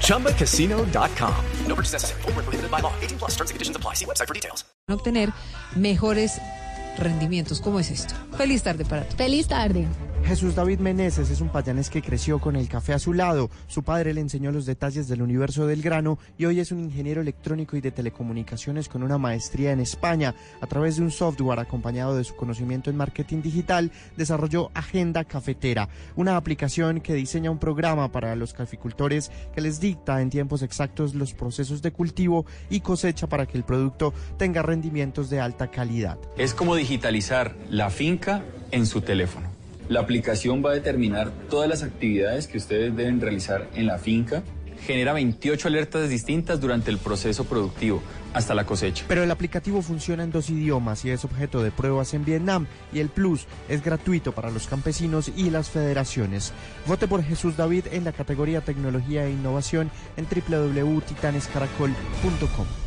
ChumbaCasino.com. No purchase necessary. Full prohibited by law. 18 plus terms and conditions apply. See website for details. Obtener mejores rendimientos. ¿Cómo es esto? Feliz tarde para todos. Feliz tarde. Jesús David Meneses es un payanés que creció con el café a su lado. Su padre le enseñó los detalles del universo del grano y hoy es un ingeniero electrónico y de telecomunicaciones con una maestría en España. A través de un software acompañado de su conocimiento en marketing digital, desarrolló Agenda Cafetera, una aplicación que diseña un programa para los caficultores que les dicta en tiempos exactos los procesos de cultivo y cosecha para que el producto tenga rendimientos de alta calidad. Es como digitalizar la finca en su teléfono. La aplicación va a determinar todas las actividades que ustedes deben realizar en la finca. Genera 28 alertas distintas durante el proceso productivo hasta la cosecha. Pero el aplicativo funciona en dos idiomas y es objeto de pruebas en Vietnam y el Plus es gratuito para los campesinos y las federaciones. Vote por Jesús David en la categoría Tecnología e Innovación en www.titanescaracol.com.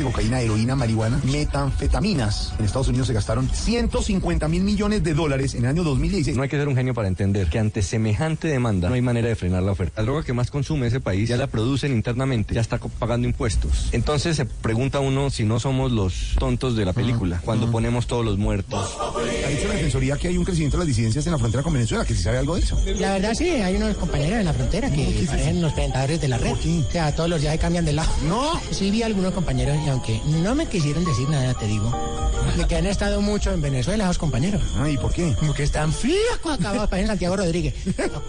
de cocaína, heroína, marihuana, metanfetaminas. En Estados Unidos se gastaron 150 mil millones de dólares en el año 2016. No hay que ser un genio para entender que ante semejante demanda no hay manera de frenar la oferta. La droga que más consume ese país ya la producen internamente, ya está pagando impuestos. Entonces se pregunta uno si no somos los tontos de la película, cuando ponemos todos los muertos. Ha dicho la Defensoría que hay un crecimiento de las disidencias en la frontera con Venezuela, que si sabe algo de eso. La verdad sí, hay unos compañeros en la frontera que parecen los presentadores de la red. O sea, todos los días cambian de lado. No. Sí vi algunos compañeros y aunque no me quisieron decir nada, te digo, de que han estado mucho en Venezuela, esos compañeros. Ah, ¿y por qué? Porque están flacos acabados para Santiago Rodríguez.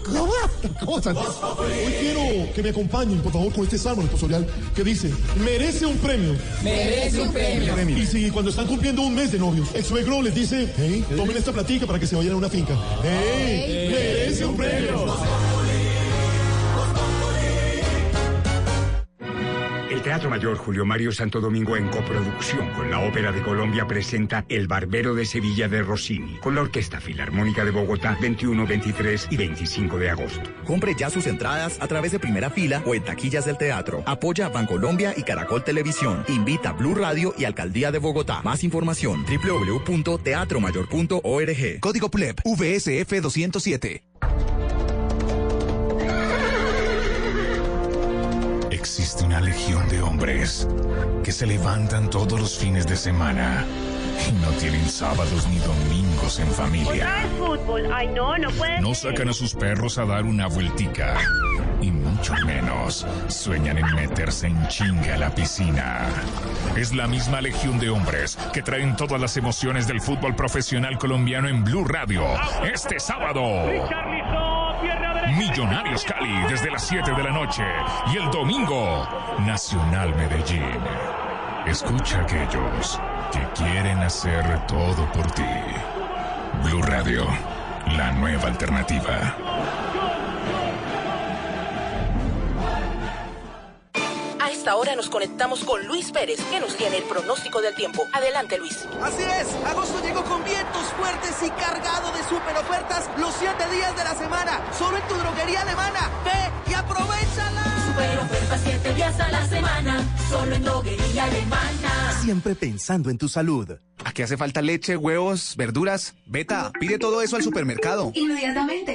¿Cómo? ¿Cómo? Hoy quiero que me acompañen, por favor, con este salmo responsorial que dice, merece un premio. Merece un premio. Y si cuando están cumpliendo un mes de novios, el suegro les dice, hey, tomen esta platica para que se vayan a una finca. ¡Hey! ¡Merece un premio! El Teatro Mayor Julio Mario Santo Domingo en coproducción con la Ópera de Colombia presenta El Barbero de Sevilla de Rossini con la Orquesta Filarmónica de Bogotá 21, 23 y 25 de agosto. Compre ya sus entradas a través de primera fila o en taquillas del teatro. Apoya Bancolombia y Caracol Televisión. Invita Blue Radio y Alcaldía de Bogotá. Más información www.teatromayor.org. Código PLEP VSF 207. Existe una legión de hombres que se levantan todos los fines de semana y no tienen sábados ni domingos en familia. fútbol. Ay, no, no puede No sacan a sus perros a dar una vueltica. Y mucho menos sueñan en meterse en chinga a la piscina. Es la misma legión de hombres que traen todas las emociones del fútbol profesional colombiano en Blue Radio. Este sábado. Millonarios Cali desde las 7 de la noche. Y el domingo, Nacional Medellín. Escucha a aquellos que quieren hacer todo por ti. Blue Radio, la nueva alternativa. Esta hora nos conectamos con Luis Pérez, que nos tiene el pronóstico del tiempo. Adelante, Luis. Así es, agosto llegó con vientos fuertes y cargado de super ofertas los 7 días de la semana. Solo en tu droguería alemana. Ve y aprovechala. Super ofertas 7 días a la semana. Solo en droguería alemana. Siempre pensando en tu salud. ¿A qué hace falta leche, huevos, verduras? Beta, pide todo eso al supermercado. Inmediatamente.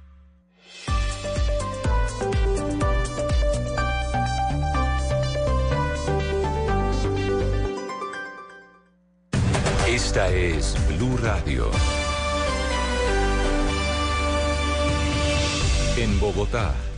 Esta es Blue Radio. En Bogotá,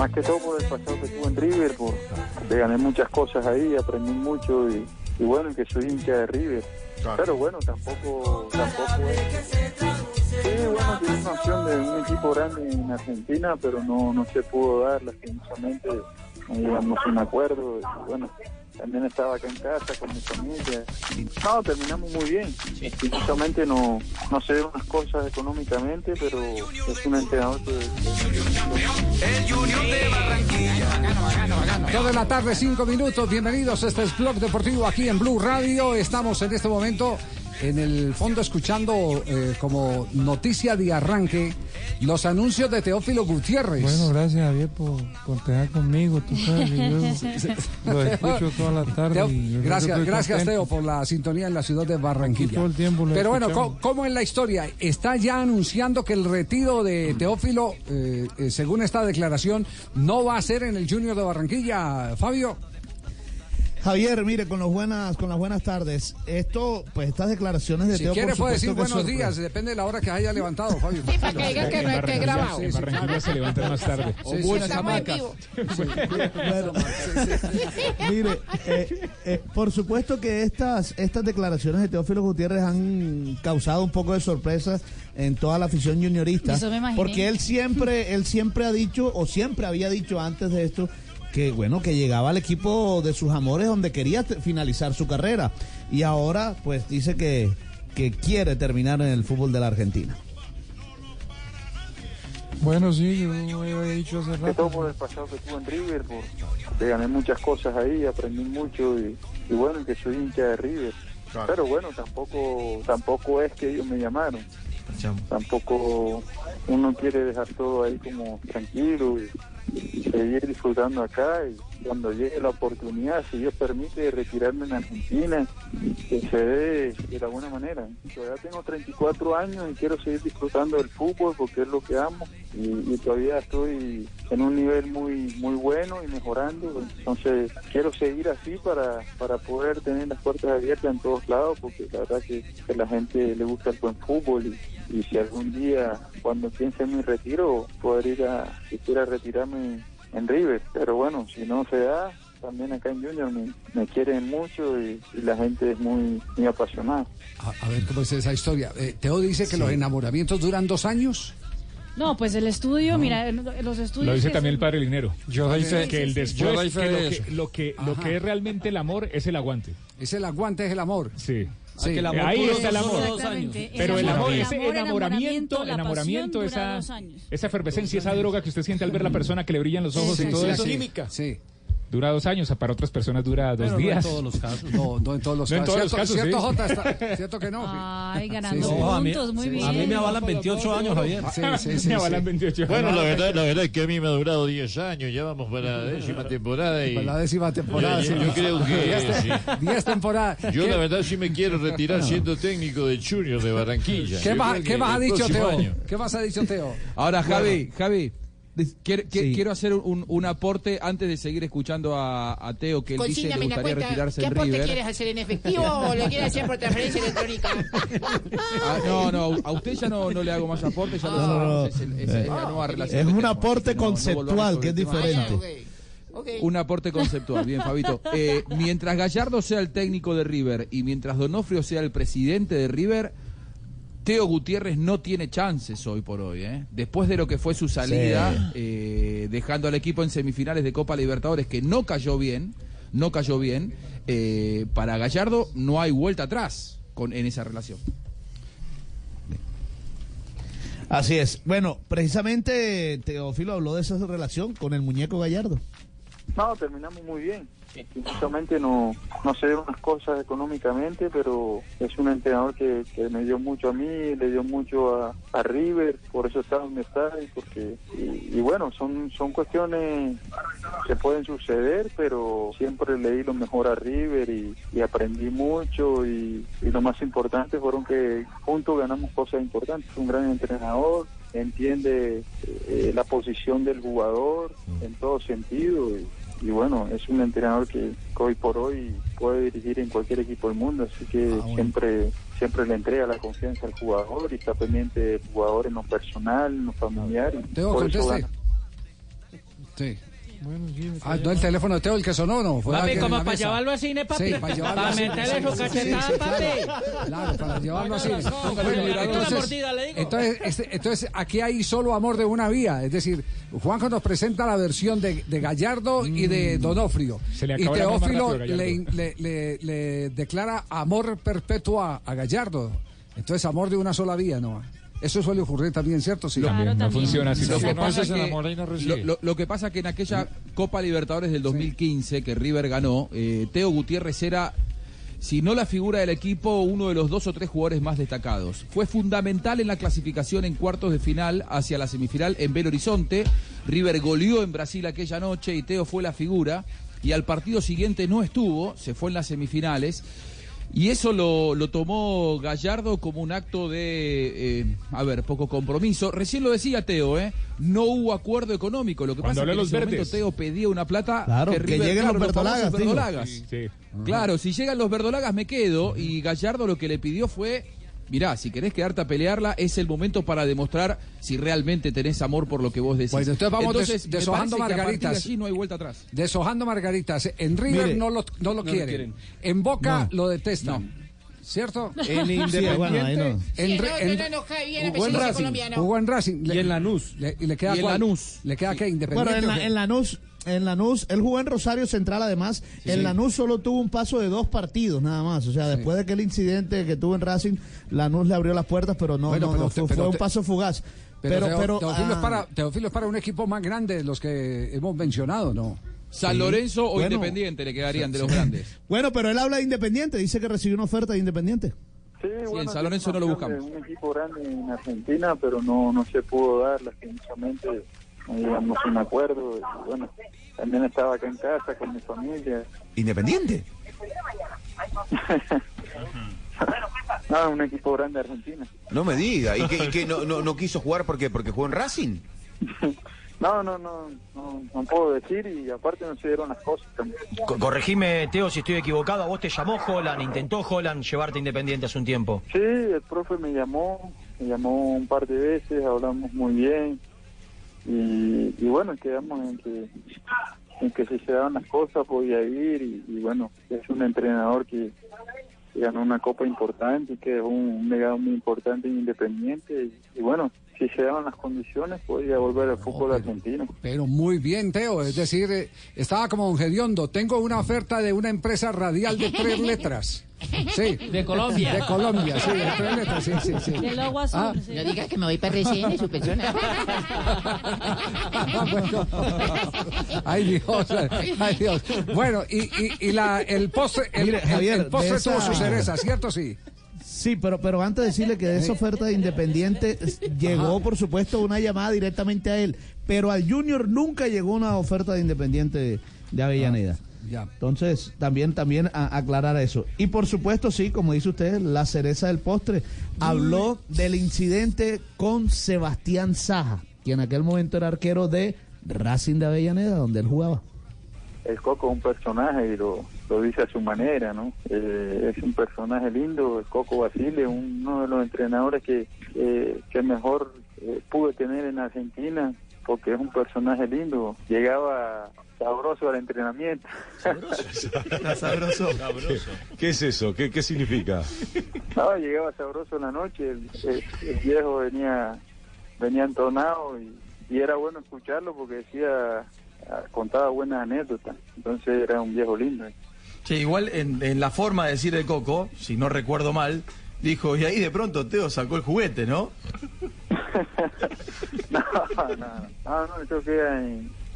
Más que todo por el pasado que tuve en River, por, le gané muchas cosas ahí, aprendí mucho y, y bueno, que soy hincha de River. Pero bueno, tampoco, tampoco es... Sí, bueno, tiene una opción de un equipo grande en Argentina, pero no, no se pudo dar, lastimosamente, digamos, sin acuerdo. y bueno, también estaba acá en casa con mi familia. No, terminamos muy bien. Lastimosamente no, no se dieron las cosas económicamente, pero es un entrenador que... Dos de la tarde, cinco minutos. Bienvenidos. Este es Blog Deportivo aquí en Blue Radio. Estamos en este momento en el fondo escuchando eh, como noticia de arranque los anuncios de Teófilo Gutiérrez. Bueno, gracias Javier por, por conmigo, tú sabes, yo lo escucho toda la tarde. Teo, gracias, gracias. Teo por la sintonía en la ciudad de Barranquilla. todo el tiempo lo Pero bueno. ¿cómo, cómo es la historia? Está ya anunciando que el retiro de Teófilo, eh, eh, según esta declaración, no va a ser en el Junior de Barranquilla, Fabio. Javier, mire, con, los buenas, con las buenas tardes. Esto, pues estas declaraciones de Si Teo, quiere por puede decir buenos días, depende de la hora que haya levantado, Fabio. Sí, para que digan que no es que es grabado. En Barranquilla se levantan más tarde. O buenas hamacas. Bueno, mire, eh, eh, por supuesto que estas, estas declaraciones de Teófilo Gutiérrez han causado un poco de sorpresa en toda la afición juniorista. Eso me imaginé. Porque él siempre, él siempre ha dicho, o siempre había dicho antes de esto, que bueno, que llegaba al equipo de sus amores donde quería finalizar su carrera. Y ahora, pues dice que, que quiere terminar en el fútbol de la Argentina. Bueno, sí, yo lo había dicho hace que rato. todo por el pasado que tuve en River, por, gané muchas cosas ahí, aprendí mucho y, y bueno, que soy hincha de River. Pero bueno, tampoco tampoco es que ellos me llamaron. Tampoco uno quiere dejar todo ahí como tranquilo y seguir disfrutando acá y cuando llegue la oportunidad, si Dios permite, retirarme en Argentina, que se dé de buena manera. Todavía tengo 34 años y quiero seguir disfrutando del fútbol porque es lo que amo y, todavía estoy en un nivel muy muy bueno y mejorando. Entonces quiero seguir así para, para poder tener las puertas abiertas en todos lados porque la verdad que, que a la gente le gusta el buen fútbol y, si algún día cuando piense en mi retiro poder ir a quisiera retirarme en River. Pero bueno, si no se da, también acá en Junior me, me quieren mucho y, y la gente es muy, muy apasionada. A, a ver cómo es esa historia. Eh, Teo dice que los enamoramientos duran dos años. No, pues el estudio, mira, los estudios. Lo dice también el padre Linero. Yo doy fe- que el yo después, que lo, que, lo que lo que es realmente el amor es el aguante. Es el aguante, es el amor. Sí. Sí. Eh, Ahí está el amor. Pero el amor, el ese amor, el enamoramiento, la enamoramiento, esa, esa efervescencia, esa droga que usted siente al ver la persona que le brillan los ojos Sí, y todo sí, eso. sí. Sí. Dura dos años, para otras personas dura dos Pero no en días. todos los casos. No, no en todos los No en casos. todos los ¿Cierto- casos, cierto, sí. Jota? Está- ¿Cierto que no? Ay, ganando Sí, sí. puntos, muy bien. A mí me avalan 28 años, Javier. Sí, sí, sí, Me avalan sí. 28 Bueno, años. la verdad, la verdad es que a mí me ha durado 10 años, ya vamos para la décima temporada y... Para la décima temporada. Yo- sí. yo- yo creo que... Diez, sí. diez temporadas. Yo ¿Qué- la verdad sí me quiero retirar siendo técnico de Junior de Barranquilla. ¿Qué más, qué ha dicho Teo? ¿Qué más ha dicho Teo? Ahora, Javi, Javi, Quiero, Sí. quiero hacer un, un aporte antes de seguir escuchando a, a Teo, que él dice que gustaría cuenta. retirarse ¿Qué en aporte River. quieres hacer en efectivo o lo quieres hacer por transferencia electrónica? Ah, no, no, a usted ya no, no le hago más aporte, ya lo No, no, no. sabemos, es, el- es- es la nueva relación Es un tenemos, aporte no- no conceptual, volvamos que es sobre el tema. diferente. Un aporte conceptual, bien, Fabito. Eh, mientras Gallardo sea el técnico de River y mientras Donofrio sea el presidente de River, Teo Gutiérrez no tiene chances hoy por hoy. ¿eh? Después de lo que fue su salida, eh, dejando al equipo en semifinales de Copa Libertadores, que no cayó bien, no cayó bien, eh, para Gallardo no hay vuelta atrás con, en esa relación. Así es. Bueno, precisamente Teófilo habló de esa relación con el muñeco Gallardo. No, terminamos muy bien. Justamente no, no se dieron las cosas económicamente, pero es un entrenador que, que me dio mucho a mí, le dio mucho a, River, por eso está donde está y porque y, bueno, son son cuestiones que pueden suceder, pero siempre le di lo mejor a River y, aprendí mucho y, y lo más importante fueron que juntos ganamos cosas importantes. Un gran entrenador, entiende eh, la posición del jugador en todo sentido y, y bueno, es un entrenador que, hoy por hoy puede dirigir en cualquier equipo del mundo, así que siempre siempre le entrega la confianza al jugador y está pendiente del jugador en lo personal, en lo familiar. y Teo, por eso conteste. gana. Sí. Ah, no, el teléfono de Teo, el que sonó, no. Fue Papi, como para llevarlo al cine, papi. Sí, para llevarlo Para al cine, meterle sí, su sí, cachetada, sí, sí, papi. Claro, claro, para llevarlo le digo. entonces, este- entonces, aquí hay solo amor de una vía. Es decir, Juanjo nos presenta la versión de, de Gallardo y de Donofrio. Se le y Teófilo rápido le, le- le- le declara amor perpetuo a, a Gallardo. Entonces, amor de una sola vía, ¿no? Eso suele ocurrir también, ¿cierto? Sí. También, no funciona así. Lo que, pasa que, lo, lo- que pasa que en aquella Copa Libertadores del 2015 que River ganó, eh, Teo Gutiérrez era, si no la figura del equipo, uno de los dos o tres jugadores más destacados. Fue fundamental en la clasificación en cuartos de final hacia la semifinal en Belo Horizonte. River goleó en Brasil aquella noche y Teo fue la figura. Y al partido siguiente no estuvo, se fue en las semifinales. Y eso lo, lo tomó Gallardo como un acto de, eh, a ver, poco compromiso. Recién lo decía Teo, ¿eh? No hubo acuerdo económico. Lo que Cuando pasa es que en los ese momento. Teo pedía una plata Claro, que, lleguen los verdolagas, dijo. verdolagas. Sí. Claro, si llegan los verdolagas me quedo. Y Gallardo lo que le pidió fue, mirá, si querés quedarte a pelearla, es el momento para demostrar si realmente tenés amor por lo que vos decís. Bueno, entonces vamos Entonces, deshojando que margaritas. allí no hay vuelta atrás. Deshojando margaritas. En River Mire, no lo, no lo no quieren. quieren. En Boca No. lo detestan. ¿Cierto? En Sí, Independiente-. En, Sí, jugó en Racing. colombiano. Jugó en Racing. Le- Y en Lanús. le- ¿Y le queda Y en cuál? Lanús. ¿Le queda qué? ¿Independiente? Bueno, en, la- en Lanús, en Lanús, él jugó en Rosario Central además. en Lanús solo tuvo un paso de dos partidos nada más. O sea, después de aquel incidente que tuvo en Racing, Lanús le abrió las puertas, pero no, Bueno, no, pero no, te- fue, pero fue un paso fugaz. Pero, Pero, pero, Teófilo, es ah, para, Teófilo es para un equipo más grande de los que hemos mencionado, ¿no? San Sí. Lorenzo o Bueno. Independiente le quedarían de los grandes. Bueno, pero él habla de Independiente, dice que recibió una oferta de Independiente. Sí, en San Lorenzo no lo buscamos. Un equipo grande en Argentina, pero no no se pudo dar, lastimosamente, llegamos a un acuerdo. y bueno, también estaba acá en casa con mi familia. Independiente. No, un equipo grande de Argentina. No me diga. ¿Y que, y que no, no, no quiso jugar porque, porque jugó en Racing? No, no, no, no, no puedo decir y aparte no se dieron las cosas también. Co- Corregime, Teo, si estoy equivocado. ¿A vos te llamó Holland? ¿Intentó Holland llevarte Independiente hace un tiempo? Sí, el profe me llamó, me llamó un par de veces, hablamos muy bien y, y bueno, quedamos en que, en que si se daban las cosas podía ir y, y bueno, es un entrenador que, que ganó una copa importante y que dejó un, un legado muy importante en Independiente y, y bueno, si se daban las condiciones podía volver al fútbol argentino. Pero muy bien, Teo. Es decir, eh, estaba como un hediondo. Tengo una oferta de una empresa radial de tres letras. Sí. De Colombia. De Colombia, sí, de letras, sí, sí, sí. El logo azul. Ah. sí. No digas que me voy para RCN, su persona. Ah, bueno. Ay Dios, ay Dios. Bueno, y, y, y la, el postre, el, Mire, Javier, el postre esa- tuvo su cereza, ¿cierto? Sí. Sí, pero, pero antes de decirle que de esa oferta de Independiente llegó, por supuesto, una llamada directamente a él. Pero al Junior nunca llegó una oferta de Independiente de, de Avellaneda. Ya. Entonces, también, también a- aclarar eso. Y por supuesto, sí, como dice usted, la cereza del postre. Habló del incidente con Sebastián Saja. quien en aquel momento era arquero de Racing de Avellaneda, donde él jugaba. El Coco es un personaje y lo, lo dice a su manera, ¿no? Eh, es un personaje lindo, el Coco Basile, uno de los entrenadores que, eh, que mejor eh, pude tener en Argentina, porque es un personaje lindo. Llegaba sabroso al entrenamiento. Sabroso. ¿Qué es eso? ¿Qué, qué significa? No, llegaba sabroso en la noche, el, el- el viejo venía venía entonado y, y era bueno escucharlo porque decía, ah, contaba buenas anécdotas, entonces era un viejo lindo. Che, igual en, en la forma de decir de Coco, si no recuerdo mal, dijo, y ahí de pronto Teo sacó el juguete, ¿no? No, no, no, eso queda,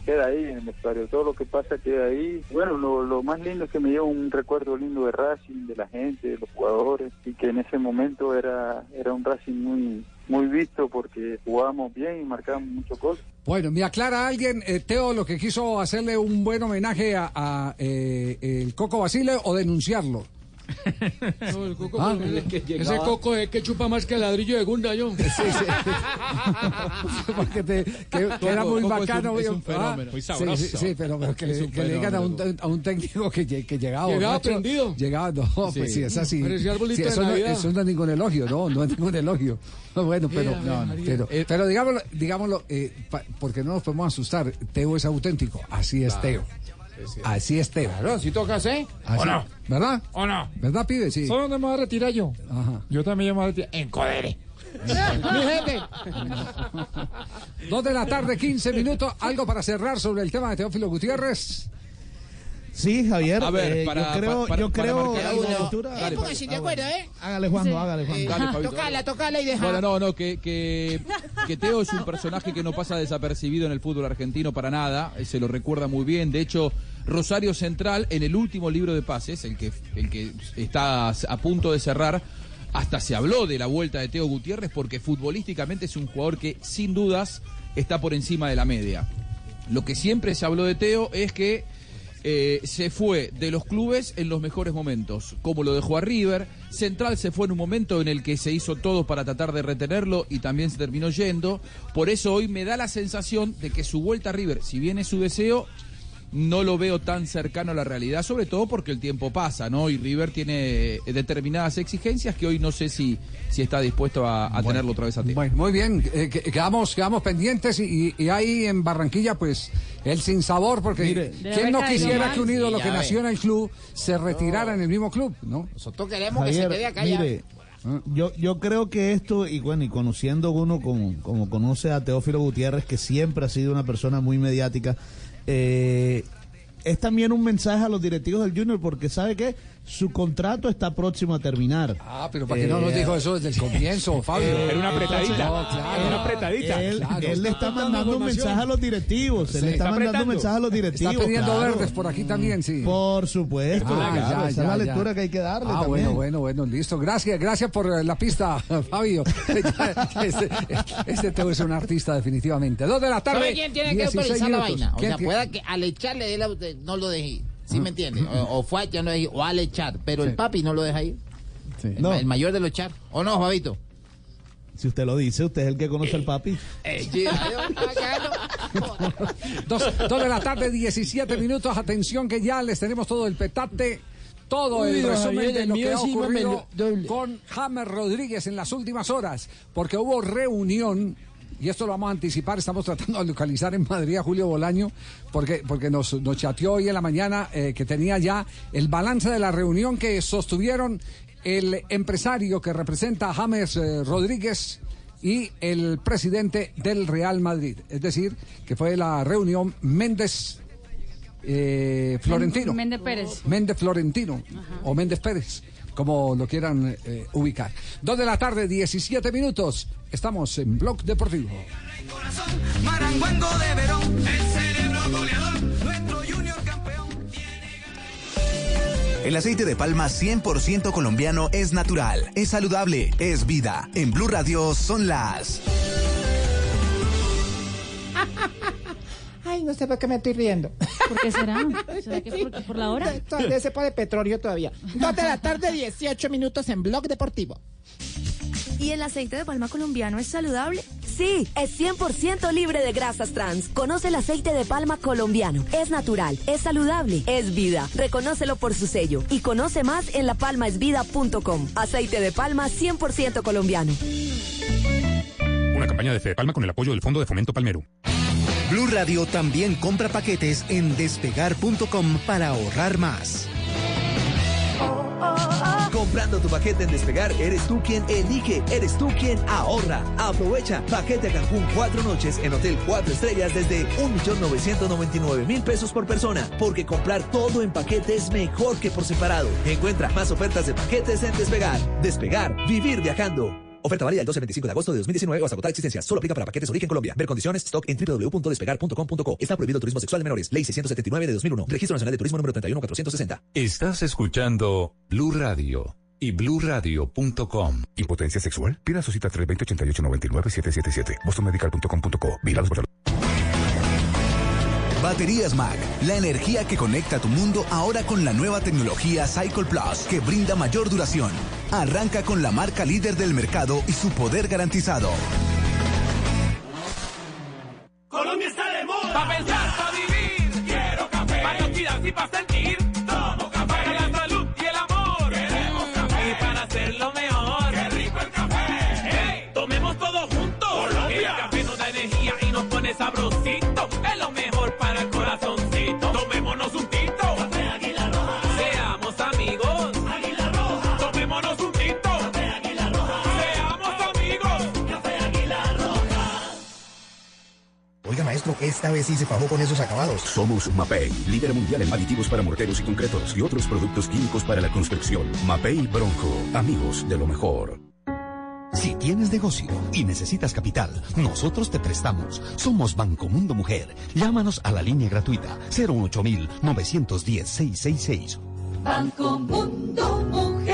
queda ahí en el vestuario, todo lo que pasa queda ahí. Bueno, lo, lo más lindo es que me dio un recuerdo lindo de Racing, de la gente, de los jugadores, y que en ese momento era, era un Racing muy, muy visto porque jugábamos bien y marcábamos muchos goles. Bueno, me aclara alguien, eh, Teo, lo que quiso hacerle un buen homenaje a, a, eh, el Coco Basile o denunciarlo. No, el coco, Ah, ese, que ese llegaba- coco es que chupa más que el ladrillo de Gunda, yo. Porque te- que, que era muy Coco es un- bacano. es un fenómeno. Muy sí, sabroso. Sí, sí, pero, pero que, le, que le digan a un, a un técnico que, que llegaba Llegaba prendido. Llegaba, no, Sí. pues sí, es así. Arbolito Sí, de eso, no, eso no es ningún elogio, no, no es ningún elogio. Bueno, pero, no, no, pero, pero digámoslo, digámoslo eh, pa- porque no nos podemos asustar. Teo es auténtico, así es Teo. Así es Teo. Claro, si tocas, ¿eh? Así- ¿O no? ¿Verdad? ¿O no? ¿Verdad, pibe? Sí. ¿Solo dónde me voy a retirar yo? Ajá. Yo también me voy a retirar. En Codere. Mi gente. Dos de la tarde, 15 minutos. Algo para cerrar sobre el tema de Teófilo Gutiérrez. Sí, Javier. A ver, eh, para- yo creo, para- yo para creo marcar a algo. la altura- Dale, Eh, pónganse de acuerdo, ¿eh? Hágale, Juanjo, hágale, Juanjo. Eh, Dale, Fabito. tocala, tocala y deja. Bueno, no, no, que, que, que Teo es un personaje que no pasa desapercibido en el fútbol argentino para nada, eh, se lo recuerda muy bien. De hecho, Rosario Central, en el último libro de pases, el que, el que está a punto de cerrar, hasta se habló de la vuelta de Teo Gutiérrez porque futbolísticamente es un jugador que sin dudas está por encima de la media. Lo que siempre se habló de Teo es que eh, se fue de los clubes en los mejores momentos, como lo dejó a River. Central se fue en un momento en el que se hizo todo para tratar de retenerlo y también se terminó yendo. Por eso hoy me da la sensación de que su vuelta a River, si bien es su deseo, no lo veo tan cercano a la realidad, sobre todo porque el tiempo pasa, ¿no? Y River tiene eh, determinadas exigencias que hoy no sé si, si está dispuesto a, a tenerlo otra vez a. Bueno, muy bien, eh, que- quedamos, quedamos pendientes y, y ahí en Barranquilla, pues, el sinsabor, porque Mire. ¿quién no quisiera que un ídolo que nació en el club se retirara en el mismo club, ¿no? Nosotros queremos que se quede acá ya. mire, yo, yo creo que esto, y bueno, y conociendo uno como, como conoce a Teófilo Gutiérrez, que siempre ha sido una persona muy mediática, eh, es también un mensaje a los directivos del Junior, porque ¿sabe qué? Su contrato está próximo a terminar. Ah, pero ¿para qué no nos dijo eso desde el comienzo, Fabio? Era una apretadita. No, claro. Era una apretadita. Él, Claro. él le está mandando un mensaje a los directivos. Se Sí. le está, Está mandando un mensaje a los directivos. Está pidiendo claro. verdes por aquí también, sí. Por supuesto. Ah, claro, ya, esa es ya, la ya. lectura que hay que darle Ah, también. bueno, bueno, bueno, listo. Gracias, gracias por eh, la pista, Fabio. este, este Teo es un artista, definitivamente. Dos de la tarde. ¿Sabe quién tiene que 16 autorizar la vaina? O ¿Quién sea, que- pueda que al echarle de la, no lo deje. ¿Sí me entiende? O, o fue a echar, no ir, o al echar. Pero el papi no lo deja ir. El, No. el mayor de los echar. ¿O no, Fabito? Si usted lo dice, usted es el que conoce al papi. Eh, bacano. Dos, dos de la tarde, 17 minutos. Atención que ya les tenemos todo el petate. Todo Uy, el don resumen Javier, de lo que ha ocurrido con James Rodríguez en las últimas horas, porque hubo reunión. Y esto lo vamos a anticipar, estamos tratando de localizar en Madrid a Julio Bolaño, porque, porque nos, nos chateó hoy en la mañana eh, que tenía ya el balance de la reunión que sostuvieron el empresario que representa a James eh, Rodríguez y el presidente del Real Madrid. Es decir, que fue la reunión Méndez eh, Florentino. Méndez Pérez. Méndez Florentino o Méndez Pérez, como lo quieran eh, ubicar. Dos de la tarde, 17 minutos. Estamos en Blog Deportivo. Maranguango de Verón, el cerebro goleador, nuestro Junior campeón. El aceite de palma 100% colombiano es natural, es saludable, es vida. En Blue Radio son las. Ay, no sé por qué me estoy riendo. ¿Por qué será? ¿Será que es por, por la hora? Todavía se pone petróleo todavía. Dos de la tarde, 18 minutos en Blog Deportivo. ¿Y el aceite de palma colombiano es saludable? Sí, es 100% libre de grasas trans. Conoce el aceite de palma colombiano. Es natural, es saludable, es vida. Reconócelo por su sello y conoce más en lapalmaesvida.com. Aceite de palma 100% colombiano. Una campaña de Fede Palma con el apoyo del Fondo de Fomento Palmero. Blue Radio también compra paquetes en despegar.com para ahorrar más. Comprando tu paquete en Despegar, eres tú quien elige, eres tú quien ahorra. Aprovecha paquete a Cancún cuatro noches en Hotel Cuatro Estrellas desde 1.999.000 pesos por persona, porque comprar todo en paquete es mejor que por separado. Encuentra más ofertas de paquetes en Despegar. Despegar, vivir viajando. Oferta válida el 12 al 25 de agosto de 2019 o hasta agotar existencia. Solo aplica para paquetes origen Colombia. Ver condiciones, stock en www.despegar.com.co. Está prohibido el turismo sexual de menores. Ley 679 de 2001. Registro Nacional de Turismo número 31460. Estás escuchando Blue Radio y bluradio.com. ¿Impotencia sexual? Pida su cita 320-8899-777. bostonmedical.com.co. Vigilados por salud. Baterías Mac, la energía que conecta tu mundo ahora con la nueva tecnología Cycle Plus que brinda mayor duración. Arranca con la marca líder del mercado y su poder garantizado. Colombia está de moda. Pa' pensar, pa' vivir. Quiero café. Cuidarse y pa' maestro, esta vez sí se fajó con esos acabados. Somos Mapei, líder mundial en aditivos para morteros y concretos y otros productos químicos para la construcción. Mapei Bronco, amigos de lo mejor. Si tienes negocio y necesitas capital, nosotros te prestamos. Somos Banco Mundo Mujer. Llámanos a la línea gratuita 08910-666. Banco Mundo Mujer.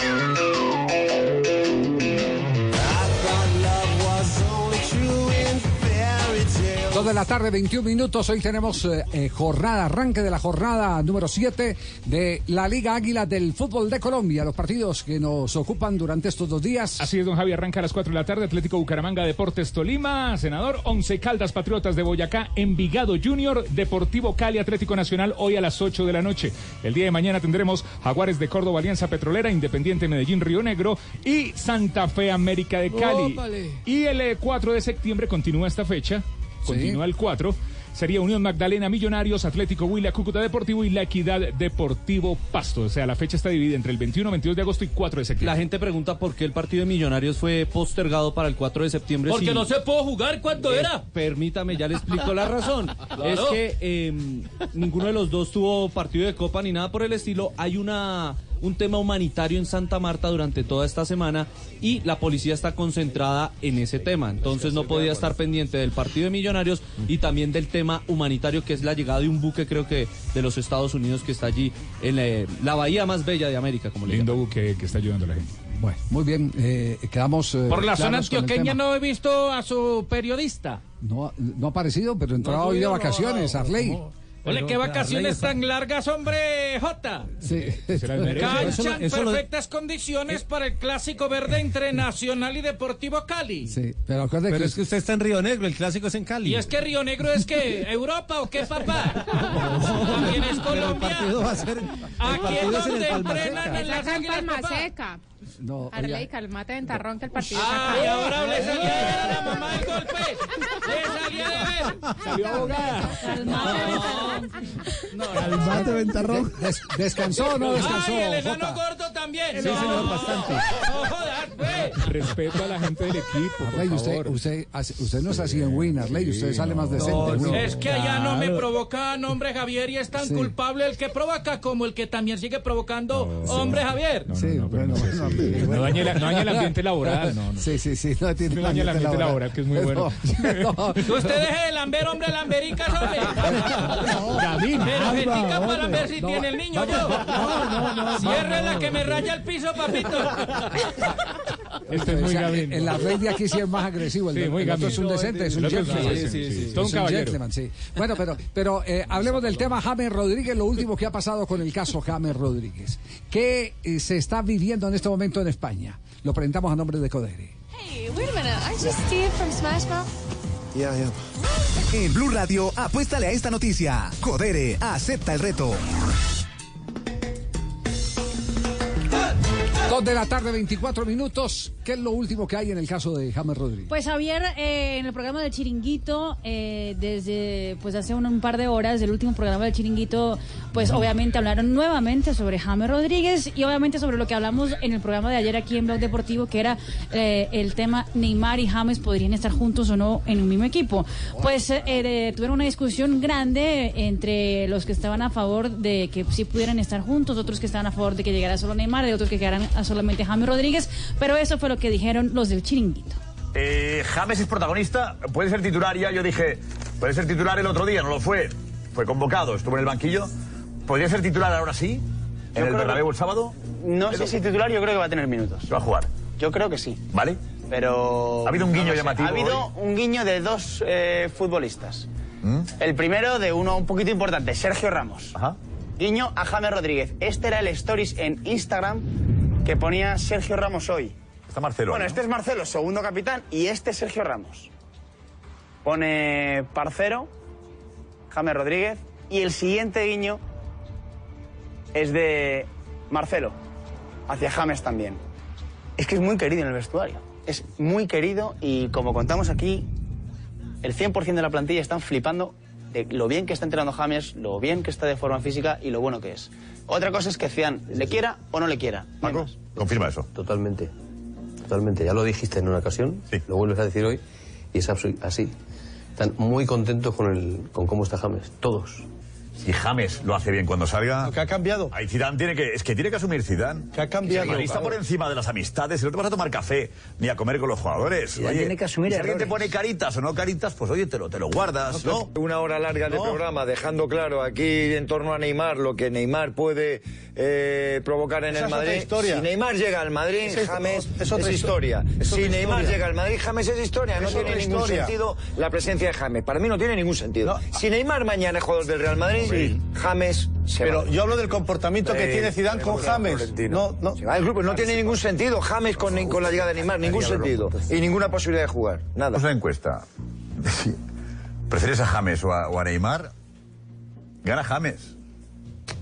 Dos de la tarde, 21 minutos. Hoy tenemos eh, eh, jornada, arranque de la jornada número 7 de la Liga Águila del Fútbol de Colombia. Los partidos que nos ocupan durante estos dos días. Así es, don Javi, arranca a las 4 de la tarde, Atlético Bucaramanga, Deportes Tolima, Senador, Once Caldas, Patriotas de Boyacá, Envigado Junior, Deportivo Cali, Atlético Nacional, hoy a las 8 de la noche. El día de mañana tendremos Jaguares de Córdoba, Alianza Petrolera, Independiente Medellín, Río Negro y Santa Fe América de Cali. Ópale. Y el eh, 4 de septiembre continúa esta fecha, continúa el 4. Sería Unión Magdalena Millonarios, Atlético Huila, Cúcuta Deportivo y La Equidad Deportivo Pasto. O sea, la fecha está dividida entre el 21, 22 de agosto y 4 de septiembre. La gente pregunta por qué el partido de Millonarios fue postergado para el 4 de septiembre. Porque si- no se pudo jugar cuánto Eh, era. Permítame, ya le explico la razón. Claro. Es que eh, ninguno de los dos tuvo partido de copa ni nada por el estilo. Hay una un tema humanitario en Santa Marta durante toda esta semana y la policía está concentrada en ese tema. Entonces no podía estar pendiente del partido de Millonarios y también del tema humanitario que es la llegada de un buque creo que de los Estados Unidos que está allí en la, la bahía más bella de América, como le Lindo llaman. buque que está ayudando a la gente. Bueno, muy bien. eh, quedamos. eh, Por la zona antioqueña no he visto a su periodista. No, ha- no ha aparecido, pero entraba No hoy de vacaciones, no, Arley. Ole, qué vacaciones tan largas, hombre, Jota. Sí. Canchan perfectas condiciones para el clásico verde entre Nacional y Deportivo Cali. Sí, pero Pero que es que usted está en Río Negro, el clásico es en Cali. Y es que Río Negro es que Europa o qué papá. También es Colombia. ser. Aquí es donde Palma entrenan Seca. en las Acá en No, Arley, calmate, ventarrón, que el partido Ah, y ahora le salía de ver a la mamá del golpe. Le salía de ver. Salió abogada. Calmate, ventarrón. Des- ¿Descansó o no descansó? Ay, el enano gordo también. Sí, señor, bastante. No jodas, pues. Respeto a la gente del equipo, por Arley, usted, favor. usted, hace- usted no es así en Win, Arley, usted sale más decente. Es que allá no me provoca nombre Javier y es tan Sí. culpable el que provoca como el que también sigue provocando hombre Javier. Sí, bueno, bueno, Arley, No dañe, la- no dañe el ambiente laboral, no, no. Sí, sí, sí, no tiene No dañe el ambiente laboral, que es muy bueno. No, no. Usted deje de lamber, hombre, lambericas, hombre. David, Pero Alba, jetica para ver si No, tiene el niño yo. Cierre la que me raya el piso, papito. Este es O muy sea, Gavín. En la red de aquí sí es más agresivo. El, Sí, de- muy el otro Gavín. es un decente, es un gentleman. decente, sí, sí. Es Todo un gentleman, sí. Bueno, pero, pero eh, hablemos del tema James Rodríguez, lo último que ha pasado con el caso James Rodríguez. ¿Qué eh, se está viviendo en este momento en España? Lo presentamos a nombre de Codere. Hey, wait a minute. Aren't you Steve from Smash Mouth? Ya, ya. En Blue Radio, apuéstale a esta noticia. Codere, acepta el reto. Dos de la tarde, 24 minutos. ¿Qué es lo último que hay en el caso de James Rodríguez? Pues Javier, eh, en el programa del Chiringuito, eh, desde pues hace un, par de horas, el último programa del Chiringuito, pues obviamente hablaron nuevamente sobre James Rodríguez y obviamente sobre lo que hablamos en el programa de ayer aquí en Blog Deportivo, que era eh, el tema Neymar y James podrían estar juntos o no en un mismo equipo. Pues tuvieron una discusión grande entre los que estaban a favor de que sí pudieran estar juntos, otros que estaban a favor de que llegara solo Neymar y otros que quedaran a solamente James Rodríguez, pero eso fue lo que dijeron los del Chiringuito. Eh, James es protagonista, puede ser titular ya. Yo dije, puede ser titular el otro día, no lo fue. Fue convocado, estuvo en el banquillo. ¿Podría ser titular ahora sí? ¿En el creo Bernabéu que- el sábado? No sé si titular, yo creo que va a tener minutos. ¿Va a jugar? Yo creo que sí. ¿Vale? Pero. ¿Ha habido un no guiño sé. llamativo Ha habido hoy? un guiño de dos eh, futbolistas. ¿Mm? El primero de uno un poquito importante, Sergio Ramos. Guiño a James Rodríguez. Este era el stories en Instagram que ponía Sergio Ramos hoy. Está Marcelo. Bueno, ¿no? este es Marcelo, segundo capitán, y este es Sergio Ramos. Pone Parcero, James Rodríguez, y el siguiente guiño es de Marcelo, hacia James también. Es que es muy querido en el vestuario. Es muy querido y como contamos aquí, el 100% de la plantilla están flipando de lo bien que está entrenando James, lo bien que está de forma física y lo bueno que es. Otra cosa es que Cian le quiera o no le quiera. Paco, confirma eso. Totalmente. Totalmente. Ya lo dijiste en una ocasión, lo vuelves a decir hoy y es así. Están muy contentos con, el, con cómo está James. Todos. Si James lo hace bien cuando salga. ¿Qué ha cambiado? Ahí Zidane tiene que. Es que tiene que asumir Zidane. ¿Qué ha cambiado? Si está por encima de las amistades. y No te vas a tomar café ni a comer con los jugadores. Zidane tiene que asumir si alguien te pone caritas o no caritas, pues oye, te lo, te lo guardas, ¿no? Una hora larga de No. programa dejando claro aquí en torno a Neymar lo que Neymar puede eh, provocar en Esa el es otra Madrid. historia. Si Neymar llega al Madrid, es- James es otra histo- historia. es otra si Neymar historia. llega al Madrid, James es historia. No Es tiene ningún historia. sentido la presencia de James. Para mí no tiene ningún sentido. Si Neymar mañana es jugador del Real Madrid, Sí. James se Pero va. yo hablo del comportamiento que Eh, tiene Zidane con James. No, no. Se va del grupo. No tiene ningún sentido James con, con la llegada de Neymar. Ningún sentido. Y ninguna posibilidad de jugar. Nada. Vamos a la encuesta. ¿Prefieres a James o a, o a Neymar? Gana James.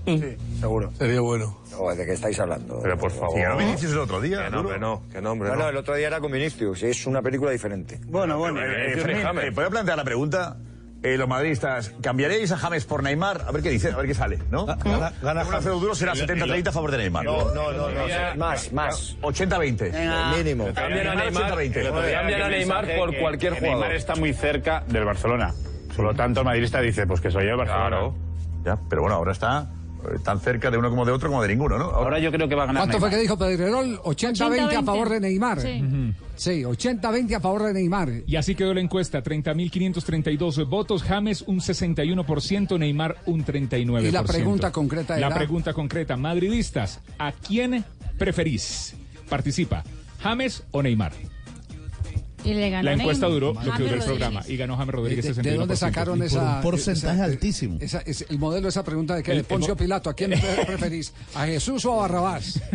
Sí, seguro. Sería bueno. ¿De qué estáis hablando? Pero por favor. Si ganó Vinicius el otro día. Que no, no. Que no, hombre, no, no, el otro día era con Vinicius. Es una película diferente. Bueno, bueno. Eh, eh, eh, ¿Puedo plantear la pregunta? Eh, los madridistas, ¿cambiaríais a James por Neymar? A ver qué dice, a ver qué sale, ¿no? Gana- gana un James. acero duro será El- 70-30 a favor de Neymar. No, no, no, no, más, más. 80-20. Venga. Mínimo. Cambian a Neymar, Neymar, 80-20. el otro día Cambian a Neymar por cualquier jugador. Neymar está muy cerca del Barcelona. Por lo tanto, el madridista dice, pues que soy el Barcelona. Ya, pero bueno, ahora está tan cerca de uno como de otro como de ninguno, ¿no? Ahora yo creo que va a ganar ¿Cuánto fue que dijo Pedrerol? 80-20 a 80-20. favor de Neymar. Sí. Sí, 80-20 a favor de Neymar. Y así quedó la encuesta, 30.532 votos, James un 61%, Neymar un 39%. Y la pregunta concreta La era- pregunta concreta, madridistas, ¿a quién preferís? Participa, James o Neymar. Y le ganó La encuesta Neymar. duró lo que duró el Rodríguez. programa y ganó James Rodríguez ¿De, 61%. de dónde sacaron esa, esa- altísimo. esa- es el modelo de esa pregunta de que El- de Poncio el Pilato, ¿a quién pre- preferís? ¿A Jesús o a Barrabás?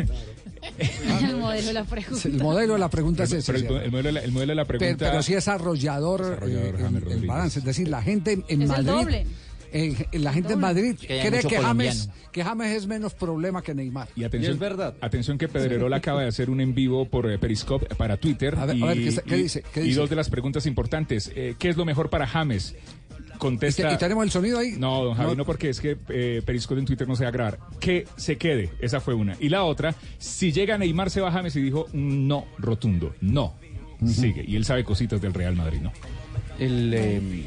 El modelo de la pregunta. El modelo de la pregunta es ese. Pero el, el modelo, de la- el modelo de la Pero, pregunta... pero sí es arrollador, arrollador, eh, James el- el, balance. Es decir, la gente en Es el Madrid. doble. Eh, la gente en Madrid Que cree que James, que James es menos problema que Neymar. Y atención, Atención que Pedrerol acaba de hacer un en vivo por eh, Periscope para Twitter. A ver, y, a ver, ¿qué dice? ¿Qué y dice? dos de las preguntas importantes. Eh, ¿Qué es lo mejor para James? contesta. ¿Y, tenemos el sonido ahí? No, don Javi, no, porque es que eh, Periscope en Twitter no se va a grabar. Que se quede, esa fue una. Y la otra, si llega Neymar, se va James y dijo no rotundo, no. Sigue. Y él sabe cositas del Real Madrid, ¿no? El, eh,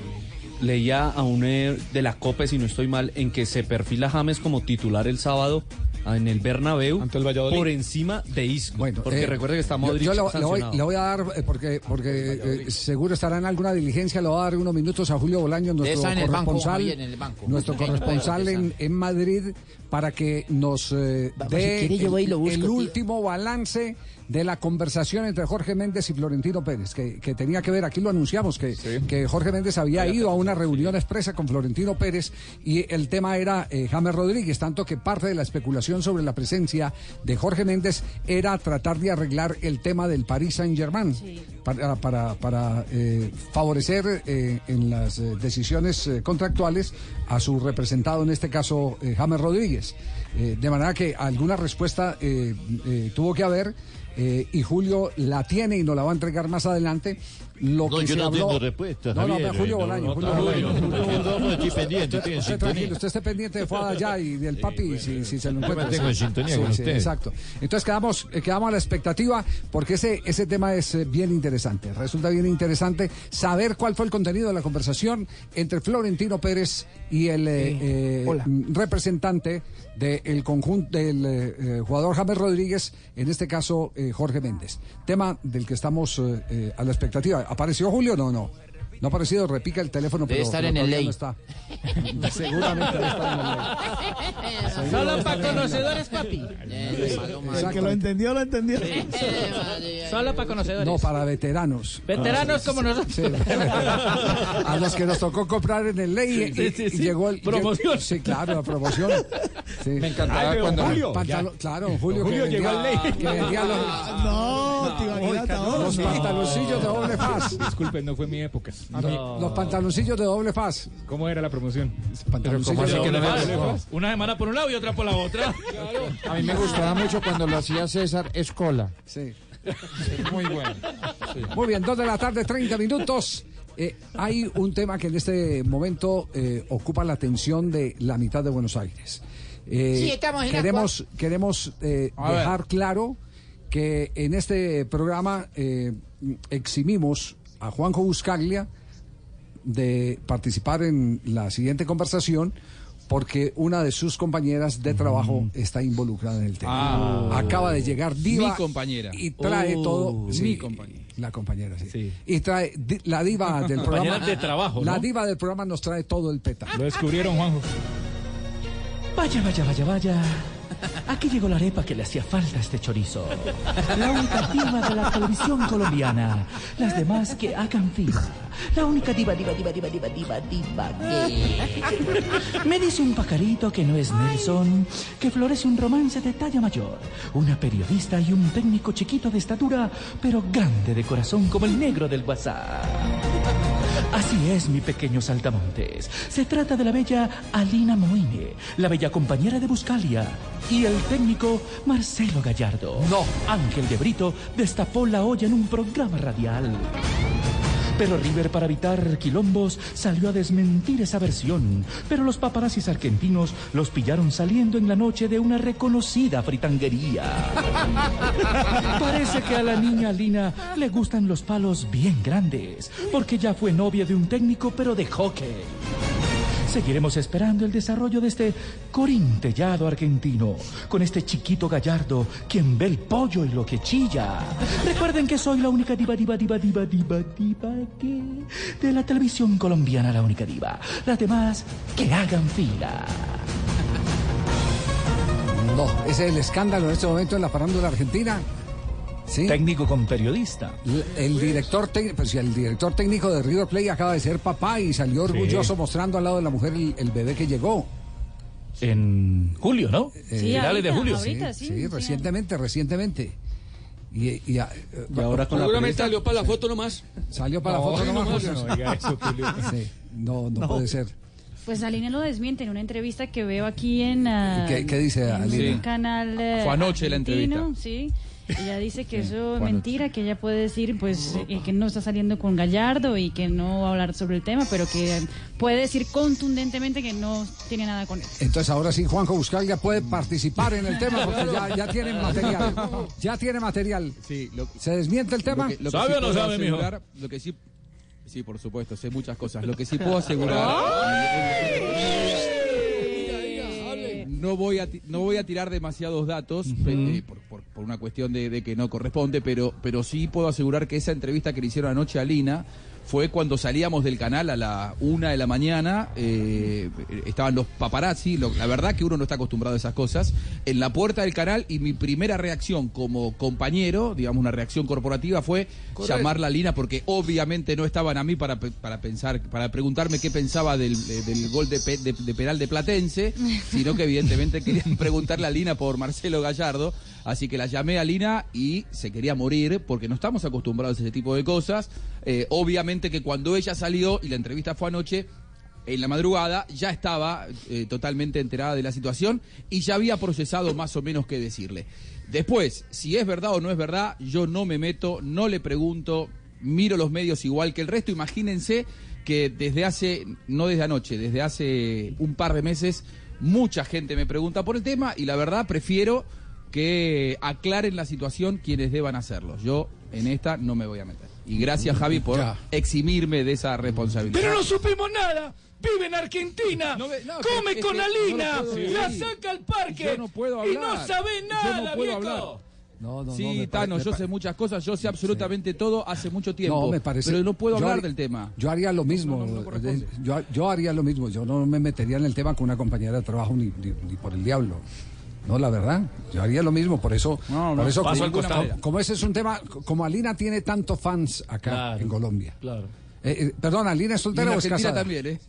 leía a un eh, de la COPE, si no estoy mal, en que se perfila James como titular el sábado en el Bernabéu por encima de Isco. Bueno, porque eh, recuerde que está yo- Modric Yo, le, le voy, sancionado. le voy a dar, eh, porque, porque eh, seguro estará en alguna diligencia, le voy a dar unos minutos a Julio Bolaño, nuestro en el banco, corresponsal, en el banco. nuestro corresponsal en, en Madrid, para que nos eh, dé si quiere yo voy y lo el- busco, el último balance de la conversación entre Jorge Méndez y Florentino Pérez, que, que tenía que ver, aquí lo anunciamos, que, que Jorge Méndez había ido a una reunión expresa con Florentino Pérez y el tema era eh, James Rodríguez, tanto que parte de la especulación sobre la presencia de Jorge Méndez era tratar de arreglar el tema del Paris Saint-Germain para, para, para, eh, favorecer eh, en las eh, decisiones eh, contractuales a su representado, en este caso eh, James Rodríguez. Eh, de manera que alguna respuesta eh, eh, tuvo que haber. Eh, y Julio la tiene y nos la va a entregar más adelante. Lo No, que yo se no habló- tengo respuesta, No, no, Javier, pero Julio no, Bolaño. no, Julio no, Bolaño. no, no, no, no, Usted tranquilo, usted esté pendiente de Fuada allá y del papi si, si se lo encuentra. mantengo en sintonía con usted. Exacto. Entonces quedamos, eh, quedamos a la expectativa porque ese, ese tema es eh, bien interesante. Resulta bien interesante saber cuál fue el contenido de la conversación entre Florentino Pérez y el eh, eh, mm, representante del conjunto del eh, eh, jugador James Rodríguez, en este caso eh, Jorge Méndez. Tema del que estamos eh, eh, a la expectativa. ¿Apareció Julio? No, no. No ha aparecido, repica el teléfono, Debe pero, estar pero en el ley. no está. Seguramente debe estar en el ley. Solo para conocedores, papi. El que lo entendió, lo entendió. Solo para conocedores. No, para veteranos. Veteranos como nosotros. Sí. A los que nos tocó comprar en el ley Sí, y, sí, y sí. llegó el Promoción. Sí, claro, la promoción. Sí. Me encantaba Ay, cuando- Julio, claro, Julio, Julio que llegó al ley. que vendía los, No. Los pantaloncillos de doble faz. Disculpen, no fue mi época. Los pantaloncillos de doble faz. ¿Cómo era la promoción? Pantaloncillos de doble faz. Una semana por un lado y otra por la otra. A mí me gustaba mucho cuando lo hacía César Escola. Sí. Muy bueno. Muy bien, dos de la tarde, 30 minutos. Eh, hay un tema que en este momento eh, ocupa la atención de la mitad de Buenos Aires. Eh, Sí, estamos en queremos queremos eh, ver. dejar claro que en este programa eh, eximimos a Juanjo Buscaglia de participar en la siguiente conversación porque una de sus compañeras de trabajo está involucrada en el tema. Ah. Acaba de llegar Diva Mi compañera. y trae Oh, todo. mi compañera. La compañera, sí. Y trae la diva del programa. de trabajo, La diva del programa nos trae todo el peta. Lo descubrieron, Juanjo. Vaya, vaya, vaya, vaya. Aquí llegó la arepa que le hacía falta a este chorizo. La única diva de la televisión colombiana. Las demás que hagan fila. La única diva, diva, diva, diva, diva, diva, diva que... Me dice un pajarito que no es Nelson, que florece un romance de talla mayor. Una periodista y un técnico chiquito de estatura, pero grande de corazón como el negro del WhatsApp. Así es, mi pequeño saltamontes. Se trata de la bella Alina Moine, la bella compañera de Buscalia, y el técnico Marcelo Gallardo. No. Ángel de Brito destapó la olla en un programa radial. Pero River, para evitar quilombos, salió a desmentir esa versión. Pero los paparazzis argentinos los pillaron saliendo en la noche de una reconocida fritanguería. Parece que a la niña Lina le gustan los palos bien grandes, porque ya fue novia de un técnico, pero de hockey. Seguiremos esperando el desarrollo de este corintellado argentino, con este chiquito gallardo, quien ve el pollo y lo que chilla. Recuerden que soy la única diva, diva, diva, diva, diva, diva, que... De la televisión colombiana, la única diva. Las demás, que hagan fila. No, ese es el escándalo en este momento en la farándula argentina. ¿Sí? Técnico con periodista. L- El director, tec- pues, sí, el director técnico de River Plate acaba de ser papá y salió orgulloso mostrando al lado de la mujer el, el bebé que llegó. En julio, ¿no? Eh, Finales de julio. Sí, sí, recientemente, recientemente. Y, y, ah, eh, Seguramente salió para la foto nomás. Salió para No, la foto no, nomás. no, no eso. Sí, no, no, puede ser. Pues Aline lo desmiente en una entrevista que veo aquí en, ah, ¿Qué- qué dice en Aline? un canal eh, Fue anoche la argentino, entrevista. sí Ella dice que eso es mentira, que ella puede decir pues eh, que no está saliendo con Gallardo y que no va a hablar sobre el tema, pero que puede decir contundentemente que no tiene nada con él. Entonces ahora sí Juanjo Buscaglia puede participar en el tema porque ya, ya tiene material. Ya tiene material. ¿Se desmiente el tema? Lo que- lo que sí puedo asegurar- Lo que sí, sí, por supuesto, sé muchas cosas. Lo que sí puedo asegurar. No voy, a, no voy a tirar demasiados datos eh, por, por- por una cuestión de, de que no corresponde, pero, pero sí puedo asegurar que esa entrevista que le hicieron anoche a Lina fue cuando salíamos del canal a la una de la mañana, eh, estaban los paparazzi, lo- la verdad que uno no está acostumbrado a esas cosas, en la puerta del canal y mi primera reacción como compañero, digamos una reacción corporativa fue Correcto. llamarla a Lina porque obviamente no estaban a mí para, para pensar, para preguntarme qué pensaba del, del gol de, pe- de- de penal de Platense, sino que evidentemente querían preguntarle a Lina por Marcelo Gallardo. Así que la llamé a Lina y se quería morir porque no estamos acostumbrados a ese tipo de cosas. Eh, obviamente que cuando ella salió y la entrevista fue anoche, en la madrugada ya estaba eh, totalmente enterada de la situación y ya había procesado más o menos qué decirle. Después, si es verdad o no es verdad, yo no me meto, no le pregunto, miro los medios igual que el resto. Imagínense que desde hace, no desde anoche, desde hace un par de meses, mucha gente me pregunta por el tema y la verdad prefiero que aclaren la situación quienes deban hacerlo. Yo en esta no me voy a meter. Y gracias Javi por eximirme de esa responsabilidad. Pero no supimos nada. Vive en Argentina. no, come es con que Alina. no la saca al parque. Yo no puedo Y no sabe nada, no puedo viejo. hablar. No, no, sí, no, Tano, yo sé muchas cosas, yo sé absolutamente todo hace mucho tiempo. No, me parece. Pero no puedo hablar haría- del tema. Yo haría lo mismo. yo, yo haría lo mismo. Yo no me metería en el tema con una compañera de trabajo ni, ni- ni por el diablo. No, la verdad. Yo haría lo mismo. Por eso, No, no, por eso paso como, ese es un tema, como Alina tiene tantos fans acá en Colombia. Claro. Eh, eh, perdón, ¿Alina es soltera o es casada? también, ¿eh?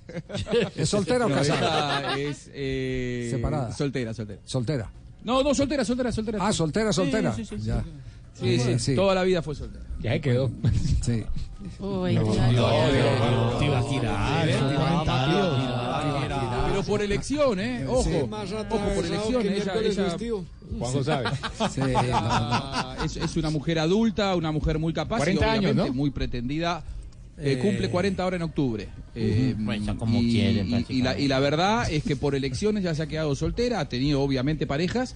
¿Es soltera o No, casada? es eh, Separada. Soltera, soltera. Soltera. No, no, soltera, soltera, soltera. Ah, soltera, soltera. Sí, sí, sí, Ya. Sí, sí, Sí, sí. toda la vida fue soltera. Ya se quedó. Sí. Uy, No, te la- Te iba a tirar. Pero por elección, ¿eh? Ojo. Sí, más Ojo, por elección. Ella. Juanjo sabe. Sí, no, no. Ah, es, es una mujer adulta, una mujer muy capaz 40 y obviamente años, ¿no? muy pretendida. Eh, Eh, cumple 40 ahora en octubre. Eh, Pues ya como y, quiere, y- y la, y la verdad es que por elecciones ya se ha quedado soltera, ha tenido obviamente parejas,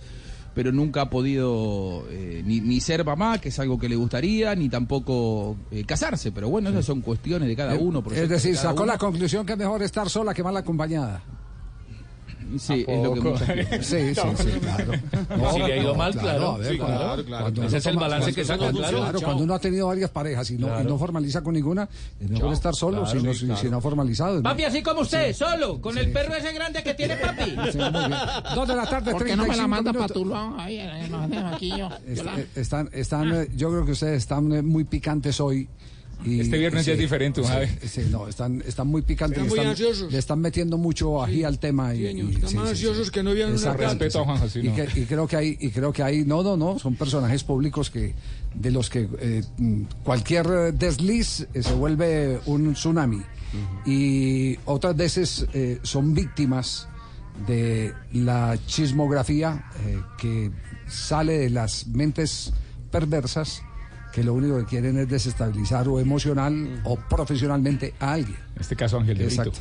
pero nunca ha podido eh, ni, ni ser mamá, que es algo que le gustaría, ni tampoco eh, casarse. Pero bueno, esas son cuestiones de cada uno. es decir, sacó uno. la conclusión que es mejor estar sola que mal acompañada. Sí, es lo que mucha gente- Sí, sí, sí, claro. Si le ha ido mal, claro. a ver, Sí, claro, claro. Ese es el balance que saca, claro. Cuando uno ha tenido varias parejas y no, y Claro. no formaliza con ninguna, es mejor Chao. estar solo Claro, si, no, sí, si- claro. si no ha formalizado. ¿no? Papi, así como usted, solo, con el perro ese grande que tiene papi. Dos de la tarde, ¿Por qué no me la 35 manda para Tulón? Ahí, no, aquí yo. Están, están, eh, yo creo que ustedes están eh, muy picantes hoy. Y, Este viernes ya es diferente, sí, ¿sabe? sí, no, están, están muy picantes. Están le muy están, ansiosos. le están metiendo mucho ají al tema. Y, Sí, señor, y- están sí, más sí, ansiosos sí. que no vieron una Respeto a Juan José, y, no. que- y creo que hay, y creo que hay, no, no, no, son personajes públicos que de los que eh, cualquier desliz eh, se vuelve un tsunami. Y otras veces eh, son víctimas de la chismografía eh, que sale de las mentes perversas que lo único que quieren es desestabilizar o emocional o profesionalmente a alguien. En este caso Ángel de Brito. Exacto.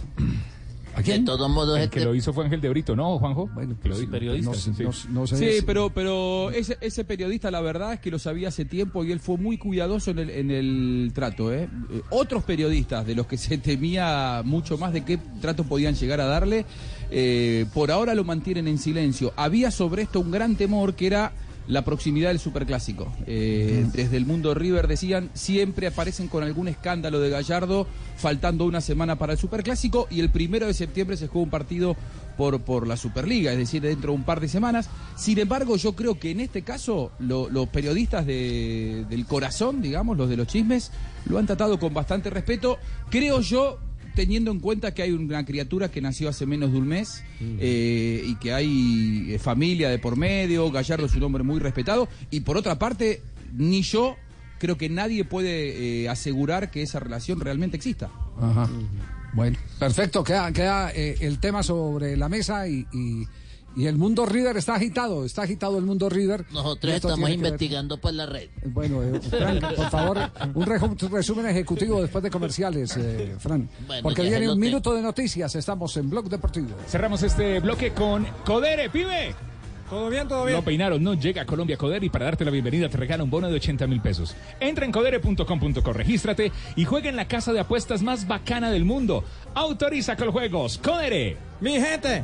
¿A quién? De todos modos, El este- que lo hizo fue Ángel de Brito, ¿no, Juanjo? Bueno, que lo dijo. No, Sí. no- no sé Sí, si- pero, pero ese, ese periodista, la verdad es que lo sabía hace tiempo y él fue muy cuidadoso en el, en el trato. ¿eh? Eh, Otros periodistas de los que se temía mucho más de qué trato podían llegar a darle, eh, por ahora lo mantienen en silencio. Había sobre esto un gran temor que era la proximidad del superclásico. Eh, Desde el mundo River decían, siempre aparecen con algún escándalo de Gallardo, faltando una semana para el superclásico y el primero de septiembre se juega un partido por, por la Superliga, es decir, dentro de un par de semanas. Sin embargo, yo creo que en este caso lo- los periodistas de- del corazón, digamos, los de los chismes, lo han tratado con bastante respeto. Creo yo, teniendo en cuenta que hay una criatura que nació hace menos de un mes eh, y que hay eh, familia de por medio, Gallardo es un hombre muy respetado, y por otra parte, ni yo creo que nadie puede eh, asegurar que esa relación realmente exista. Ajá. Bueno, perfecto. Queda, queda eh, el tema sobre la mesa y, y- Y el mundo River está agitado, está agitado el mundo River. Nosotros estamos que ver- investigando por la red. Bueno, eh, Fran, por favor, un resumen ejecutivo después de comerciales, eh, Fran. Bueno, Porque viene un minuto de noticias, estamos en Blog Deportivo. Cerramos este bloque con Codere, pibe. Todo bien, todo bien. Lo peinaron, no llega a Colombia Codere y para darte la bienvenida te regala un bono de 80 mil pesos. Entra en codere.com.co, regístrate y juega en la casa de apuestas más bacana del mundo. Autoriza con juegos. Codere. Mi gente,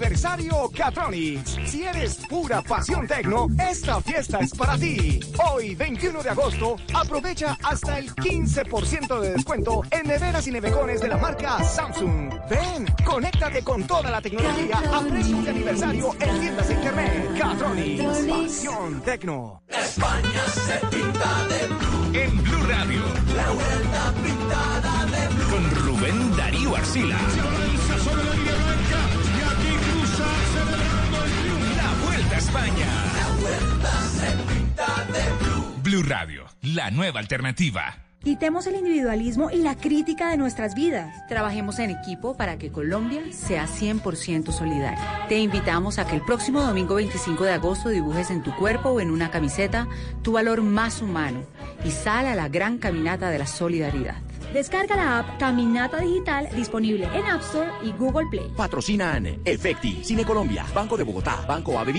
Aniversario Catronics. Si eres pura pasión tecno, esta fiesta es para ti. Hoy, 21 de agosto, aprovecha hasta el 15% de descuento en neveras y nevecones de la marca Samsung. Ven, conéctate con toda la tecnología a precios de aniversario en tiendas de internet. Catronics. Pasión tecno. España se pinta de blue. En Blue Radio, La vuelta pintada de blue. con Rubén Darío Arcila. España. La vuelta se pinta de blue. Blue Radio, la nueva alternativa. Quitemos el individualismo y la crítica de nuestras vidas. Trabajemos en equipo para que Colombia sea 100% solidaria. Te invitamos a que el próximo domingo 25 de agosto dibujes en tu cuerpo o en una camiseta tu valor más humano y sal a la gran caminata de la solidaridad. Descarga la app Caminata Digital disponible en App Store y Google Play. Patrocinan Efecti, Cine Colombia, Banco de Bogotá, Banco Ave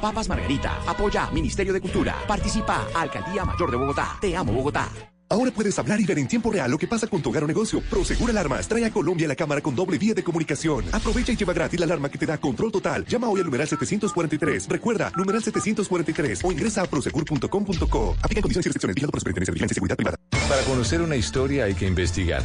Papas Margarita, Apoya Ministerio de Cultura, Participa Alcaldía Mayor de Bogotá, Te amo Bogotá. Ahora puedes hablar y ver en tiempo real lo que pasa con tu hogar o negocio. Prosegur Alarmas trae a Colombia la cámara con doble vía de comunicación. Aprovecha y lleva gratis la alarma que te da control total. Llama hoy al numeral 743. Recuerda, numeral 743 o ingresa a prosegur.com.co. Aplica condiciones y restricciones. Vigilado por Superintendencia de Vigilancia y Seguridad Privada. Para conocer una historia hay que investigar,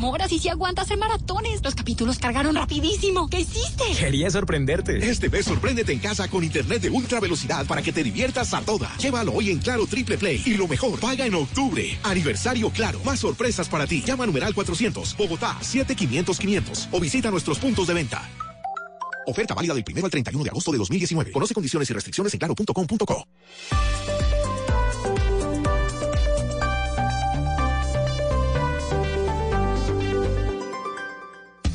Amor, así sí aguanta hacer maratones. Los capítulos cargaron rapidísimo. ¿Qué hiciste? Quería sorprenderte. Este mes sorpréndete en casa con internet de ultra velocidad para que te diviertas a toda. Llévalo hoy en Claro Triple Play y lo mejor, paga en octubre. Aniversario Claro. Más sorpresas para ti. Llama a numeral 400, Bogotá 7500 500 o visita nuestros puntos de venta. Oferta válida del 1 al 31 de agosto de 2019. Conoce condiciones y restricciones en claro.com.co.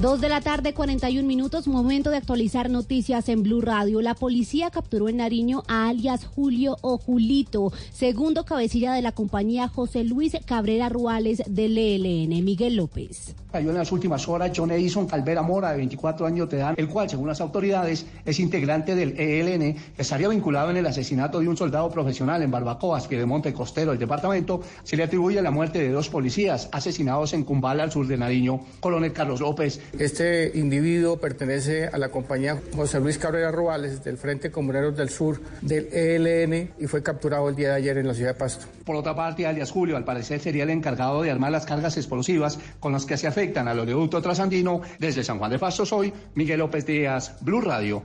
Dos de la tarde, 41 minutos, momento de actualizar noticias en Blue Radio. La policía capturó en Nariño a alias Julio o Julito, segundo cabecilla de la compañía José Luis Cabrera Ruales del ELN. Miguel López. Cayó en las últimas horas John Edison Calvera Mora, de 24 años de edad, el cual, según las autoridades, es integrante del ELN, que estaría vinculado en el asesinato de un soldado profesional en Barbacoas, que de Monte Costero, el departamento, se le atribuye la muerte de dos policías asesinados en Cumbala, al sur de Nariño. Coronel Carlos López. Este individuo pertenece a la compañía José Luis Cabrera Ruales del Frente Comuneros del Sur del ELN y fue capturado el día de ayer en la ciudad de Pasto. Por otra parte, alias Julio, al parecer, sería el encargado de armar las cargas explosivas con las que se afectan al oleoducto trasandino desde San Juan de Pasto. Soy Miguel López Díaz, Blue Radio.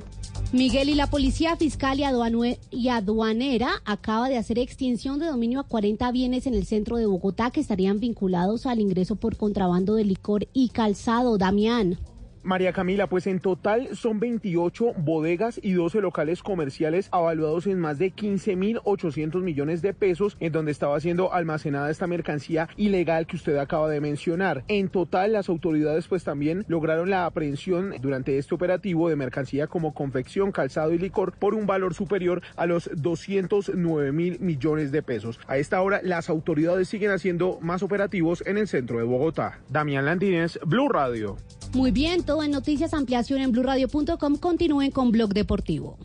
Miguel y la Policía Fiscal y, Aduanue- y Aduanera acaba de hacer extinción de dominio a 40 bienes en el centro de Bogotá que estarían vinculados al ingreso por contrabando de licor y calzado. Damián. yan. María Camila, pues en total son 28 bodegas y 12 locales comerciales avaluados en más de 15.800 millones de pesos, en donde estaba siendo almacenada esta mercancía ilegal que usted acaba de mencionar. En total, las autoridades pues también lograron la aprehensión durante este operativo de mercancía como confección, calzado y licor por un valor superior a los 209 mil millones de pesos. A esta hora, las autoridades siguen haciendo más operativos en el centro de Bogotá. Damián Landines, Blue Radio. Muy bien, todo en noticias, ampliación en blurradio.com. Continúen con Blog Deportivo.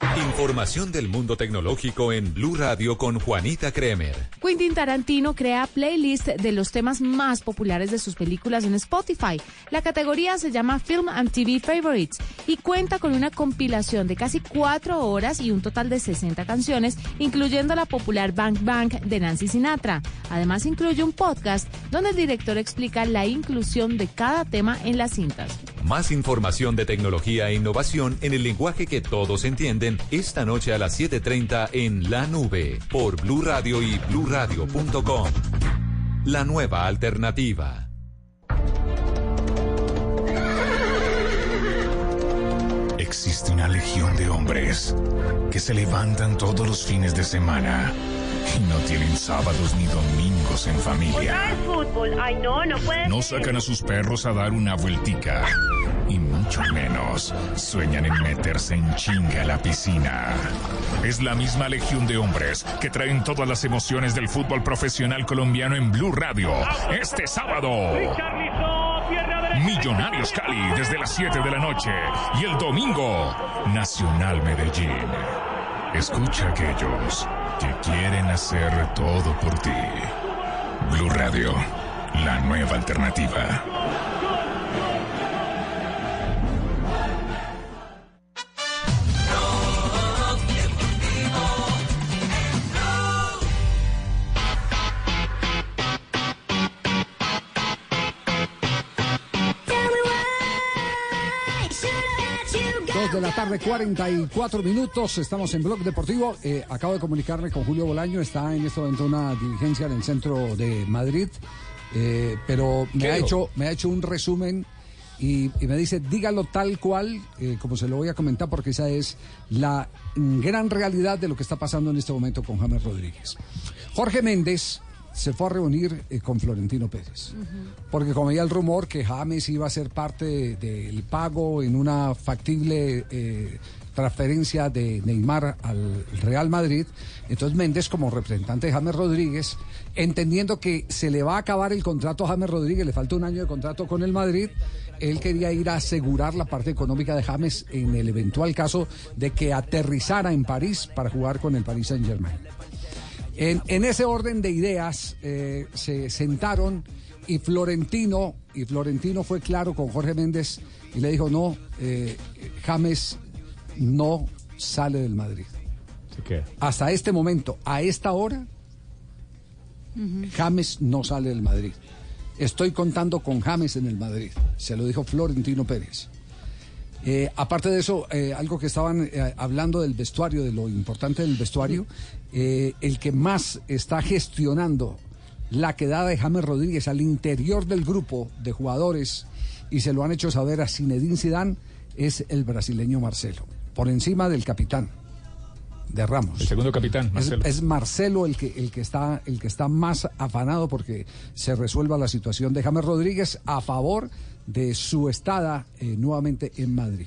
Información del mundo tecnológico en Blue Radio con Juanita Kremer. Quentin Tarantino crea playlist de los temas más populares de sus películas en Spotify. La categoría se llama Film and TV Favorites y cuenta con una compilación de casi cuatro horas y un total de 60 canciones, incluyendo la popular Bang Bang de Nancy Sinatra. Además incluye un podcast donde el director explica la inclusión de cada tema en las cintas. Más información de tecnología e innovación en el lenguaje que todos entienden esta noche a las 7:30 en La Nube por Blue Radio y bluradio.com. La nueva alternativa. Existe una legión de hombres que se levantan todos los fines de semana y no tienen sábados ni domingos en familia. fútbol. Ay, no, no puede No sacan a sus perros a dar una vueltica. Y mucho menos sueñan en meterse en chinga a la piscina. Es la misma legión de hombres que traen todas las emociones del fútbol profesional colombiano en Blue Radio. Este sábado. Millonarios Cali desde las 7 de la noche. Y el domingo, Nacional Medellín. Escucha a aquellos que quieren hacer todo por ti. Blue Radio, la nueva alternativa. De la tarde, 44 minutos. Estamos en Blog Deportivo. Eh, acabo de comunicarme con Julio Bolaño. Está en este momento una diligencia en el centro de Madrid. Eh, pero me ¿Qué ha, hecho, me ha hecho un resumen y, y me dice, dígalo tal cual, eh, como se lo voy a comentar, porque esa es la gran realidad de lo que está pasando en este momento con James Rodríguez. Jorge Méndez se fue a reunir eh, con Florentino Pérez. Porque como había el rumor que James iba a ser parte de- del pago en una factible eh, transferencia de Neymar al Real Madrid, entonces Méndez como representante de James Rodríguez, entendiendo que se le va a acabar el contrato a James Rodríguez, le falta un año de contrato con el Madrid, él quería ir a asegurar la parte económica de James en el eventual caso de que aterrizara en París para jugar con el Paris Saint Germain. En, en ese orden de ideas eh, se sentaron y Florentino, y Florentino fue claro con Jorge Méndez y le dijo, no, eh, James no sale del Madrid. Hasta este momento, a esta hora, James no sale del Madrid. Estoy contando con James en el Madrid, se lo dijo Florentino Pérez. Eh, aparte de eso, eh, algo que estaban eh, hablando del vestuario, de lo importante del vestuario, eh, el que más está gestionando la quedada de James Rodríguez al interior del grupo de jugadores y se lo han hecho saber a Zinedine Zidane es el brasileño Marcelo, por encima del capitán de Ramos. El segundo capitán, Es- Marcelo. Es, Marcelo el que, el, que está, el que está más afanado porque se resuelva la situación de James Rodríguez a favor de su estada eh, nuevamente en Madrid.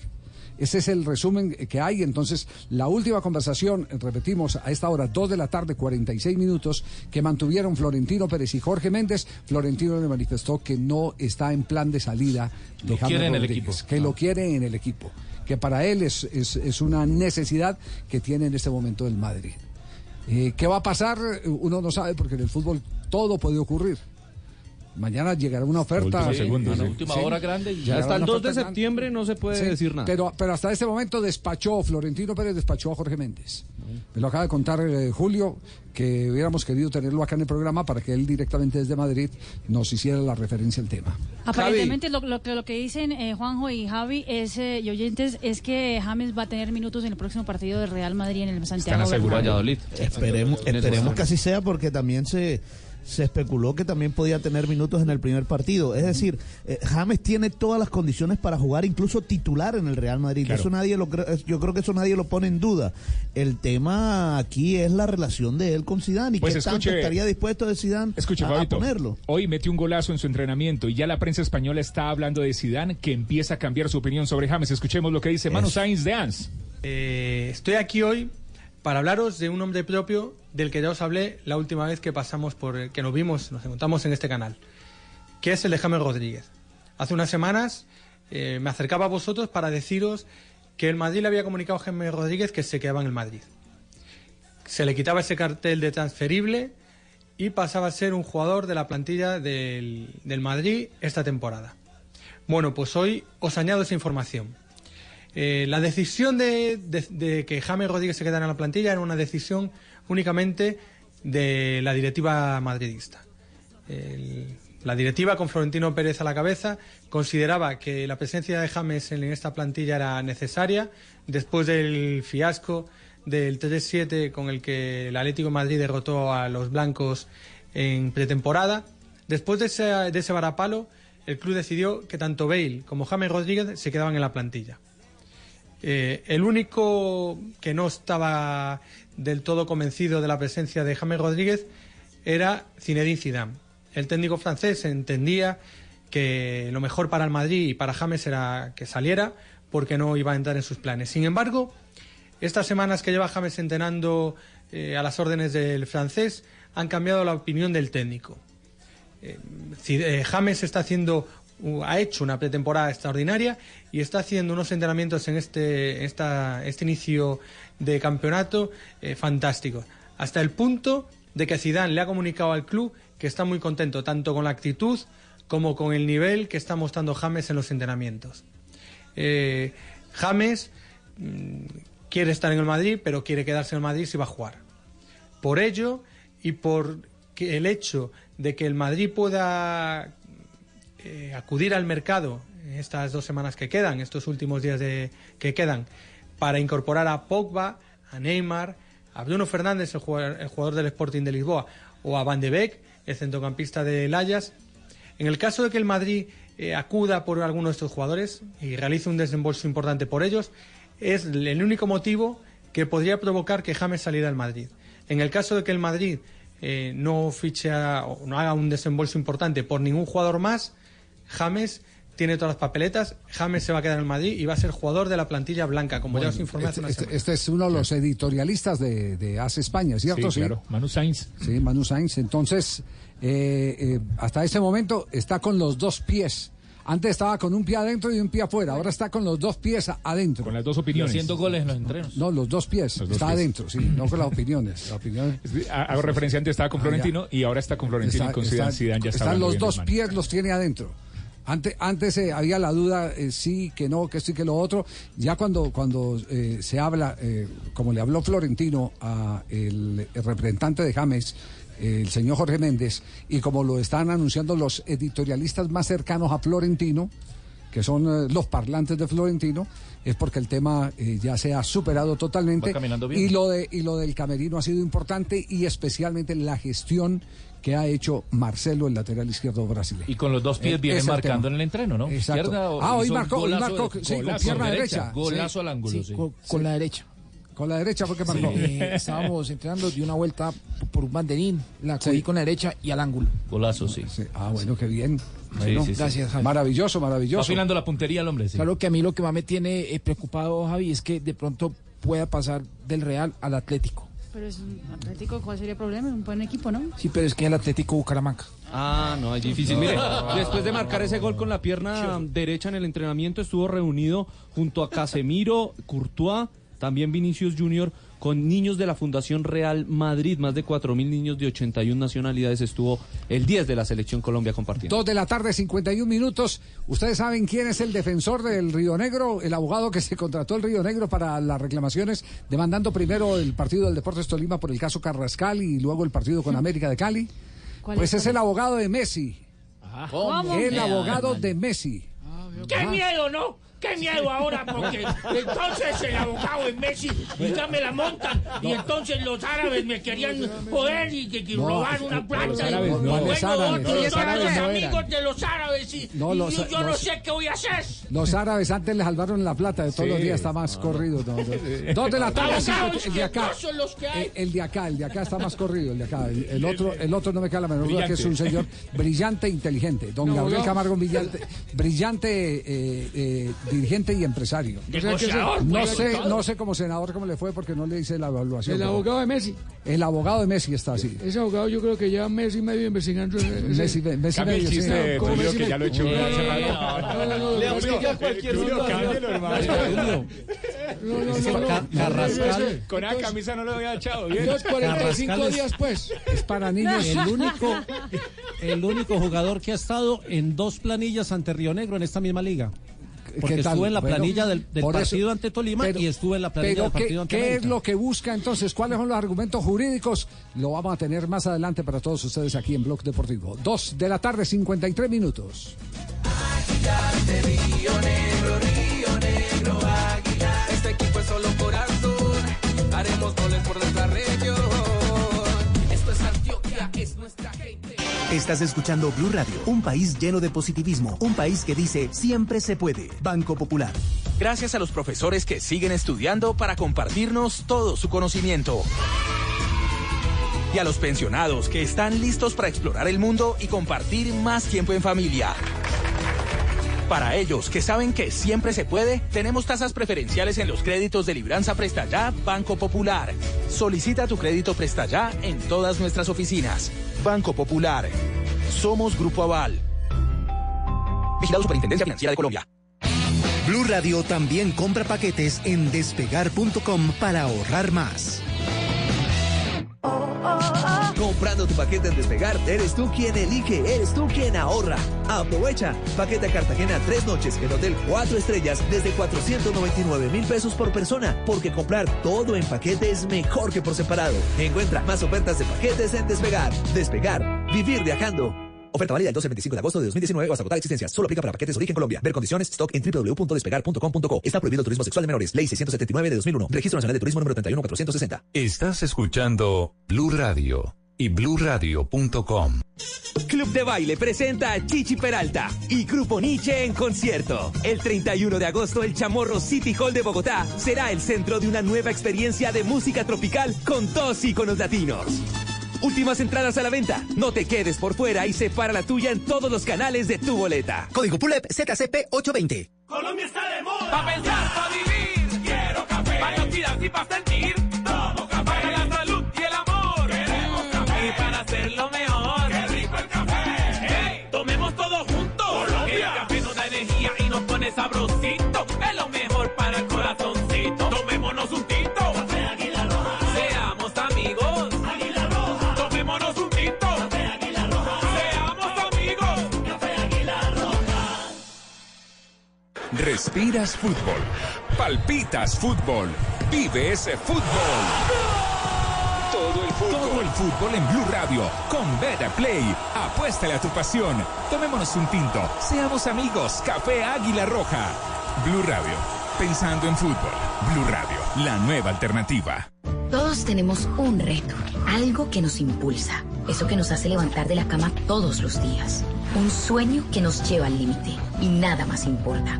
Ese es el resumen que hay. Entonces, la última conversación, repetimos, a esta hora, 2 de la tarde, 46 minutos, que mantuvieron Florentino Pérez y Jorge Méndez. Florentino le manifestó que no está en plan de salida de Lo James quiere en el equipo. que lo quiere en el equipo, que para él es, es- es una necesidad que tiene en este momento el Madrid. Eh, ¿Qué va a pasar? Uno no sabe porque en el fútbol todo puede ocurrir. Mañana llegará una oferta. última segunda, Eh, sí. última hora grande y hasta el una 2 de septiembre no se puede decir nada. Pero, pero hasta este momento despachó, Florentino Pérez despachó a Jorge Méndez. Me lo acaba de contar eh, Julio, que hubiéramos querido tenerlo acá en el programa para que él directamente desde Madrid nos hiciera la referencia al tema. Aparentemente lo, lo que- lo que dicen eh, Juanjo y Javi es, eh, y oyentes es que James va a tener minutos en el próximo partido del Real Madrid en el Santiago Bernabéu. Valladolid. Esperemos, esperemos que así sea porque también se se especuló que también podía tener minutos en el primer partido. Es decir, eh, James tiene todas las condiciones para jugar, incluso titular en el Real Madrid. Claro. Eso nadie lo yo creo que eso nadie lo pone en duda. El tema aquí es la relación de él con Zidane y Pues qué tanto escuche- estaría dispuesto de Zidane Escuche, a, a Fabito, ponerlo. hoy metió un golazo en su entrenamiento y ya la prensa española está hablando de Zidane que empieza a cambiar su opinión sobre James. Escuchemos lo que dice Manu Sainz de Ans. Eh, estoy aquí hoy para hablaros de un hombre propio del que ya os hablé la última vez que pasamos por que nos vimos, nos encontramos en este canal, que es el de James Rodríguez. Hace unas semanas eh, me acercaba a vosotros para deciros que el Madrid le había comunicado a James Rodríguez que se quedaba en el Madrid. Se le quitaba ese cartel de transferible y pasaba a ser un jugador de la plantilla del, del Madrid esta temporada. Bueno, pues hoy os añado esa información. Eh, la decisión de, que James Rodríguez se quedara en la plantilla era una decisión únicamente de la directiva madridista. La directiva, con Florentino Pérez a la cabeza, consideraba que la presencia de James en esta plantilla era necesaria después del fiasco del 3-7 con el que el Atlético Madrid derrotó a los blancos en pretemporada. Después de ese, de ese varapalo, el club decidió que tanto Bale como James Rodríguez se quedaban en la plantilla. Eh, el único que no estaba del todo convencido de la presencia de James Rodríguez era Zinedine Zidane. El técnico francés entendía que lo mejor para el Madrid y para James era que saliera porque no iba a entrar en sus planes. Sin embargo, estas semanas que lleva James entrenando eh, a las órdenes del francés han cambiado la opinión del técnico. Eh, James está haciendo ha hecho una pretemporada extraordinaria y está haciendo unos entrenamientos en este este inicio de campeonato eh, fantásticos hasta el punto de que Zidane le ha comunicado al club que está muy contento tanto con la actitud como con el nivel que está mostrando James en los entrenamientos. Eh, James mm, quiere estar en el Madrid, pero quiere quedarse en el Madrid si va a jugar. Por ello y por el hecho de que el Madrid pueda eh, acudir al mercado estas dos semanas que quedan, estos últimos días de, que quedan, para incorporar a Pogba, a Neymar, a Bruno Fernández, el jugador, el jugador del Sporting de Lisboa, o a Van de Beek, el centrocampista del Ajax. En el caso de que el Madrid eh, acuda por alguno de estos jugadores y realice un desembolso importante por ellos, es el único motivo que podría provocar que James saliera al Madrid. En el caso de que el Madrid eh, no fiche o no haga un desembolso importante por ningún jugador más, James tiene todas las papeletas, James se va a quedar en el Madrid y va a ser jugador de la plantilla blanca, como ya os informé hace este, unas este- semanas. este es uno de los editorialistas de, de AS España, ¿cierto? Sí, claro. Manu Sainz. Sí, Manu Sainz. Entonces, eh, eh, hasta ese momento está con los dos pies. Antes estaba con un pie adentro y un pie afuera. Ahora está con los dos pies adentro. Con las dos opiniones. Haciendo goles en los entrenos. No, los dos pies. Los dos está pies. adentro, sí, no con las opiniones. Las opiniones. Ha- Hago referencia antes estaba con Ah, Florentino y ahora está con Florentino Está- y con está- Zidane. Ya está están los dos pies, los tiene adentro. Antes, antes eh, había la duda, eh, sí, que no, que sí, que lo otro. Ya cuando, cuando eh, se habla, eh, como le habló Florentino a el, el representante de James, el señor Jorge Méndez, y como lo están anunciando los editorialistas más cercanos a Florentino, que son los parlantes de Florentino, es porque el tema eh, ya se ha superado totalmente. Va caminando bien. Y lo, de, y lo del camerino ha sido importante y especialmente la gestión que ha hecho Marcelo, el lateral izquierdo brasileño. Y con los dos pies Eh, viene el marcando tema. en el entreno, ¿no? Exacto. Izquierda ah, hoy marcó, hoy marcó, de- sí, con pierna derecha, derecha. golazo Sí. al ángulo, sí. Con, con la derecha. Con la derecha fue que marcó. Eh, estábamos entrenando de una vuelta por un banderín, la cogí Sí. con la derecha y al ángulo. Golazo, sí. Ah, bueno, qué bien. Bueno, sí, sí. Gracias, Javi. Maravilloso, maravilloso. Va afilando la puntería el hombre, sí. Claro que a mí lo que más me tiene eh, preocupado, Javi, es que de pronto pueda pasar del Real al Atlético. Pero es un Atlético, ¿cuál sería el problema? Es un buen equipo, ¿no? Sí, pero es que el Atlético Bucaramanga. Ah, no, es difícil. Mire, después de marcar ese gol con la pierna derecha en el entrenamiento, estuvo reunido junto a Casemiro, Courtois, también Vinicius Junior, con niños de la Fundación Real Madrid. Más de 4.000 niños de 81 nacionalidades estuvo el 10 de la Selección Colombia compartiendo. Dos de la tarde, 51 minutos. ¿Ustedes saben quién es el defensor del Río Negro? El abogado que se contrató el Río Negro para las reclamaciones, demandando primero el partido del Deportes Tolima por el caso Carrascal y luego el partido con América de Cali. ¿Cuál Pues es? es el abogado de Messi. ¿Cómo? El abogado de Messi. ¡Qué miedo, no! Qué miedo ahora, porque entonces el abogado es Messi y ya me la montan. Y entonces los árabes me querían joder y, que- que No, robar una plata. los y- árabes no, y los árabes, otros los son árabes los amigos de los árabes y, No, y los- yo, no sé qué voy a hacer. Los árabes antes les salvaron la plata, de todos Sí. los días está más corrido. no, no. Dos de la tarde, cincuenta- el de acá. izquierdosos los que hay. El, el de acá, el de acá está más corrido, el de acá. El, el otro, el otro no me queda la menor duda que es un señor brillante e inteligente. Don No, Gabriel no. Camargo brillante, brillante eh, eh, dirigente y empresario. Negociador, no pues, sé, no sé como senador cómo le fue porque no le hice la evaluación. El pero- abogado de Messi. El abogado de Messi está así. Ese abogado yo creo que lleva mes y medio investigando. Messi, Messi medio, sí. de ¿Cómo Julio, Messi que me- ya lo he hecho Le aplica cualquier hermano. Con esa camisa no lo había echado bien. Entonces, 45 Carrascal es- días pues. Es para niños. El único, el único jugador que ha estado en dos planillas ante Río Negro en esta misma liga. Porque ¿Qué tal? estuvo en la Bueno, planilla del, del por eso- partido ante Tolima pero- y estuvo en la planilla Pero del ¿qué, partido ante qué es lo que busca entonces? ¿Cuáles son los argumentos jurídicos? Lo vamos a tener más adelante para todos ustedes aquí en Blog Deportivo. Dos de la tarde, 53 minutos. Estás escuchando Blue Radio, un país lleno de positivismo, un país que dice siempre se puede. Banco Popular. Gracias a los profesores que siguen estudiando para compartirnos todo su conocimiento. Y a los pensionados que están listos para explorar el mundo y compartir más tiempo en familia. Para ellos que saben que siempre se puede, tenemos tasas preferenciales en los créditos de Libranza Presta Ya Banco Popular. Solicita tu crédito Presta Ya en todas nuestras oficinas. Banco Popular. Somos Grupo Aval. Vigilado Superintendencia Financiera de Colombia. Blue Radio también compra paquetes en despegar.com para ahorrar más. Comprando tu paquete en Despegar, eres tú quien elige, eres tú quien ahorra. Aprovecha. Paquete a Cartagena tres noches en Hotel 4 Estrellas desde 499 mil pesos por persona. Porque comprar todo en paquete es mejor que por separado. Encuentra más ofertas de paquetes en Despegar. Despegar. Vivir viajando. Oferta válida del 12 al 25 de agosto de 2019 o hasta agotar existencia. Solo aplica para paquetes origen Colombia. Ver condiciones, stock en www.despegar.com.co. Está prohibido el turismo sexual de menores. Ley 679 de 2001. Registro Nacional de Turismo número 31460. Estás escuchando Blue Radio y bluradio.com. Club de Baile presenta a Chichi Peralta y Grupo Nietzsche en concierto. El 31 de agosto, el Chamorro City Hall de Bogotá será el centro de una nueva experiencia de música tropical con dos íconos latinos. Últimas entradas a la venta. No te quedes por fuera y separa la tuya en todos los canales de tu boleta. Código PULEP ZCP 820. Colombia está de moda. Pa' pensar, pa' vivir. Quiero café. Para y para sentir. Respiras fútbol. Palpitas fútbol. Vive ese fútbol. Todo el fútbol. Todo el fútbol en Blue Radio. Con Beta Play. Apuéstale a tu pasión. Tomémonos un tinto. Seamos amigos. Café Águila Roja. Blue Radio. Pensando en fútbol. Blue Radio. La nueva alternativa. Todos tenemos un reto, algo que nos impulsa, eso que nos hace levantar de la cama todos los días, un sueño que nos lleva al límite y nada más importa.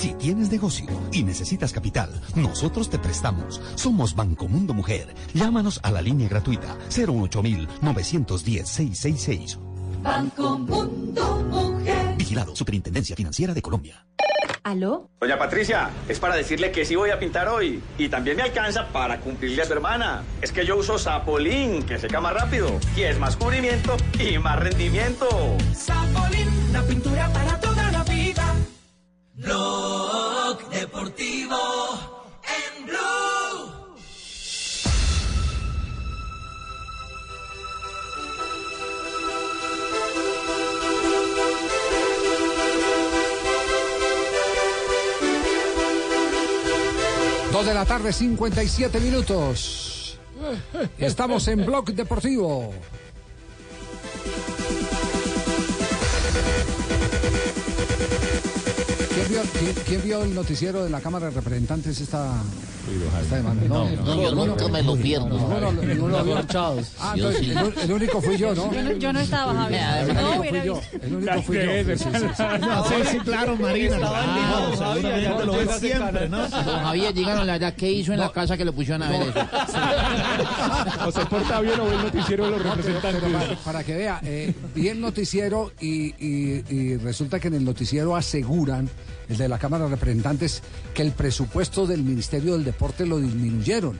Si tienes negocio y necesitas capital, nosotros te prestamos. Somos Banco Mundo Mujer. Llámanos a la línea gratuita 08910-666. Banco Mundo Mujer. Vigilado Superintendencia Financiera de Colombia. ¿Aló? Doña Patricia, es para decirle que sí voy a pintar hoy. Y también me alcanza para cumplirle a su hermana. Es que yo uso Sapolín, que seca más rápido. Y es más cubrimiento y más rendimiento. Zapolín, la pintura para. Blog Deportivo en Blue. Dos de la tarde, 57 minutos. Estamos en Blog Deportivo. ¿Quién vio, quién- quién vio el noticiero de la Cámara de Representantes esta, esta semana? No, yo nunca me lo pierdo. Lo vio. Ah, entonces, el, el único fui yo, ¿no? Yo no, yo no estaba, Javier. El No único hubiera fui yo. visto. El único fui yo. Sí, sí. No, claro, Marina. Seguramente lo ves siempre, ¿no? Javier, díganos la verdad, ¿qué hizo en la casa que lo pusieron a ver eso? O se porta bien o ve el noticiero de los No, representantes. para, que vea, eh, vi el noticiero y resulta que en el noticiero aseguran, el de la Cámara de Representantes, que el presupuesto del Ministerio del Deporte lo disminuyeron.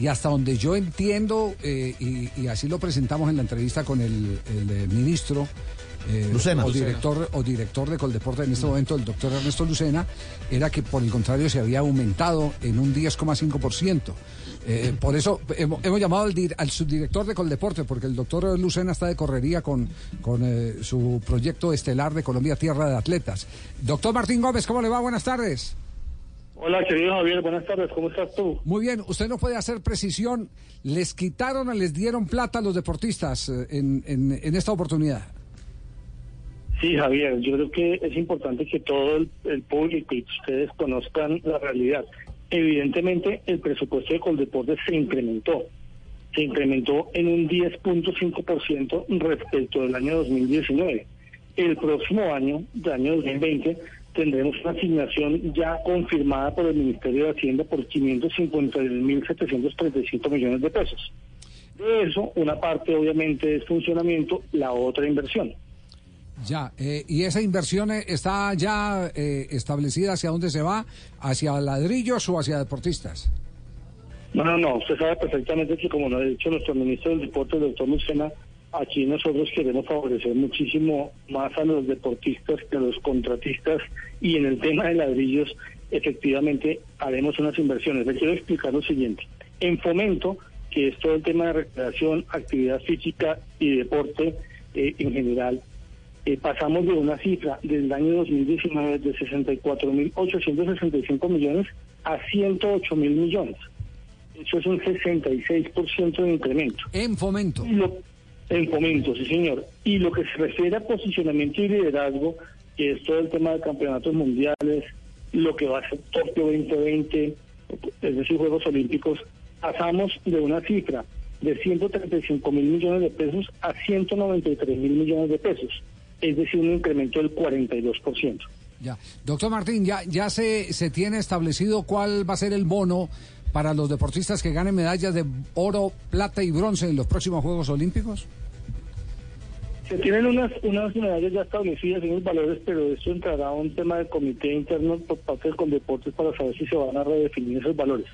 Y hasta donde yo entiendo, eh, y, y así lo presentamos en la entrevista con el, el, eh, ministro. eh, Lucena. o Lucena. director o director de Coldeporte en este momento, el doctor Ernesto Lucena, era que por el contrario se había aumentado en un 10,5%. Eh, por eso hemos, hemos llamado al, dir- al subdirector de Coldeporte, porque el doctor Lucena está de correría con, con eh, su proyecto estelar de Colombia Tierra de Atletas. Doctor Martín Gómez, ¿cómo le va? Buenas tardes. Hola, querido Javier, buenas tardes, ¿cómo estás tú? Muy bien, usted no puede hacer precisión. ¿Les quitaron o les dieron plata a los deportistas eh, en, en- en esta oportunidad? Sí, Javier, yo creo que es importante que todo el, el público y ustedes conozcan la realidad. Evidentemente, el presupuesto de Coldeportes se incrementó. Se incrementó en un 10.5% respecto del año 2019. El próximo año, del año 2020, tendremos una asignación ya confirmada por el Ministerio de Hacienda por 551.735 millones de pesos. De eso, una parte obviamente es funcionamiento, la otra inversión. Ya, eh, ¿y esa inversión está ya eh, establecida hacia dónde se va? ¿Hacia ladrillos o hacia deportistas? No, no, no, usted sabe perfectamente que como lo ha dicho nuestro ministro del Deporte, el doctor Lucena, aquí nosotros queremos favorecer muchísimo más a los deportistas que a los contratistas y en el tema de ladrillos efectivamente haremos unas inversiones. Le quiero explicar lo siguiente. En fomento, que es todo el tema de recreación, actividad física y deporte eh, en general, eh, pasamos de una cifra del año 2019 de 64.865 millones a 108 mil millones. Eso es un 66% de incremento. En fomento. Lo- en fomento, sí señor. Y lo que se refiere a posicionamiento y liderazgo, que es todo el tema de campeonatos mundiales, lo que va a ser Tokio 2020, es decir, Juegos Olímpicos, pasamos de una cifra de 135 mil millones de pesos a 193 mil millones de pesos, es decir, un incremento del 42%. Ya. Doctor Martín, ¿ya, ya se, se tiene establecido cuál va a ser el bono para los deportistas que ganen medallas de oro, plata y bronce en los próximos Juegos Olímpicos? Se tienen unas, unas medallas ya establecidas en los valores, pero esto entrará a un tema de comité interno por parte del Condeportes para saber si se van a redefinir esos valores.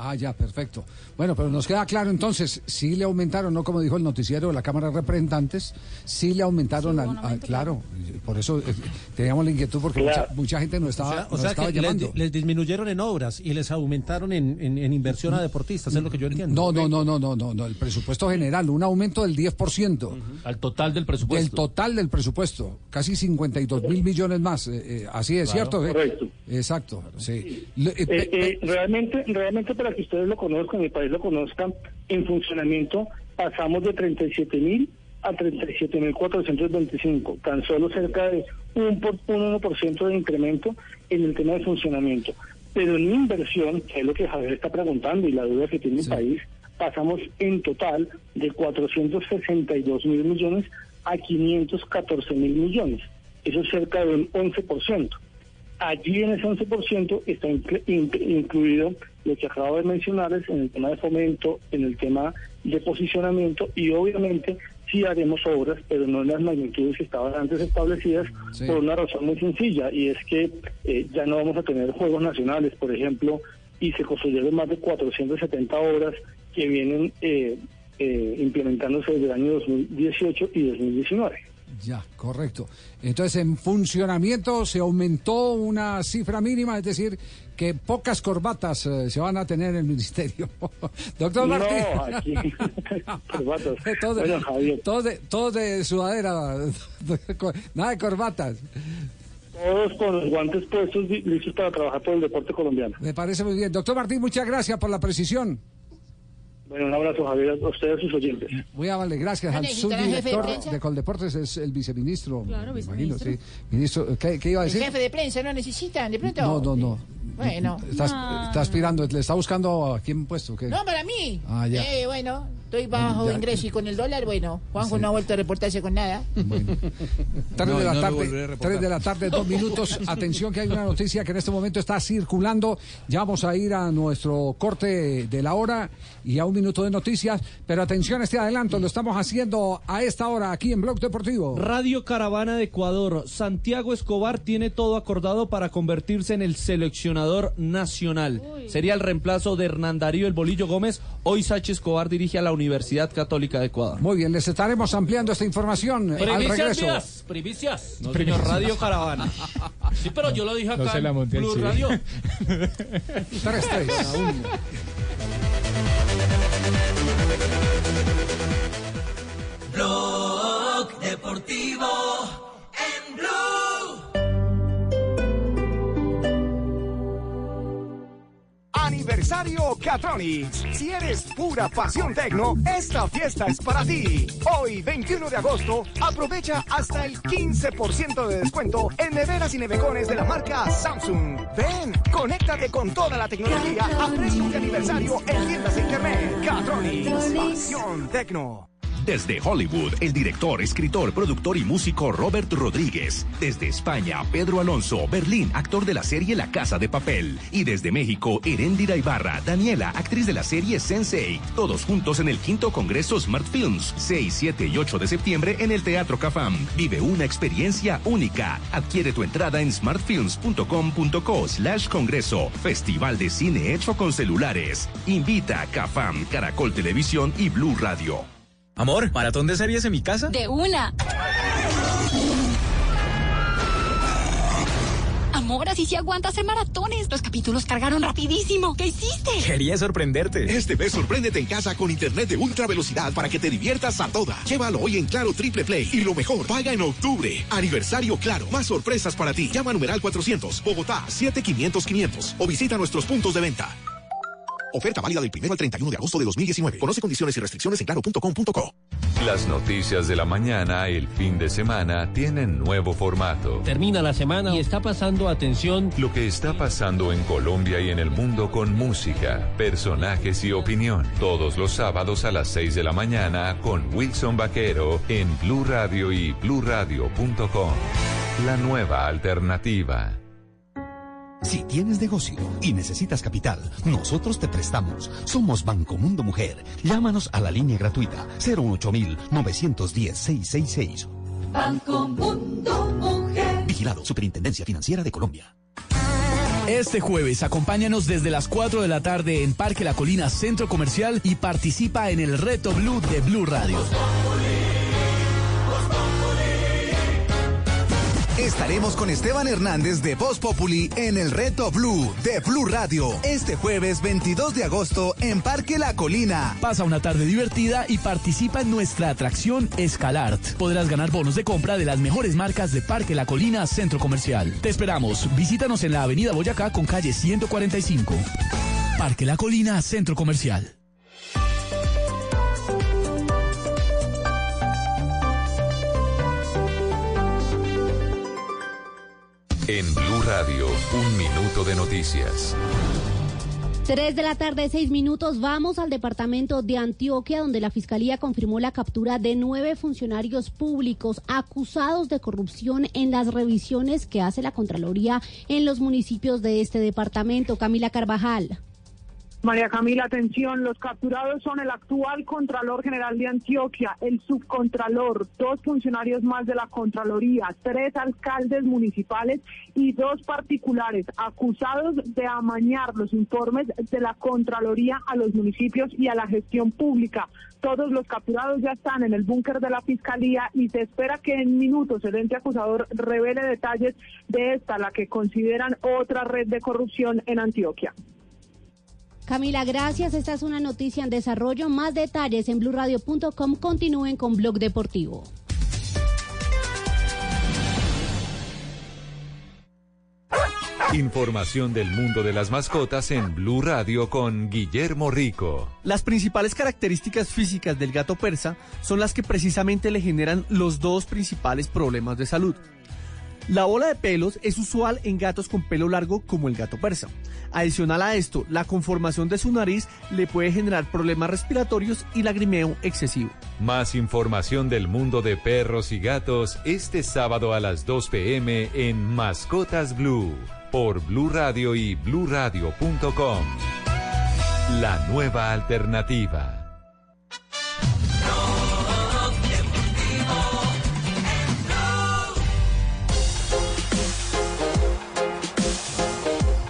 Ah, ya, perfecto. Bueno, pero nos queda claro entonces, sí le aumentaron, no como dijo el noticiero de la Cámara de Representantes, sí le aumentaron, al, al- claro, por eso eh, teníamos la inquietud porque Claro. mucha, mucha gente nos estaba, O sea, o nos sea estaba que llamando. les disminuyeron en obras y les aumentaron en, en- en inversión a deportistas, es lo que yo entiendo. No, no, no, no, no, no, no, el presupuesto general, un aumento del 10%. Al total del Del presupuesto. total del presupuesto, casi 52 mil millones más. eh, eh, así es, Claro. ¿cierto? eh? Correcto. Exacto, sí. Le- eh, Eh, eh, realmente, realmente para que ustedes lo conozcan, el país lo conozcan, en funcionamiento pasamos de 37 mil a 37 mil 425, tan solo cerca de un, por, un 1% de incremento en el tema de funcionamiento. Pero en inversión, que es lo que Javier está preguntando y la duda que tiene el país, pasamos en total de 462 mil millones a 514 mil millones. Eso es cerca de un 11%. Allí en ese 11% está inclu- in- incluido lo que acabo de mencionarles en el tema de fomento, en el tema de posicionamiento y obviamente sí haremos obras, pero no en las magnitudes que estaban antes establecidas Sí. por una razón muy sencilla y es que eh, ya no vamos a tener Juegos Nacionales, por ejemplo, y se construyeron más de 470 obras que vienen eh, eh, implementándose desde el año 2018 y 2019. Ya, correcto. Entonces, en funcionamiento se aumentó una cifra mínima, es decir, que pocas corbatas eh, se van a tener en el ministerio. Doctor No, Martín. aquí, corbatas. Todo de, Bueno, Javier. todo de- sudadera, nada de corbatas. Todos con los guantes puestos, li- listos para trabajar por el deporte colombiano. Me parece muy bien. Doctor Martín, muchas gracias por la precisión. Bueno, un abrazo, Javier, a ustedes y sus oyentes. Muy amable, gracias ¿No al de subdirector prensa? de Coldeportes, es el viceministro. Claro, me imagino, viceministro. sí. Ministro, ¿qué, qué iba a El decir? jefe de prensa no necesitan, de pronto. No, no, no. Bueno. Está, está aspirando, le está buscando a quién puesto. ¿qué? No, para mí. Ah, ya. Eh, bueno, estoy bajo Ya. ingreso y con el dólar, bueno, Juanjo no ha vuelto a reportarse con nada. Tres No, de la no tarde, volveré a reportar. tres de la tarde, dos minutos. Atención que hay una noticia que en este momento está circulando. Ya vamos a ir a nuestro corte de la hora y a un minuto de noticias. Pero atención a este adelanto, lo estamos haciendo a esta hora aquí en Blog Deportivo. Radio Caravana de Ecuador. Santiago Escobar tiene todo acordado para convertirse en el seleccionador nacional. Sería el reemplazo de Hernán Darío El Bolillo Gómez. Hoy Sachi Escobar dirige a la Universidad Católica de Ecuador. Muy bien, les estaremos ampliando esta información eh, al Primicias regreso. mías, primicias. No, Primicias. señor, Radio Caravana. Sí, pero yo lo dije acá No se la monté al Blue sí. Radio. Tres, tres. Blog Deportivo Aniversario Catronics. Si eres pura pasión tecno, esta fiesta es para ti. Hoy, 21 de agosto, aprovecha hasta el 15% de descuento en neveras y nevecones de la marca Samsung. Ven, conéctate con toda la tecnología a precios de aniversario en tiendas internet. Catronics. Pasión tecno. Desde Hollywood, el director, escritor, productor y músico Robert Rodríguez. Desde España, Pedro Alonso, Berlín, actor de la serie La Casa de Papel. Y desde México, Erendira Ibarra, Daniela, actriz de la serie Sensei. Todos juntos en el quinto Congreso Smart Films, 6, 7 y 8 de septiembre en el Teatro Cafam. Vive una experiencia única. Adquiere tu entrada en smartfilms.com.co slash congreso. Festival de cine hecho con celulares. Invita a Cafam, Caracol Televisión y Blue Radio. Amor, ¿maratón de series en mi casa? De una. Amor, así se aguanta hacer maratones. Los capítulos cargaron rapidísimo. ¿Qué hiciste? Quería sorprenderte. Este mes sorpréndete en casa con internet de ultra velocidad para que te diviertas a toda. Llévalo hoy en Claro Triple Play y lo mejor, paga en octubre. Aniversario Claro. Más sorpresas para ti. Llama a numeral 400, Bogotá 7500 500 o visita nuestros puntos de venta. Oferta válida del 1 al 31 de agosto de 2019. Conoce condiciones y restricciones en claro.com.co. Las noticias de la mañana, el fin de semana, tienen nuevo formato. Termina la semana y está pasando atención. Lo que está pasando en Colombia y en el mundo con música, personajes y opinión. Todos los sábados a las 6 de la mañana con Wilson Vaquero en Blue Radio y bluradio.com. La nueva alternativa. Si tienes negocio y necesitas capital, nosotros te prestamos. Somos Banco Mundo Mujer. Llámanos a la línea gratuita 08910-666. Banco Mundo Mujer. Vigilado Superintendencia Financiera de Colombia. Este jueves, acompáñanos desde las 4 de la tarde en Parque La Colina Centro Comercial y participa en el Reto Blue de Blue Radio. Estaremos con Esteban Hernández de Voz Populi en el Reto Blue de Blue Radio este jueves 22 de agosto en Parque La Colina. Pasa una tarde divertida y participa en nuestra atracción Escalart. Podrás ganar bonos de compra de las mejores marcas de Parque La Colina Centro Comercial. Te esperamos. Visítanos en la Avenida Boyacá con calle 145. Parque La Colina Centro Comercial. En Blue Radio, un minuto de noticias. Tres de la tarde, seis minutos. Vamos al departamento de Antioquia, donde la fiscalía confirmó la captura de nueve funcionarios públicos acusados de corrupción en las revisiones que hace la Contraloría en los municipios de este departamento. Camila Carvajal. María Camila, atención, los capturados son el actual Contralor General de Antioquia, el subcontralor, dos funcionarios más de la Contraloría, tres alcaldes municipales y dos particulares acusados de amañar los informes de la Contraloría a los municipios y a la gestión pública. Todos los capturados ya están en el búnker de la Fiscalía y se espera que en minutos el ente acusador revele detalles de esta, la que consideran otra red de corrupción en Antioquia. Camila, gracias. Esta es una noticia en desarrollo. Más detalles en blurradio.com. Continúen con Blog Deportivo. Información del mundo de las mascotas en Blue Radio con Guillermo Rico. Las principales características físicas del gato persa son las que precisamente le generan los dos principales problemas de salud. La bola de pelos es usual en gatos con pelo largo como el gato persa. Adicional a esto, la conformación de su nariz le puede generar problemas respiratorios y lagrimeo excesivo. Más información del mundo de perros y gatos este sábado a las 2 pm en Mascotas Blue por Blue Radio y bluradio.com. La nueva alternativa.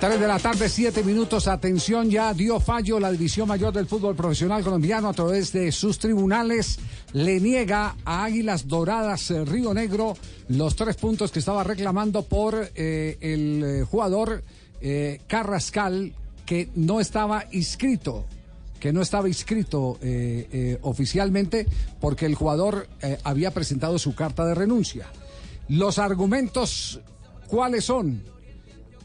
Tres de la tarde, siete minutos. Atención, ya dio fallo la División Mayor del Fútbol Profesional Colombiano a través de sus tribunales. Le niega a Águilas Doradas eh, Río Negro los tres puntos que estaba reclamando por eh, el eh, jugador Carrascal, que no estaba inscrito que no estaba inscrito oficialmente porque el jugador había presentado su carta de renuncia. Los argumentos, ¿cuáles son?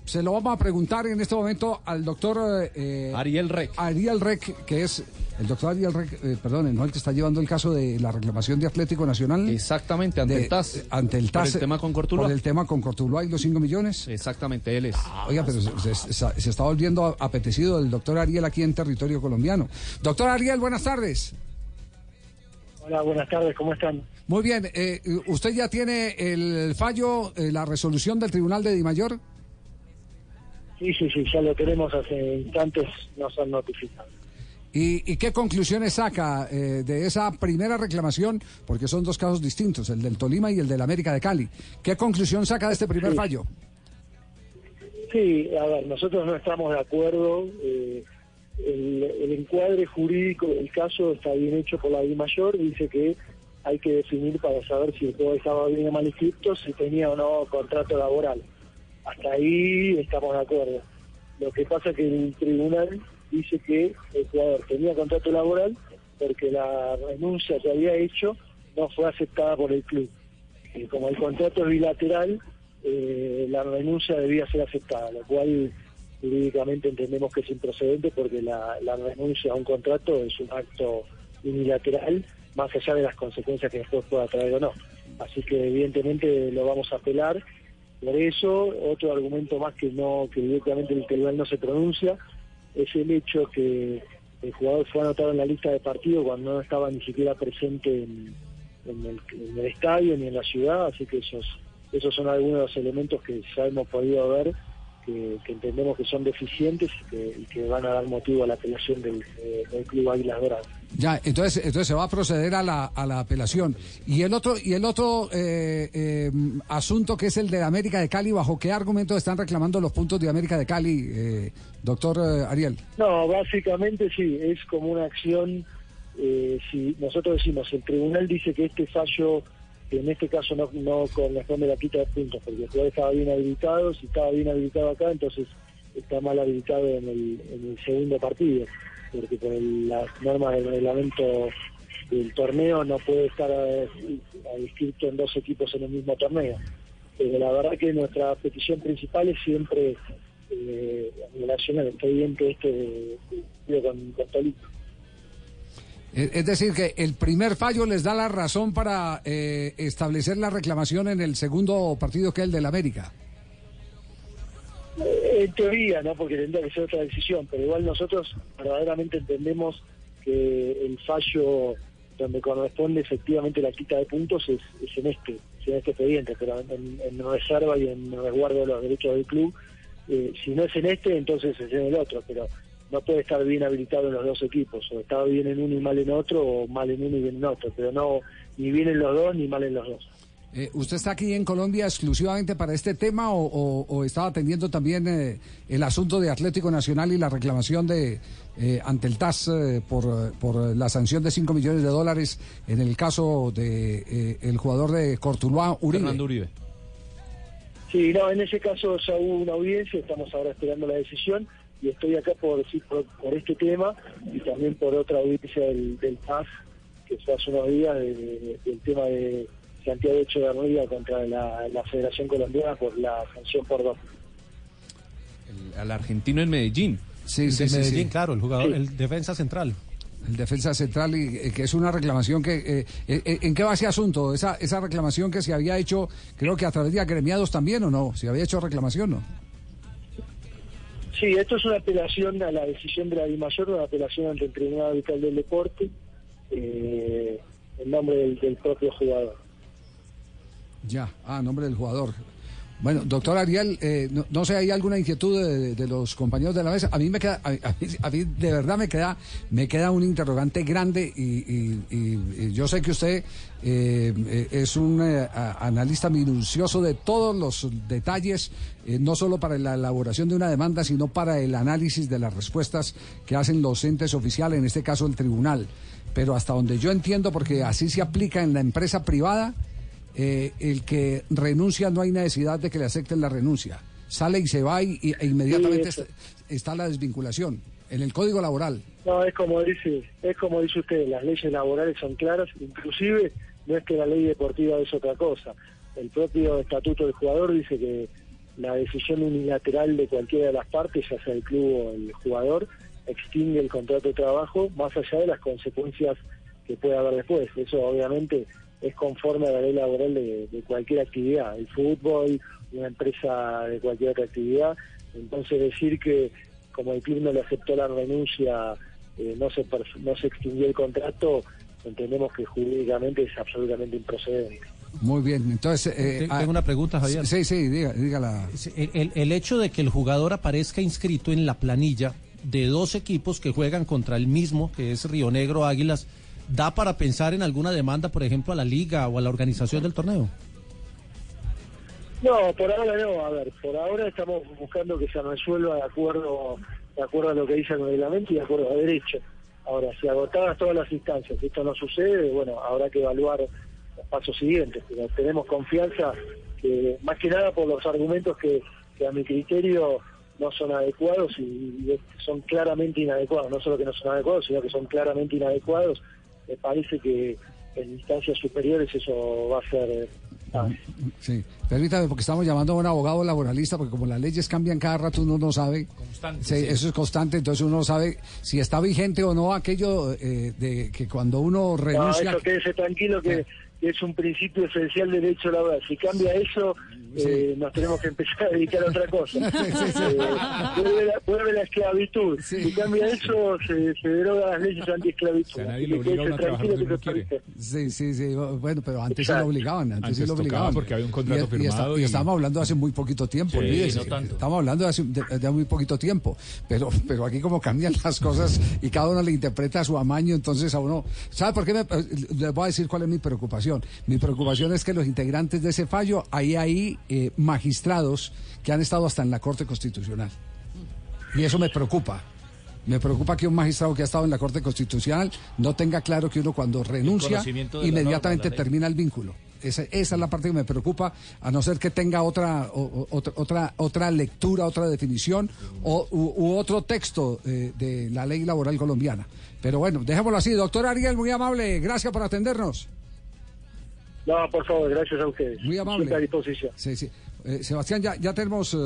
Se lo vamos a preguntar en este momento al doctor eh, Ariel Rec. Ariel Rec, que es el doctor Ariel Rec, eh, perdón, no el que está llevando el caso de la reclamación de Atlético Nacional. Exactamente, ante De- el TAS. eh, Ante el Por TAS. el tema con Cortuluá. Por el tema con Cortuluá y los 5 millones. Exactamente, él es. Oiga, pero se, se- se está volviendo apetecido el doctor Ariel aquí en territorio colombiano. Doctor Ariel, buenas tardes. Hola, buenas tardes, ¿cómo están? Muy bien, eh, ¿usted ya tiene el fallo, eh, la resolución del Tribunal de Dimayor? Sí, sí, sí, ya lo tenemos hace instantes, nos han notificado. ¿Y, y qué conclusiones saca eh, de esa primera reclamación? Porque son dos casos distintos, el del Tolima y el del América de Cali. ¿Qué conclusión saca de este primer Sí. fallo? Sí, a ver, nosotros no estamos de acuerdo. eh, el, el encuadre jurídico del caso está bien hecho por la DIMAYOR, dice que hay que definir para saber si el juego estaba bien o mal inscrito, si tenía o no contrato laboral. Hasta ahí estamos de acuerdo. Lo que pasa es que el tribunal dice que el jugador tenía contrato laboral porque la renuncia que había hecho no fue aceptada por el club. Como el contrato es bilateral, eh, la renuncia debía ser aceptada, lo cual jurídicamente entendemos que es improcedente porque la, la renuncia a un contrato es un acto unilateral, más allá de las consecuencias que después pueda traer o no. Así que evidentemente lo vamos a apelar. Por eso, otro argumento más que no que directamente el tribunal no se pronuncia es el hecho que el jugador fue anotado en la lista de partido cuando no estaba ni siquiera presente en, el, en el estadio ni en la ciudad, así que esos esos son algunos de los elementos que ya hemos podido ver que, que entendemos que son deficientes y que, y que van a dar motivo a la apelación del, eh, del club Águilas Doradas. Ya, entonces, entonces se va a proceder a la, a la apelación. Y el otro, y el otro eh, eh, asunto que es el de América de Cali, ¿bajo qué argumentos están reclamando los puntos de América de Cali, eh, doctor Ariel? No, básicamente sí, es como una acción, eh, si nosotros decimos, el tribunal dice que este fallo, en este caso no, no corresponde la quita de puntos, porque el jugador estaba bien habilitado, si estaba bien habilitado acá, entonces está mal habilitado en el, segundo partido, porque por las normas del reglamento del torneo no puede estar inscrito en dos equipos en el mismo torneo. Pero la verdad que nuestra petición principal es siempre eh, en relación expediente este de, de- con, con Tolima. Es decir, que el primer fallo les da la razón para eh, establecer la reclamación en el segundo partido que es el del América. En teoría, ¿no? Porque tendría que ser otra decisión, pero igual nosotros verdaderamente entendemos que el fallo donde corresponde efectivamente la quita de puntos es, es en este, es en este expediente, pero en, en reserva y en resguardo los derechos del club. Eh, si no es en este, entonces es en el otro, pero no puede estar bien habilitado en los dos equipos, o está bien en uno y mal en otro, o mal en uno y bien en otro, pero no ni bien en los dos ni mal en los dos. Eh, ¿Usted está aquí en Colombia exclusivamente para este tema o, o- o estaba atendiendo también eh, el asunto de Atlético Nacional y la reclamación de eh, ante el TAS eh, por, por la sanción de 5 millones de dólares en el caso de eh, el jugador de Cortuluá, Uribe? Fernando Uribe. Sí, no, en ese caso ya hubo una audiencia, estamos ahora esperando la decisión y estoy acá por, sí, por, por este tema y también por otra audiencia del, del PAS que fue hace unos días de- de- del tema de Santiago Echeverría contra la, la Federación Colombiana por la sanción por dos. el- al argentino en Medellín. Sí, de Medellín, claro, el jugador, Sí. el defensa central. El defensa central, y, eh, que es una reclamación que... eh, eh, eh, ¿En qué va ese asunto? Esa, esa reclamación que se había hecho, creo que a través de agremiados también, ¿o no? ¿Se había hecho reclamación, no? Sí, esto es una apelación a la decisión de la DIMAYOR, una apelación ante el Tribunal Arbitral del Deporte, eh, en nombre del, del propio jugador. Ya, ah, nombre del jugador. Bueno, doctor Ariel, eh, no, no sé, ¿hay alguna inquietud de, los compañeros de la mesa? A mí me queda, a, mí, a de verdad me queda, me queda un interrogante grande y, y- y- y yo sé que usted eh, es un eh, analista minucioso de todos los detalles, eh, no solo para la elaboración de una demanda, sino para el análisis de las respuestas que hacen los entes oficiales, en este caso el tribunal. Pero hasta donde yo entiendo, porque así se aplica en la empresa privada, eh, el que renuncia no hay necesidad de que le acepten la renuncia. Sale y se va y, y- e inmediatamente Sí, eso. está, está la desvinculación. En el código laboral. No, es como dice, es como dice usted, las leyes laborales son claras, inclusive no es que la ley deportiva es otra cosa. El propio estatuto del jugador dice que la decisión unilateral de cualquiera de las partes, ya sea el club o el jugador, extingue el contrato de trabajo más allá de las consecuencias que pueda haber después. Eso obviamente es conforme a la ley laboral de, de cualquier actividad, el fútbol, una empresa de cualquier otra actividad. Entonces decir que como el club no le aceptó la renuncia, eh, no se no se extinguió el contrato, entendemos que jurídicamente es absolutamente improcedente. Muy bien. Entonces. eh, Tengo ah, una pregunta, Javier. Sí, sí, diga, dígala. El, el- el hecho de que el jugador aparezca inscrito en la planilla de dos equipos que juegan contra el mismo, que es Río Negro Águilas, ¿da para pensar en alguna demanda, por ejemplo, a la liga o a la organización del torneo? No, por ahora no. A ver, por ahora estamos buscando que se resuelva de acuerdo, de acuerdo a lo que dice el reglamento y de acuerdo a derecho. Ahora, si agotadas todas las instancias esto no sucede, bueno, habrá que evaluar los pasos siguientes. Pero tenemos confianza que, más que nada por los argumentos que, a mi criterio no son adecuados y son claramente inadecuados. No solo que no son adecuados, sino que son claramente inadecuados. Me parece que en instancias superiores eso va a ser... eh, ah, Sí, permítame, porque estamos llamando a un abogado laboralista, porque como las leyes cambian cada rato, uno no sabe. Constante, Sí, sí. Eso es constante, entonces uno no sabe si está vigente o no aquello eh, de que cuando uno No, renuncia. eso quédese tranquilo que, que es un principio esencial del derecho laboral. Si cambia eso, eh, nos tenemos que empezar a dedicar a otra cosa. Eh, vuelve, la, vuelve la esclavitud. Si cambia eso, se, se derogan las leyes anti-esclavitud. Sí, sí, sí. Bueno, pero antes Exacto. lo obligaban. Antes, Antes sí lo obligaban. porque había un contrato Y- y, firmado y y- estamos hablando hace muy poquito tiempo, no tanto. Estamos hablando de, hace, de- de muy poquito tiempo. Pero, pero aquí como cambian las cosas y cada uno le interpreta a su amaño, entonces a uno... ¿Sabe por qué? Me, eh, les voy a decir cuál es mi preocupación. Mi preocupación es que los integrantes de ese fallo, hay ahí eh, magistrados que han estado hasta en la Corte Constitucional. Y eso me preocupa. Me preocupa que un magistrado que ha estado en la Corte Constitucional no tenga claro que uno cuando renuncia inmediatamente norma, termina el vínculo. Esa, esa es la parte que me preocupa, a no ser que tenga otra o- otra otra, otra lectura, otra definición o, u, u otro texto eh, de la ley laboral colombiana. Pero bueno, dejémoslo así. Doctor Ariel, muy amable, gracias por atendernos. No, por favor, gracias a ustedes. Muy amable. A disposición. Sí, sí. Eh, Sebastián, ya, ya tenemos eh,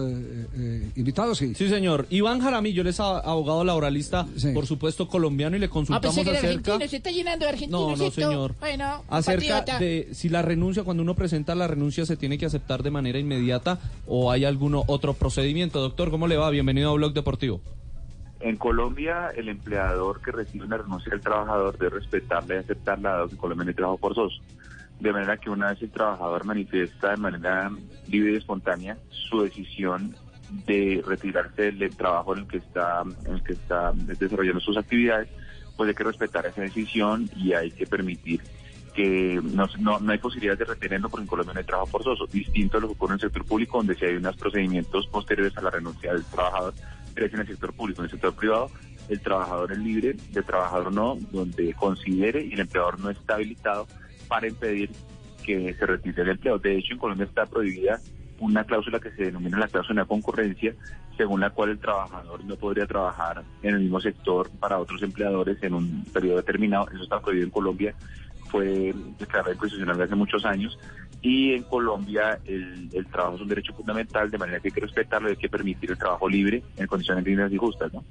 eh, invitados. Sí. Sí, señor. Iván Jaramillo, él es abogado laboralista, por susupuesto colombiano, y le Ah, consultamos que era acerca... argentino, se está llenando de argentinos. No, no, esto. señor. Bueno, Acerca patriota. de si la renuncia, cuando uno presenta la renuncia, se tiene que aceptar de manera inmediata o hay algún otro procedimiento. Doctor, ¿cómo le va? Bienvenido a Blog Deportivo. En Colombia, el empleador que recibe una renuncia del trabajador debe respetarla y aceptarla, dado que en Colombia no hay trabajo forzoso. De manera que una vez el trabajador manifiesta de manera libre y espontánea su decisión de retirarse del, trabajo en el que está, en el que está desarrollando sus actividades, pues hay que respetar esa decisión y hay que permitir que no, no, no hay posibilidad de retenerlo porque en Colombia no hay trabajo forzoso, distinto a lo que ocurre en el sector público, donde si hay unos procedimientos posteriores a la renuncia del trabajador, pero en el sector público, en el sector privado, el trabajador es libre, el trabajador no, donde considere y el empleador no está habilitado para impedir que se retire el empleo. De hecho, en Colombia está prohibida una cláusula que se denomina la cláusula de concurrencia, según la cual el trabajador no podría trabajar en el mismo sector para otros empleadores en un periodo determinado. Eso está prohibido en Colombia, fue declarado constitucional hace muchos años Y en Colombia el, el trabajo es un derecho fundamental, de manera que hay que respetarlo y hay que permitir el trabajo libre en condiciones dignas y justas, ¿no?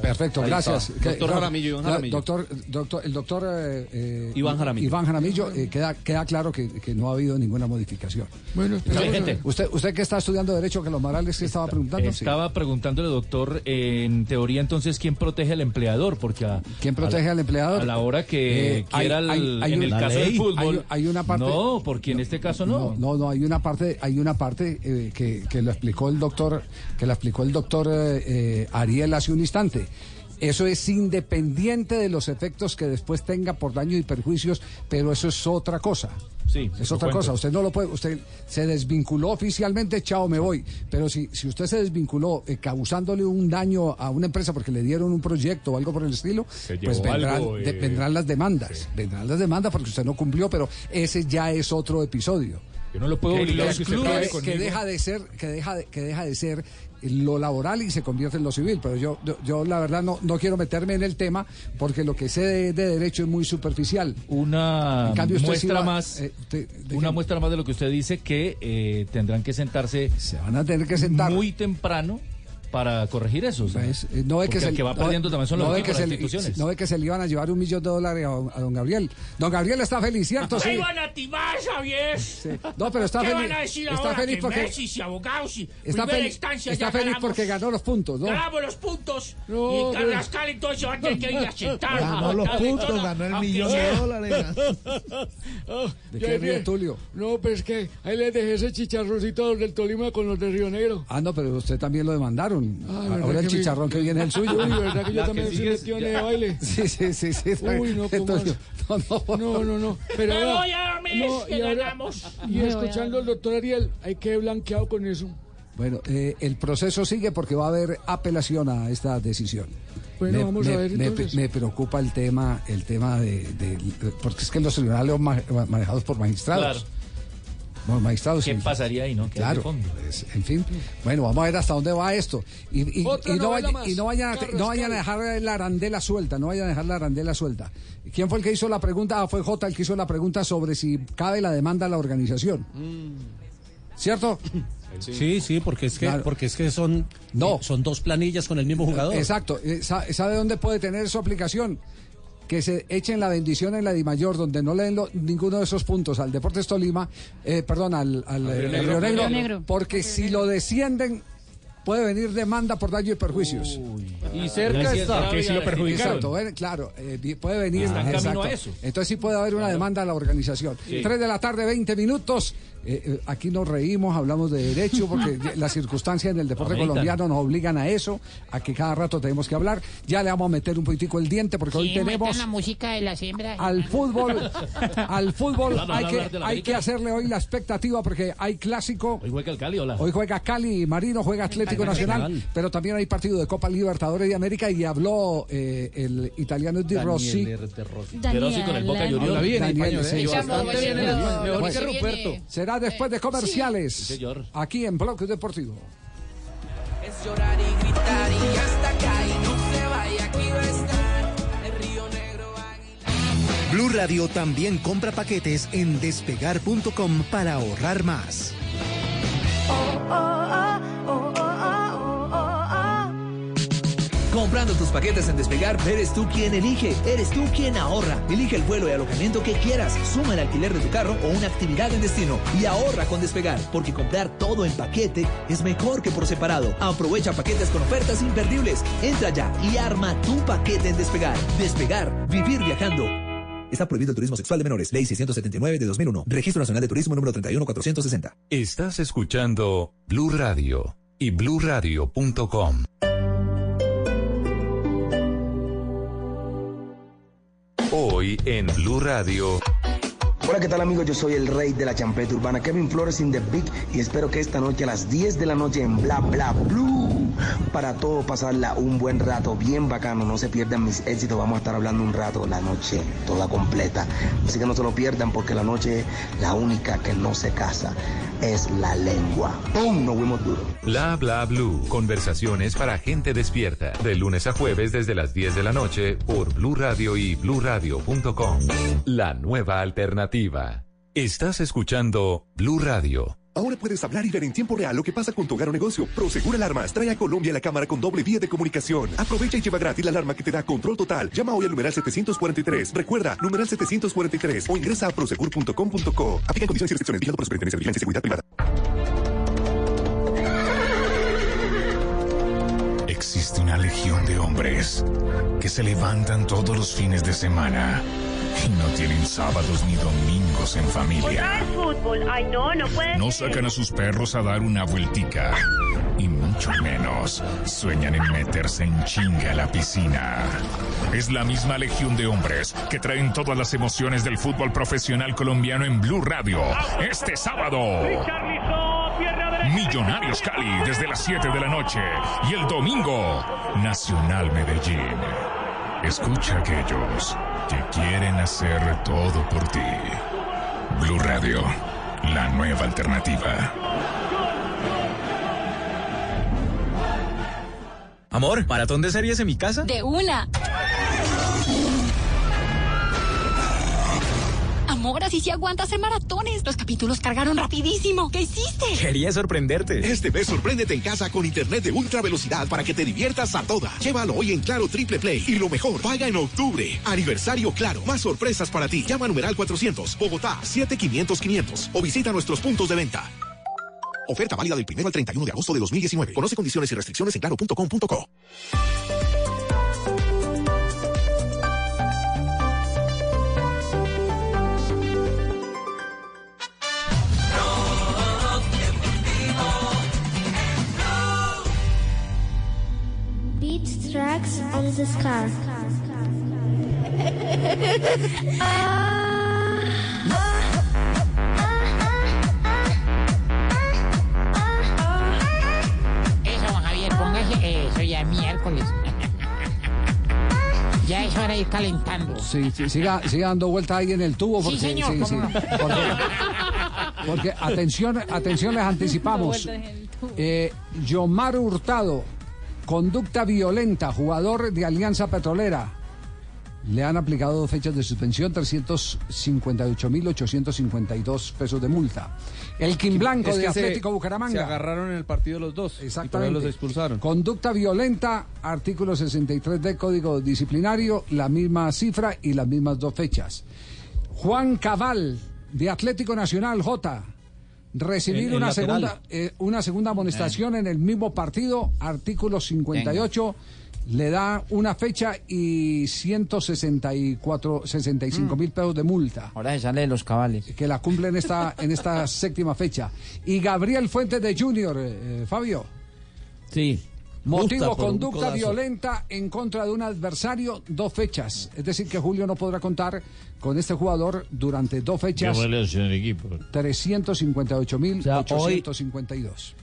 Perfecto, Ahí gracias. está. Doctor Jaramillo, Iván Jaramillo. Doctor, doctor, el doctor eh, eh, Iván Jaramillo. Iván Jaramillo, eh, queda, queda claro que, que no ha habido ninguna modificación. Bueno, ver. usted, usted que está estudiando Derecho, que los Morales, que estaba preguntando? Sí. Estaba preguntándole, doctor, eh, en teoría entonces, ¿quién protege al empleador? Porque a- ¿Quién protege a la- al empleador? A la hora que Eh, hay- quiera, el- hay- hay en un- el la caso ley. del fútbol. Hay- hay una parte- No, porque en este caso no. No, no, hay una parte, hay una parte eh, que, que lo explicó el doctor, que lo explicó el doctor Ariel hace un instante. Eso es independiente de los efectos que después tenga por daño y perjuicios, pero eso es otra cosa. Sí, Es otra cuento. cosa, usted no lo puede, usted se desvinculó oficialmente, chao, me voy. Pero si, si usted se desvinculó eh, causándole un daño a una empresa porque le dieron un proyecto o algo por el estilo, pues vendrán, algo, de- eh, vendrán las demandas. Vendrán las demandas porque usted no cumplió, pero ese ya es otro episodio. Yo no lo puedo obligar a que usted que deja de ser que deja de, que deja de ser lo laboral y se convierte en lo civil. Pero yo yo, yo la verdad no, no quiero meterme en el tema porque lo que sé de, de derecho es muy superficial. Una En cambio, muestra va- más, eh, usted- una muestra más de lo que usted dice que eh, tendrán que sentarse. Se van a tener que sentar. muy temprano para corregir eso. sea, Eh, No ve que se, el que va no- perdiendo también son los no las se- instituciones. no ve que se le iban a llevar un millón de dólares a, a don Gabriel. Don Gabriel está feliz, ¿cierto? Sí. ¡Ahí van a timar, Javier! No, pero está ¿Qué feliz. van a decir está ahora? feliz que porque Messi abogados y está, feliz- instancia está ya feliz ganamos. porque ganó los puntos, ¿no? Ganamos los puntos No, y Carrascal entonces va a tener que ir a sentar. Ganó los puntos, ganó el millón de dólares. ¿De qué ríe Tulio? No, pues que ahí les dejé ese chicharroncito a los del Tolima con los de Río Negro. Ah, no, pero usted también lo demandaron. Ah, ¿verdad Ahora el que chicharrón que viene es el suyo. Uy, ¿verdad que yo también soy metido en el baile? Sí, sí, sí. sí Uy, no, ¿cómo Tulio, no, no, No, no, no. Pero Me voy a dormir, no, que y ahora- ganamos. Me Y escuchando al doctor Ariel, hay que blanqueado con eso. Bueno, eh, el proceso sigue porque va a haber apelación a esta decisión. Bueno, vamos a ver, me- entonces. me preocupa el tema, el tema de, de- porque es que los tribunales son ma- manejados por magistrados. Claro. Por magistrados. ¿Qué y- pasaría ahí, no? ¿Qué hay de Claro, fondo? en fin. Bueno, vamos a ver hasta dónde va esto. Y, y- Otra y no, novela vaya- más. y no vayan a, no vayan a dejar la arandela suelta, no vayan a dejar la arandela suelta. ¿Quién fue el que hizo la pregunta? Ah, fue J el que hizo la pregunta sobre si cabe la demanda a la organización. ¿Cierto? Sí, sí, porque es que, Claro. porque es que son, No. son dos planillas con el mismo jugador. Exacto. Eh, sa- ¿Sabe dónde puede tener su aplicación? Que se echen la bendición en la Dimayor, donde no le den lo- ninguno de esos puntos al Deportes Tolima, eh, perdón, al, al, eh, Río al Negro. Río Negro, Río Negro. porque si lo descienden, puede venir demanda por daño y perjuicios. Y cerca está. Porque sí lo perjudicaron. Exacto, ven, claro, eh, puede venir. Está en camino exacto. a eso. Entonces sí puede haber una demanda a la organización. Sí. Tres de la tarde, 20 minutos. Eh, eh, aquí nos reímos, hablamos de derecho, porque las circunstancias en el deporte colombiano nos obligan a eso, a que cada rato tenemos que hablar. Ya le vamos a meter un poquitico el diente, porque hoy tenemos la música de las hembras. al fútbol, al fútbol hay que, la hay que hacerle hoy la expectativa, porque hay clásico. Hoy juega el Cali, hola. Hoy juega Cali, Marino juega Atlético Nacional. Pero también hay partido de Copa Libertadores de América y habló eh, el italiano Di Rossi. De Rossi. Daniel. De Rossi con el Boca Juniors. Daniel, español, sí, después de comerciales. Sí, señor. Aquí en Bloque Deportivo. Es llorar y gritar y hasta acá y no se vaya, aquí va a estar el Río Negro. Blue Radio también compra paquetes en despegar.com para ahorrar más. Comprando tus paquetes en Despegar, eres tú quien elige, eres tú quien ahorra. Elige el vuelo y alojamiento que quieras, suma el alquiler de tu carro o una actividad en destino y ahorra con Despegar, porque comprar todo en paquete es mejor que por separado. Aprovecha paquetes con ofertas imperdibles. Entra ya y arma tu paquete en Despegar. Despegar, vivir viajando. Está prohibido el turismo sexual de menores. Ley 679 de 2001. Registro Nacional de Turismo número 31460. Estás escuchando Blue Radio y bluradio.com. Hoy en Blue Radio. Hola, ¿qué tal amigos? Yo soy el rey de la champeta urbana, Kevin Flores in the Big, y espero que esta noche a las 10 de la noche en Bla Bla Blue, para todo pasarla un buen rato, bien bacano, no se pierdan mis éxitos, vamos a estar hablando un rato la noche toda completa, así que no se lo pierdan porque la noche la única que no se casa es la lengua. ¡Pum! Nos fuimos duro. Bla bla blue. Conversaciones para gente despierta. De lunes a jueves desde las 10 de la noche por Blue Radio y bluradio.com. La nueva alternativa. Estás escuchando Blue Radio. Ahora puedes hablar y ver en tiempo real lo que pasa con tu hogar o negocio. Prosegur Alarmas trae a Colombia la cámara con doble vía de comunicación. Aprovecha y lleva gratis la alarma que te da control total. Llama hoy al numeral 743. Recuerda, numeral 743 o ingresa a prosegur.com.co. Aplica condiciones y restricciones. Vigilado por Superintendencia de Vigilancia y Seguridad Privada. Existe una legión de hombres que se levantan todos los fines de semana y no tienen sábados ni domingos en familia. fútbol. Ay, no, no puede No sacan a sus perros a dar una vueltica. Y mucho menos sueñan en meterse en chinga a la piscina. Es la misma legión de hombres que traen todas las emociones del fútbol profesional colombiano en Blue Radio. Este sábado. Millonarios Cali desde las 7 de la noche. Y el domingo, Nacional Medellín. Escucha a aquellos que quieren hacer todo por ti. Blue Radio, la nueva alternativa. Amor, ¿maratón de series en mi casa? De una. Amor, así sí aguanta hacer maratones. Los capítulos cargaron rapidísimo. ¿Qué hiciste? Quería sorprenderte. Este mes sorpréndete en casa con internet de ultra velocidad para que te diviertas a toda. Llévalo hoy en Claro Triple Play. Y lo mejor, paga en octubre. Aniversario Claro. Más sorpresas para ti. Llama a numeral 400, Bogotá, 7500 500 o visita nuestros puntos de venta. Oferta válida del 1 al 31 de agosto de 2019. Conoce condiciones y restricciones en claro.com.co. tracks on the scar. Eso, Javier, póngase eso ya es miércoles. ya es hora de ir calentando. Sí, sí, siga, siga dando vuelta ahí en el tubo. Sí, Porque, señor, sí, cómo sí. no. Porque, porque, atención, atención, les anticipamos. Eh, Yomar Hurtado, conducta violenta, jugador de Alianza Petrolera. Le han aplicado dos fechas de suspensión, 358.852 pesos de multa. El Kim Blanco Es de se- Atlético Bucaramanga. Se agarraron en el partido los dos. Y por ahí los expulsaron. Conducta violenta, artículo 63 del Código Disciplinario, la misma cifra y las mismas dos fechas. Juan Cabal, de Atlético Nacional J. Recibir una, lateral. segunda, eh, una segunda amonestación en el mismo partido, artículo 58, le da una fecha y 164, 65 mil pesos de multa. Ahora se sale de los cabales. Que la cumple en esta, en esta séptima fecha. Y Gabriel Fuentes de Junior, eh, eh, Fabio. Sí. Motivo conducta codazo. violenta en contra de un adversario, dos fechas. Es decir, que Julio no podrá contar con este jugador durante dos fechas. el equipo. 358.852.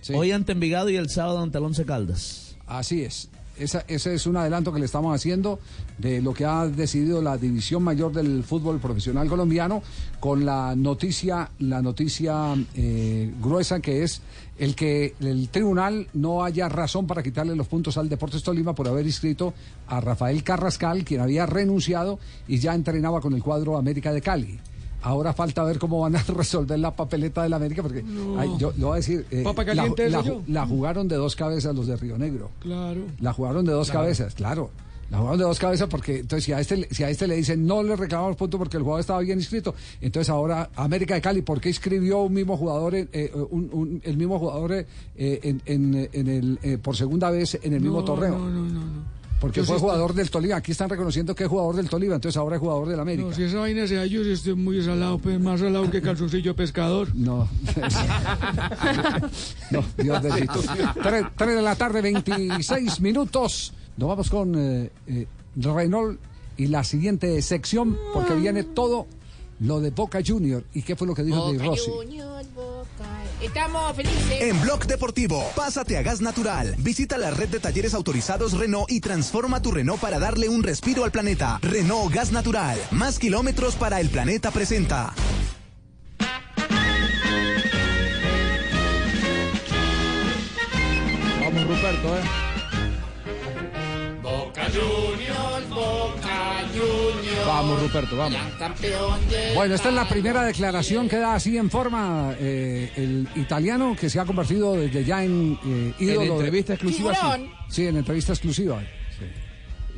Sí. Hoy ante Envigado y el sábado ante el Once Caldas. Así es. Esa- ese es un adelanto que le estamos haciendo de lo que ha decidido la división mayor del fútbol profesional colombiano con la noticia, la noticia eh, gruesa que es el que el tribunal no haya razón para quitarle los puntos al Deportes Tolima por haber inscrito a Rafael Carrascal, quien había renunciado y ya entrenaba con el cuadro América de Cali. Ahora falta ver cómo van a resolver la papeleta del América, porque No. ay, yo le voy a decir, eh, Papa la, caliente, la- yo. la jugaron de dos cabezas los de Río Negro. Claro. La jugaron de dos Claro. cabezas, claro. La jugaron de dos cabezas porque entonces si a este si a este le dicen no le reclamamos puntos porque el jugador estaba bien inscrito, entonces ahora América de Cali, ¿por qué inscribió un mismo jugador eh, un- un- el mismo jugador eh, en, en- en el eh, por segunda vez en el mismo torneo? No, no, no. no. Porque Yo fue jugador del Tolima. Aquí están reconociendo que es jugador del Tolima, entonces ahora es jugador del América. No, si esa vaina sea yo, sí estoy muy salado, pues más salado que calzoncillo pescador. No. No, Dios bendito. Tres, tres de la tarde, 26 minutos. Nos vamos con eh, eh, Renault y la siguiente sección, porque viene todo lo de Boca Junior. ¿Y qué fue lo que dijo de Boca Rossi? Juniors, Boca. Estamos felices. En Blog Deportivo, pásate a Gas Natural. Visita la red de talleres autorizados Renault y transforma tu Renault para darle un respiro al planeta. Renault Gas Natural. Más kilómetros para el planeta presenta. Vamos, Ruperto, ¿eh? Boca Juniors, Boca Juniors. Vamos, Ruperto, vamos. Bueno, esta es la primera declaración que da así en forma eh, el italiano que se ha convertido desde ya en eh, ídolo. de- entrevista exclusiva, sí. Sí, en entrevista exclusiva.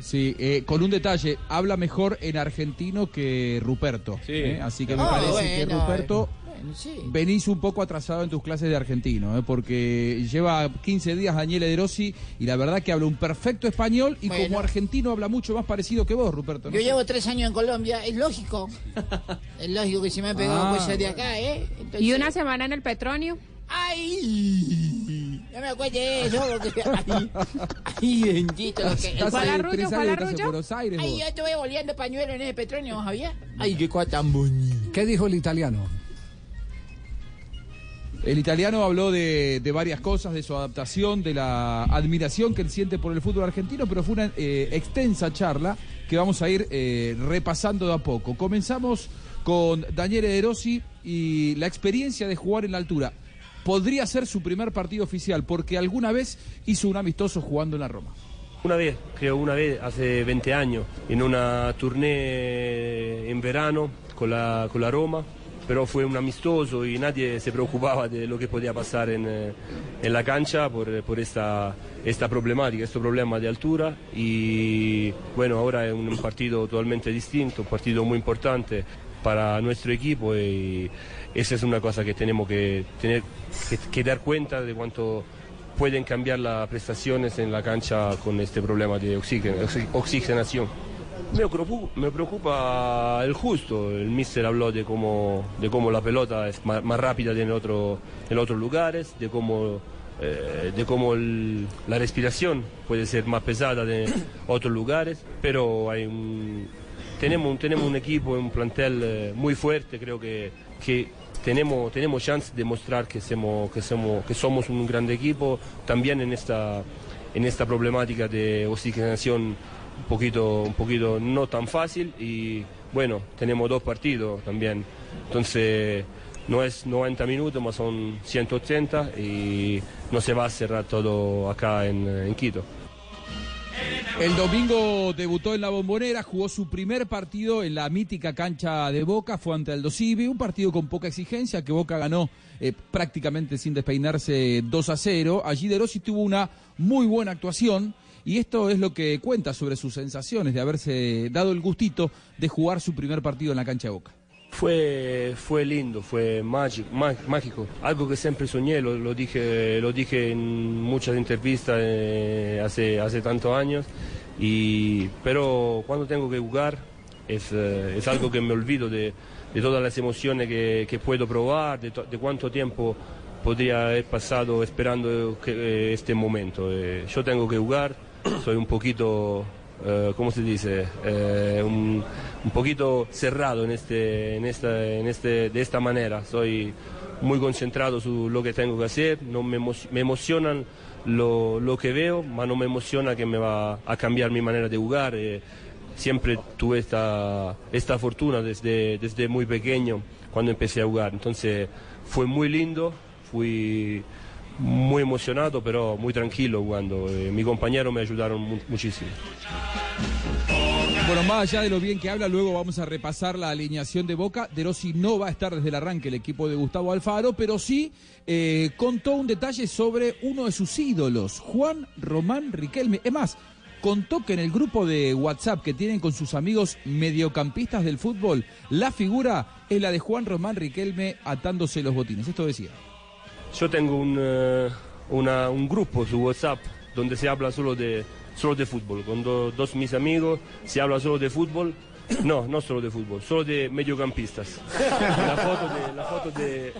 Sí, eh, con un detalle, habla mejor en argentino que Ruperto. ¿eh? Así que me Ah, parece que Ruperto Bueno, sí. venís un poco atrasado en tus clases de argentino, ¿eh? porque lleva 15 días Daniele De Rossi y la verdad que habla un perfecto español y Bueno. como argentino habla mucho más parecido que vos, Ruperto. ¿no? Yo llevo tres años en Colombia, es lógico. Es lógico que se me ha pegado Ah, cosas de acá, ¿eh? Entonces- ¿Y una semana en el Petronio? ¡Ay! No me acuerdo de eso, porque... ¡Ay! ¡Ay, bendito! Lo que... Estás ¿Fue a la ahí, Rullo? tres ¿Fue a años la estás en Rullo? Buenos Aires, ¡Ay, vos. yo estuve volviendo pañuelo en ese petróleo, Javier! ¡Ay, qué cosa tan bonita! ¿Qué dijo el italiano? El italiano habló de, varias cosas, de su adaptación, de la admiración que él siente por el fútbol argentino, pero fue una eh, extensa charla que vamos a ir eh, repasando de a poco. Comenzamos con Daniele De Rossi y la experiencia de jugar en la altura. Podría ser su primer partido oficial, porque alguna vez hizo un amistoso jugando en la Roma. Una vez, creo una vez, hace 20 años, en una tournée en verano con la, con la Roma, pero fue un amistoso y nadie se preocupaba de lo que podía pasar en, eh, en la cancha por, por esta, esta problemática, este problema de altura y bueno, ahora es un partido totalmente distinto, un partido muy importante para nuestro equipo y esa es una cosa que tenemos que tener que, dar cuenta de cuánto pueden cambiar las prestaciones en la cancha con este problema de oxigen- oxi- oxigenación. Me preocupa, me preocupa el justo. El mister habló de cómo, de cómo la pelota es más, rápida en, otro, en otros lugares, de cómo, eh, de cómo la respiración puede ser más pesada de otros lugares, pero tenemos, un- tenemos un equipo, un plantel eh, muy fuerte, creo que, que tenemos, tenemos chance de mostrar que somos, que, somos, que somos un gran equipo, también en esta, en esta problemática de oxigenación un poquito, un poquito no tan fácil y bueno, tenemos dos partidos también, entonces no es 90 minutos, más son 180 y no se va a cerrar todo acá en, Quito. El domingo debutó en la Bombonera, jugó su primer partido en la mítica cancha de Boca, fue ante Aldo Civi, un partido con poca exigencia que Boca ganó eh, prácticamente sin despeinarse 2 a 0. Allí De Rossi tuvo una muy buena actuación y esto es lo que cuenta sobre sus sensaciones de haberse dado el gustito de jugar su primer partido en la cancha de Boca. Fue, fue lindo, fue mágico, má- mágico, algo que siempre soñé, lo, lo dije, lo dije en muchas entrevistas eh, hace, hace tantos años, y, pero cuando tengo que jugar es, eh, es algo que me olvido de, de todas las emociones que, que puedo probar, de, de cuánto tiempo podría haber pasado esperando que, eh, este momento. Eh, yo tengo que jugar, soy un poquito eh, ¿cómo se dice? Eh, un, un poquito cerrado en este, en esta, en este, de esta manera. Soy muy concentrado sobre lo que tengo que hacer, no me, emo- me emocionan lo, lo que veo, pero no me emociona que me va a cambiar mi manera de jugar. Eh, siempre tuve esta, esta fortuna desde, desde muy pequeño cuando empecé a jugar. Entonces fue muy lindo, fui muy emocionado, pero muy tranquilo jugando. Eh, mi compañero me ayudaron mu- muchísimo. Bueno, más allá de lo bien que habla, luego vamos a repasar la alineación de Boca. De Rossi no va a estar desde el arranque el equipo de Gustavo Alfaro, pero sí eh, contó un detalle sobre uno de sus ídolos, Juan Román Riquelme. Es más, contó que en el grupo de WhatsApp que tienen con sus amigos mediocampistas del fútbol, la figura es la de Juan Román Riquelme atándose los botines. Esto decía. Yo tengo un, eh, una- un grupo su WhatsApp donde se habla solo de, solo de fútbol. Con do- dos mis amigos se habla solo de fútbol. No, no solo de fútbol, solo de mediocampistas. La foto, de, la foto, de-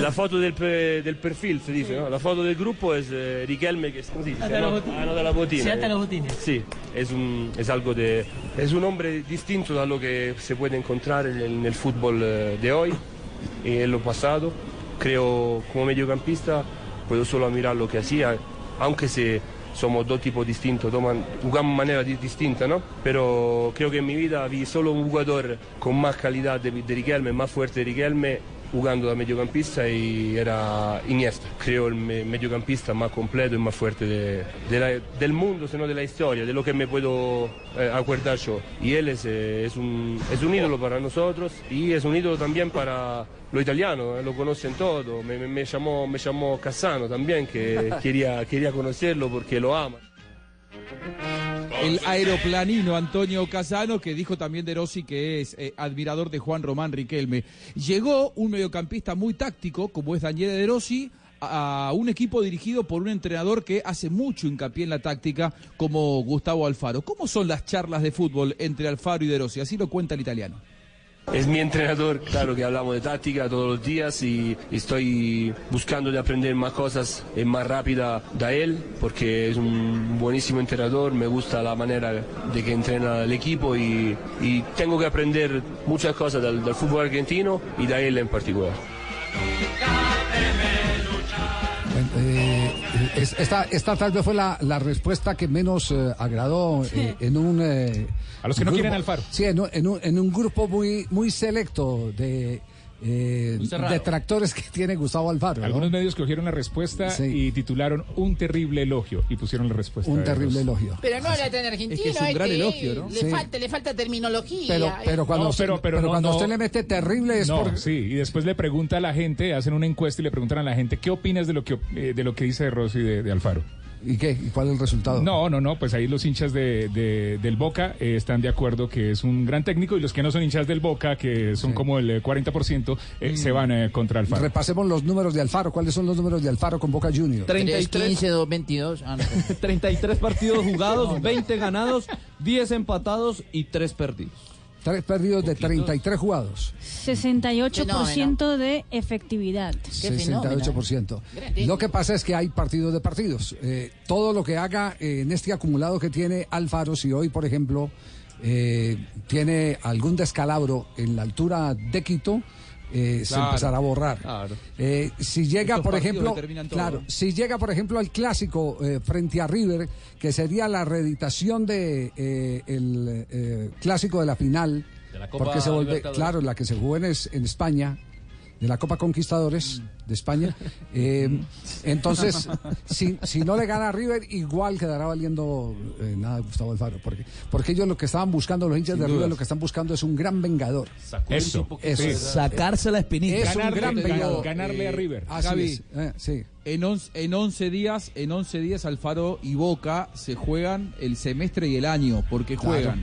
la foto del, pe- del perfil, se dice, ¿no? La foto del grupo es eh, Riquelme, que es ¿cómo se dice? Ata los ¿no? botines. Ah, no, de la botina. Sí, eh. los botines. Sí, es, un, es algo de... Es un hombre distinto a lo que se puede encontrar en, en el fútbol eh, de hoy y en lo pasado. Creo como mediocampista puedo solo mirar lo que hacía, aunque se, somos dos tipos distintos, toman, jugamos de manera di- distinta, ¿no? Pero creo que en mi vida vi solo un jugador con más calidad de, de Riquelme, más fuerte de Riquelme jugando de mediocampista y era Iniesta. Creo el me- mediocampista más completo y más fuerte de- de la- del mundo, sino de la historia, de lo que me puedo eh, acordar yo. Y él es, eh, es, un, es un ídolo para nosotros y es un ídolo también para lo italiano, eh, lo conocen todo. Me, me- me llamó, me llamó Cassano también, que quería, quería conocerlo porque lo ama. El aeroplanino Antonio Casano, que dijo también de Rossi que es eh, admirador de Juan Román Riquelme. Llegó un mediocampista muy táctico, como es Daniele De Rossi, a un equipo dirigido por un entrenador que hace mucho hincapié en la táctica, como Gustavo Alfaro. ¿Cómo son las charlas de fútbol entre Alfaro y De Rossi? Así lo cuenta el italiano. Es mi entrenador, claro que hablamos de táctica todos los días y estoy buscando de aprender más cosas eh, más rápida de él porque es un buenísimo entrenador, me gusta la manera de que entrena el equipo y, y tengo que aprender muchas cosas del, del fútbol argentino y de él en particular. Eh, es- esta, esta tal vez fue la, la respuesta que menos eh, agradó eh, en un... A los que no grupo- quieren Alfaro. Sí, en un, en un- en un grupo muy, muy selecto de eh, detractores que tiene Gustavo Alfaro. ¿no? Algunos medios cogieron la respuesta y titularon un terrible elogio y pusieron la respuesta. Un terrible los- elogio. Pero no habla tan argentino. Es que es un gran elogio, ¿no? Le, Sí. falta, le falta terminología. Pero, pero cuando, No, usted, pero- pero pero no- cuando no- usted le mete terrible es No, por... sí, y después le pregunta a la gente, hacen una encuesta y le preguntan a la gente, ¿qué opinas de lo que, eh, de lo que dice Rossi de, de Alfaro? ¿Y qué? ¿Y cuál es el resultado? No, no, no, pues ahí los hinchas de, de- del Boca eh, están de acuerdo que es un gran técnico y los que no son hinchas del Boca, que son como el eh, 40%, eh, se van eh, contra Alfaro. Repasemos los números de Alfaro. ¿Cuáles son los números de Alfaro con Boca Juniors? 315, 222. Ah, no. 33 partidos jugados, 20 ganados, 10 empatados y 3 perdidos. Tres perdidos de 33 jugados. 68% de efectividad. 68%. Lo que pasa es que hay partidos de partidos. Eh, todo lo que haga eh, en este acumulado que tiene Alfaro, si hoy, por ejemplo, eh, tiene algún descalabro en la altura de Quito, eh, se empezará a borrar. claro. Eh, si llega, Estos por ejemplo, claro, si llega, por ejemplo, al clásico eh, frente a River, que sería la reeditación de eh, el eh, clásico de la final, De la Copa porque se vuelve, Libertadores. claro, la que se jugó en, en España, de la Copa Conquistadores de España. Eh, entonces, si, si no le gana a River, igual quedará valiendo eh, nada Gustavo Alfaro, porque, porque ellos lo que estaban buscando, los hinchas Sin de River, lo que están buscando es un gran vengador. Eso, Eso. sí. Sacarse la espinita. Es un Ganarle- gran gan- vengador. ganarle a River. Así Gaby, es. Eh, sí. En 11, en 11 días, en 11 días Alfaro y Boca se juegan el semestre y el año, porque Claro.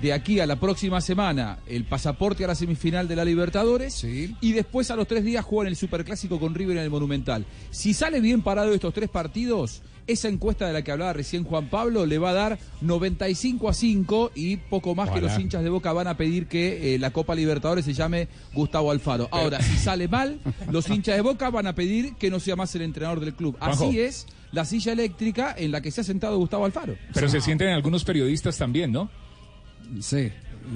De aquí a la próxima semana el pasaporte a la semifinal de la Libertadores y después a los tres días juegan el Superclásico con River en el Monumental. Si sale bien parado estos tres partidos, esa encuesta de la que hablaba recién Juan Pablo le va a dar 95 a 5 y poco más que los hinchas de Boca van a pedir que eh, la Copa Libertadores se llame Gustavo Alfaro. Ahora, si sale mal, los hinchas de Boca van a pedir que no sea más el entrenador del club. Así es la silla eléctrica en la que se ha sentado Gustavo Alfaro. Pero se sienten algunos periodistas también, ¿no? Sí.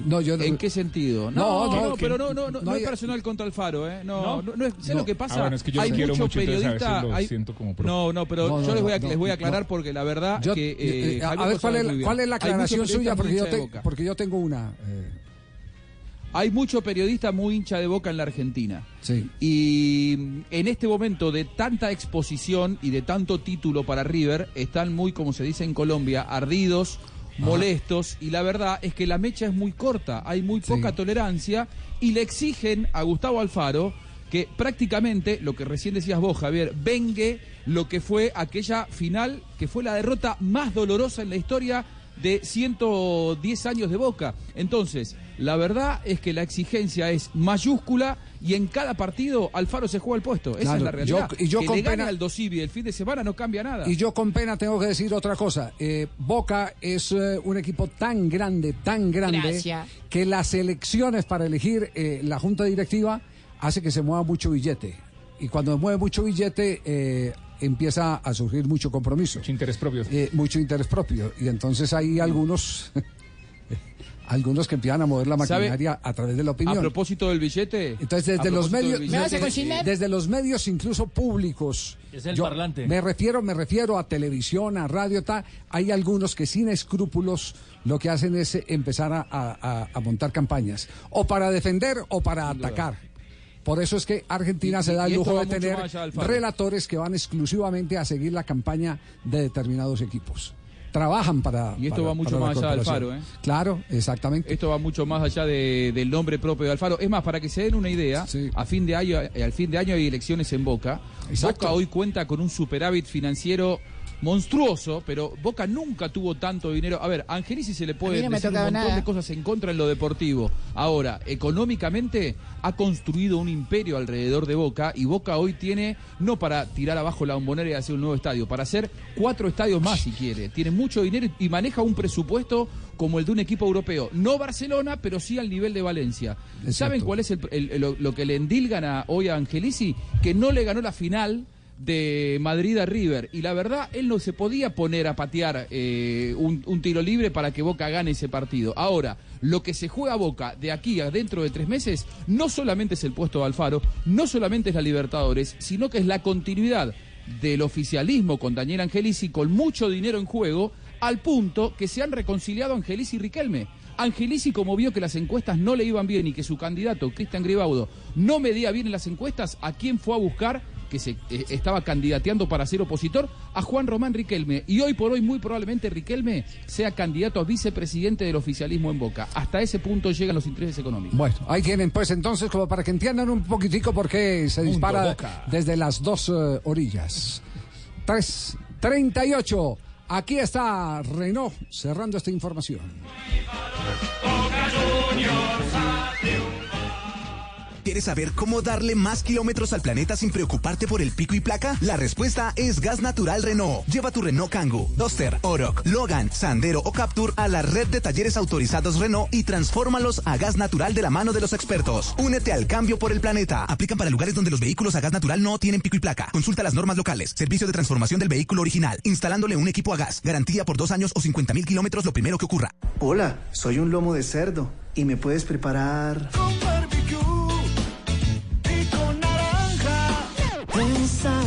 No, yo ¿En qué sentido? No, No, no, no, que pero no, no, no, no no hay- es personal contra Alfaro, ¿eh? No, no, no es, ¿sé No. lo que pasa? Ah, bueno, es que yo hay mucho periodista. hay- siento como. No, no, pero No, yo no, les voy a, no, les voy a no, aclarar no. porque la verdad Yo- que. eh, eh, a- a ver, ¿cuál es, cuál la aclaración suya? Porque yo, hincha de te- Boca. porque yo tengo una. eh, Hay mucho periodista muy hincha de boca en la Argentina. Sí. Y en este momento de tanta exposición y de tanto título para River, están muy, como se dice en Colombia, ardidos, molestos. Y la verdad es que la mecha es muy corta, hay muy poca tolerancia y le exigen a Gustavo Alfaro que prácticamente, lo que recién decías vos, Javier, vengue lo que fue aquella final, que fue la derrota más dolorosa en la historia de 110 años de Boca. Entonces, la verdad es que la exigencia es mayúscula y en cada partido Alfaro se juega el puesto. Esa Claro, es la realidad. yo- y yo que con le gane pena- al Dosivi el fin de semana no cambia nada. Y yo con pena tengo que decir otra cosa. Eh, Boca es eh, un equipo tan grande, tan grande, Gracias. que las elecciones para elegir eh, la junta directiva hace que se mueva mucho billete. Y cuando mueve mucho billete, eh, empieza a surgir mucho compromiso. Mucho interés propio. mucho interés propio. Y entonces hay algunos... Algunos que empiezan a mover la ¿Sabe? maquinaria a través de la opinión. A propósito del billete. Entonces, desde los medios, desde, desde los medios incluso públicos. Es el yo parlante. Me refiero, me refiero a televisión, a radio, tal. Hay algunos que sin escrúpulos lo que hacen es eh, empezar a, a- a- a montar campañas. O para defender o para atacar. Por eso es que Argentina Y- se da el lujo de tener relatores que van exclusivamente a seguir la campaña de determinados equipos. Trabajan para. Y esto para- va mucho más allá de. Alfaro, ¿eh? Claro, exactamente. Esto va mucho más allá de- del nombre propio de Alfaro. Es más, para que se den una idea, a fin de año, al fin de año hay elecciones en Boca. Exacto. Boca hoy cuenta con un superávit financiero monstruoso, pero Boca nunca tuvo tanto dinero. A ver, a Angelici se le puede no decir un montón nada. de cosas en contra en lo deportivo. Ahora, económicamente ha construido un imperio alrededor de Boca y Boca hoy tiene, no para tirar abajo la bombonera y hacer un nuevo estadio, para hacer cuatro estadios más si quiere. Tiene mucho dinero y maneja un presupuesto como el de un equipo europeo. No Barcelona, pero sí al nivel de Valencia. ¿Saben cuál es el- el- lo, lo que le endilgan a, hoy a Angelici? Que no le ganó la final de Madrid a River. Y la verdad, él no se podía poner a patear eh, un, tiro libre para que Boca gane ese partido. Ahora, lo que se juega Boca de aquí a dentro de tres meses, no solamente es el puesto de Alfaro, no solamente es la Libertadores, sino que es la continuidad del oficialismo con Daniel Angelici con mucho dinero en juego, al punto que se han reconciliado Angelici y Riquelme. Angelici, como vio que las encuestas no le iban bien y que su candidato, Cristian Gribaudo, no medía bien en las encuestas, ¿a quién fue a buscar? Que se eh, estaba candidateando para ser opositor, a Juan Román Riquelme. Y hoy por hoy, muy probablemente, Riquelme sea candidato a vicepresidente del oficialismo en Boca. Hasta ese punto llegan los intereses económicos. Bueno, ahí tienen pues entonces como para que entiendan un poquitico por qué se dispara Boca. desde las dos eh, orillas. 3.38. Aquí está Renault cerrando esta información. ¿Quieres saber cómo darle más kilómetros al planeta sin preocuparte por el pico y placa? La respuesta es Gas Natural Renault. Lleva tu Renault Kangoo, Duster, Oroc, Logan, Sandero o Capture a la red de talleres autorizados Renault y transfórmalos a gas natural de la mano de los expertos. Únete al cambio por el planeta. Aplican para lugares donde los vehículos a gas natural no tienen pico y placa. Consulta las normas locales. Servicio de transformación del vehículo original. Instalándole un equipo a gas. Garantía por dos años o 50 mil kilómetros lo primero que ocurra. Hola, soy un lomo de cerdo y me puedes preparar y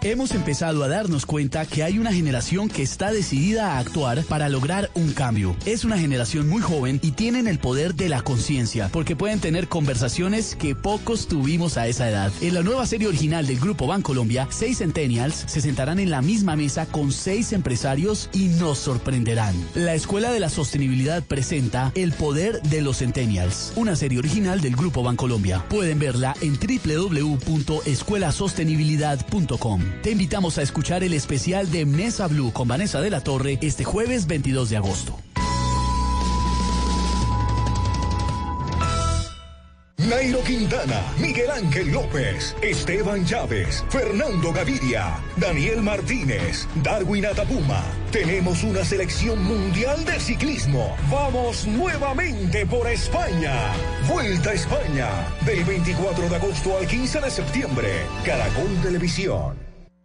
Hemos empezado a darnos cuenta que hay una generación que está decidida a actuar para lograr un cambio. Es una generación muy joven y tienen el poder de la conciencia, porque pueden tener conversaciones que pocos tuvimos a esa edad. En la nueva serie original del Grupo Bancolombia, seis centennials se sentarán en la misma mesa con seis empresarios y nos sorprenderán. La Escuela de la Sostenibilidad presenta El Poder de los Centennials, una serie original del Grupo Bancolombia. Pueden verla en www.escuelasostenibilidad.com. Te invitamos a escuchar el especial de Mesa Blue con Vanessa de la Torre este jueves 22 de agosto. Nairo Quintana, Miguel Ángel López, Esteban Chávez, Fernando Gaviria, Daniel Martínez, Darwin Atapuma. Tenemos una selección mundial de ciclismo. Vamos nuevamente por España. Vuelta a España. Del 24 de agosto al 15 de septiembre. Caracol Televisión.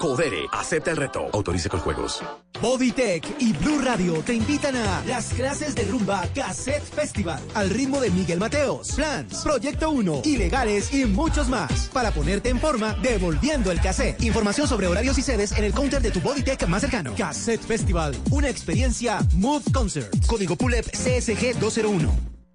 Codere, acepta el reto. Autorice con juegos. Bodytech y Blue Radio te invitan a las clases de rumba Cassette Festival al ritmo de Miguel Mateos, Plans, Proyecto 1, Ilegales y muchos más para ponerte en forma devolviendo el cassette. Información sobre horarios y sedes en el counter de tu Bodytech más cercano. Cassette Festival, una experiencia Move Concert. Código PULEP CSG 201.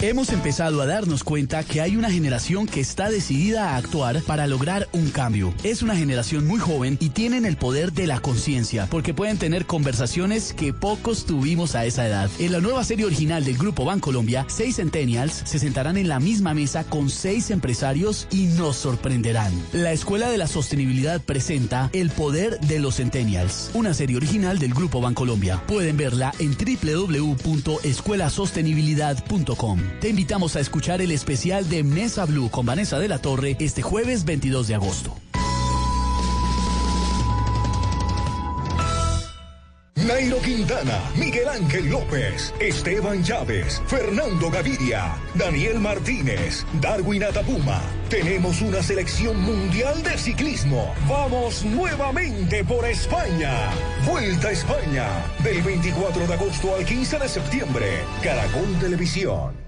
Hemos empezado a darnos cuenta que hay una generación que está decidida a actuar para lograr un cambio. Es una generación muy joven y tienen el poder de la conciencia, porque pueden tener conversaciones que pocos tuvimos a esa edad. En la nueva serie original del Grupo Bancolombia, seis Centennials se sentarán en la misma mesa con seis empresarios y nos sorprenderán. La Escuela de la Sostenibilidad presenta El Poder de los Centennials, una serie original del Grupo Bancolombia. Pueden verla en www.escuelasostenibilidad.com. Te invitamos a escuchar el especial de Mesa Blue con Vanessa de la Torre este jueves 22 de agosto. Nairo Quintana, Miguel Ángel López, Esteban Chávez, Fernando Gaviria, Daniel Martínez, Darwin Atapuma. Tenemos una selección mundial de ciclismo. Vamos nuevamente por España. Vuelta a España. Del 24 de agosto al 15 de septiembre. Caracol Televisión.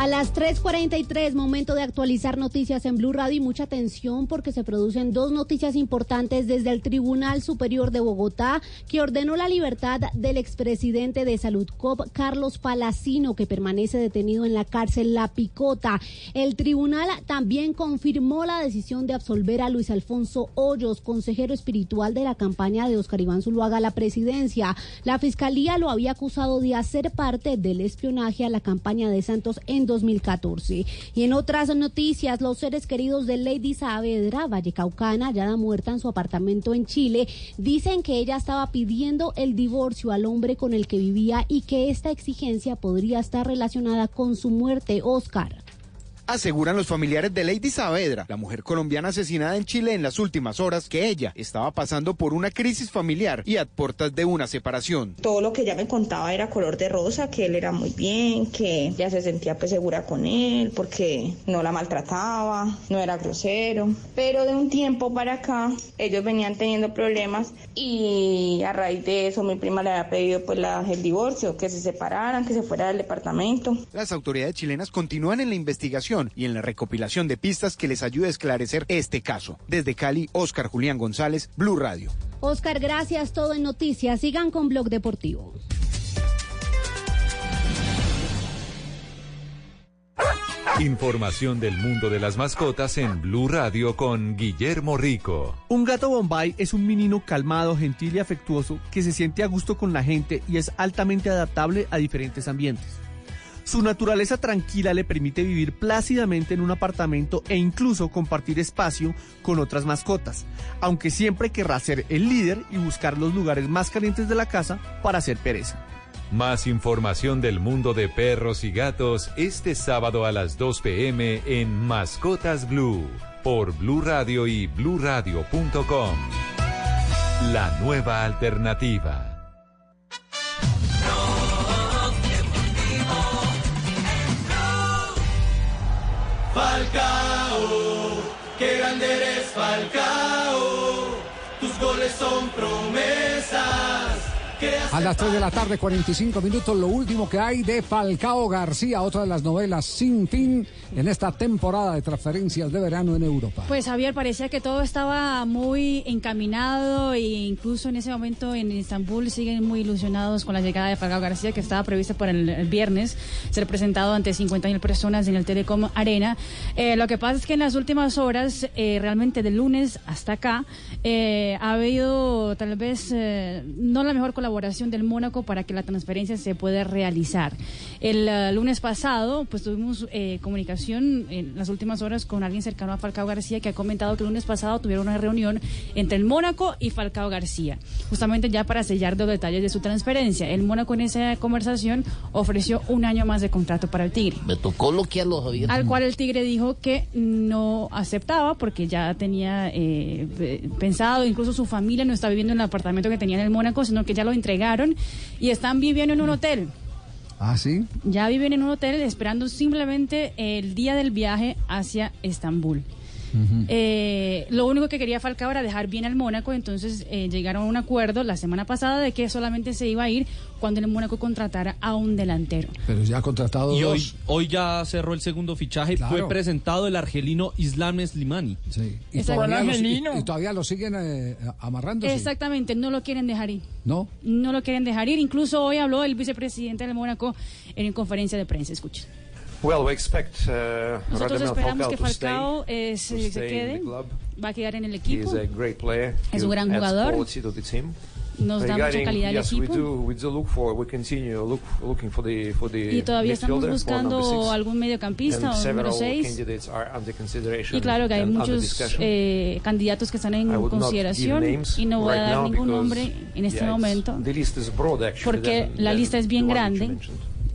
A las 3.43, momento de actualizar noticias en Blue Radio y mucha atención porque se producen dos noticias importantes desde el Tribunal Superior de Bogotá que ordenó la libertad del expresidente de Salud COP, Carlos Palacino, que permanece detenido en la cárcel La Picota. El tribunal también confirmó la decisión de absolver a Luis Alfonso Hoyos, consejero espiritual de la campaña de Oscar Iván Zuluaga a la presidencia. La fiscalía lo había acusado de hacer parte del espionaje a la campaña de Santos en 2014. Y en otras noticias, los seres queridos de Lady Saavedra, Vallecaucana, hallada muerta en su apartamento en Chile, dicen que ella estaba pidiendo el divorcio al hombre con el que vivía y que esta exigencia podría estar relacionada con su muerte. Oscar. Aseguran los familiares de Lady Saavedra, la mujer colombiana asesinada en Chile en las últimas horas, que ella estaba pasando por una crisis familiar y a puertas de una separación. Todo lo que ella me contaba era color de rosa, que él era muy bien, que ella se sentía pues segura con él, porque no la maltrataba, no era grosero. Pero de un tiempo para acá, ellos venían teniendo problemas y a raíz de eso mi prima le había pedido pues la- el divorcio, que se separaran, que se fuera del departamento. Las autoridades chilenas continúan en la investigación y en la recopilación de pistas que les ayude a esclarecer este caso. Desde Cali, Oscar Julián González, Blue Radio. Oscar, gracias. Todo en noticias. Sigan con Blog Deportivo. Información del mundo de las mascotas en Blue Radio con Guillermo Rico. Un gato Bombay es un menino calmado, gentil y afectuoso que se siente a gusto con la gente y es altamente adaptable a diferentes ambientes. Su naturaleza tranquila le permite vivir plácidamente en un apartamento e incluso compartir espacio con otras mascotas, aunque siempre querrá ser el líder y buscar los lugares más calientes de la casa para hacer pereza. Más información del mundo de perros y gatos este sábado a las 2 pm en Mascotas Blue por Blue Radio y bluradio.com. La nueva alternativa. Falcao, qué grande eres Falcao, tus goles son promesas. A las 3 de la tarde, 45 minutos, lo último que hay de Falcao García, otra de las novelas sin fin en esta temporada de transferencias de verano en Europa. Pues Javier, parecía que todo estaba muy encaminado e incluso en ese momento en Estambul siguen muy ilusionados con la llegada de Falcao García que estaba prevista para el, viernes ser presentado ante 50.000 personas en el Telecom Arena. Eh, lo que pasa es que en las últimas horas, eh, realmente del lunes hasta acá, eh, ha habido tal vez no la mejor colaboración del Mónaco para que la transferencia se pueda realizar. El eh, lunes pasado, pues tuvimos eh, comunicación en las últimas horas con alguien cercano a Falcao García que ha comentado que el lunes pasado tuvieron una reunión entre el Mónaco y Falcao García, justamente ya para sellar los detalles de su transferencia. El Mónaco en esa conversación ofreció un año más de contrato para el Tigre. Me tocó bloquearlo, Javier. Al cual el Tigre dijo que no aceptaba porque ya tenía eh, pe- pensado, incluso su familia no está viviendo en el apartamento que tenía en el Mónaco, sino que ya lo entregaron y están viviendo en un hotel. Ah, sí. Ya viven en un hotel esperando simplemente el día del viaje hacia Estambul. Eh, lo único que quería Falcao era dejar bien al Mónaco, entonces eh, llegaron a un acuerdo la semana pasada de que solamente se iba a ir cuando el Mónaco contratara a un delantero. Pero ya ha contratado Y dos. hoy, hoy ya cerró el segundo fichaje. Claro. Fue presentado el argelino Islam Slimani. Y Exacto. todavía, y- y todavía lo siguen eh, amarrándose. Exactamente, no lo quieren dejar ir. ¿No? No lo quieren dejar ir. Incluso hoy habló el vicepresidente del Mónaco en conferencia de prensa. Escuchen. Well, we expect uh, Nosotros esperamos Falcao que stay, Falcao eh, to se, quede, va a quedar en el equipo. Es un gran jugador. Nos da mucha calidad al equipo. Y todavía estamos buscando algún mediocampista o número several 6. candidates are under consideration Y claro que hay muchos eh, candidatos que están en consideración y no voy a dar ningún nombre en este momento porque la lista es bien grande.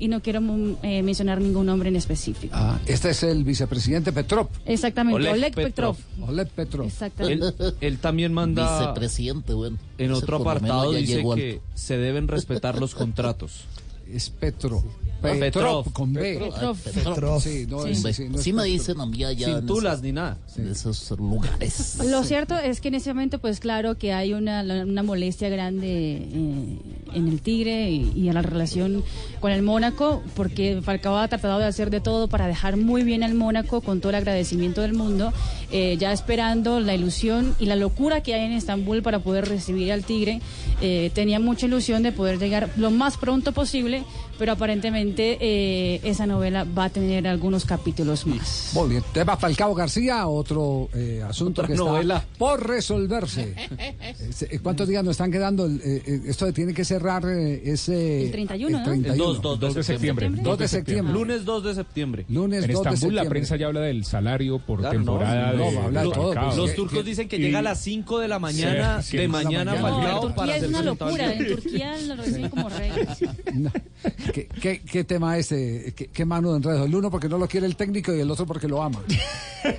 Y no quiero eh, mencionar ningún nombre en específico. Ah, este es el vicepresidente Petrov. Exactamente, Oleg Oleg, Petrov. Petrov. Oleg Petrov. Exactamente. Él, él también manda. Vicepresidente, bueno. En otro apartado dice que se deben respetar los contratos. Es Petro. Petrov. Petrov, con B. Petrov. Petrov. Sí, no Sí. es- sí, no es sí me dicen a mí allá Sin tulas esos- ni nada. en esos lugares. Lo cierto es que en ese momento, pues claro que hay una, una molestia grande eh, en el Tigre y, y en la relación con el Mónaco, porque Falcao ha tratado de hacer de todo para dejar muy bien al Mónaco con todo el agradecimiento del mundo, eh, ya esperando la ilusión y la locura que hay en Estambul para poder recibir al Tigre. Eh, tenía mucha ilusión de poder llegar lo más pronto posible, pero aparentemente eh, esa novela va a tener algunos capítulos más. Muy bien. Tema Falcao García, otro eh, asunto Otra que está novela. por resolverse. Eh, ¿Cuántos días nos están quedando? El, eh, eh, esto tiene que cerrar ese... El 31, ¿no? El 2, 2, 2 de septiembre. 2 de septiembre. Lunes 2 de septiembre. Lunes En 2 de Estambul la septiembre. prensa ya habla del salario por Claro, temporada no, de, no, habla de de todo, pues, Los que- turcos dicen que y- llega a las 5 de la mañana, Sí, de de la mañana mañana. Falcao en para Turquía es una locura. En. Turquía lo reciben como rey. ¿Qué, qué, qué tema este? ¿Qué, qué mano de enredo? El uno porque no lo quiere el técnico y el otro porque lo ama. Sí.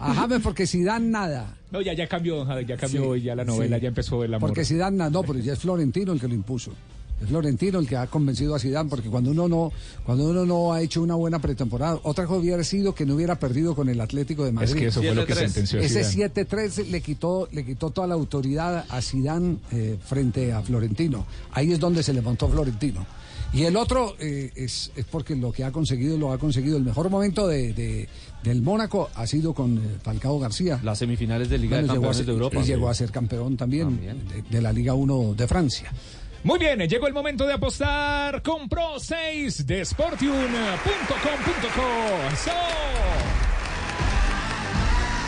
A James porque si dan nada. No, ya, ya cambió, don ya cambió Sí, ya la novela, sí. ya empezó el amor. Porque Zidane nada, no, pero ya es Florentino el que lo impuso. Es Florentino el que ha convencido a Zidane porque cuando uno no cuando uno no ha hecho una buena pretemporada, otra cosa hubiera sido que no hubiera perdido con el Atlético de Madrid. es que eso fue lo que 7-3. sentenció Ese Zidane. 7-3 le quitó, le quitó toda la autoridad a Zidane eh, frente a Florentino. Ahí es donde se levantó Florentino. Y el otro eh, es, es porque lo que ha conseguido, lo ha conseguido. El mejor momento de, de- del Mónaco ha sido con eh, Falcao García. Las semifinales de Liga Bueno, de llegó a Campeones ser- de Europa. y llegó a ser campeón también, De, de la Liga 1 de Francia. Muy bien, llegó el momento de apostar con Pro 6 de. ¡Eso!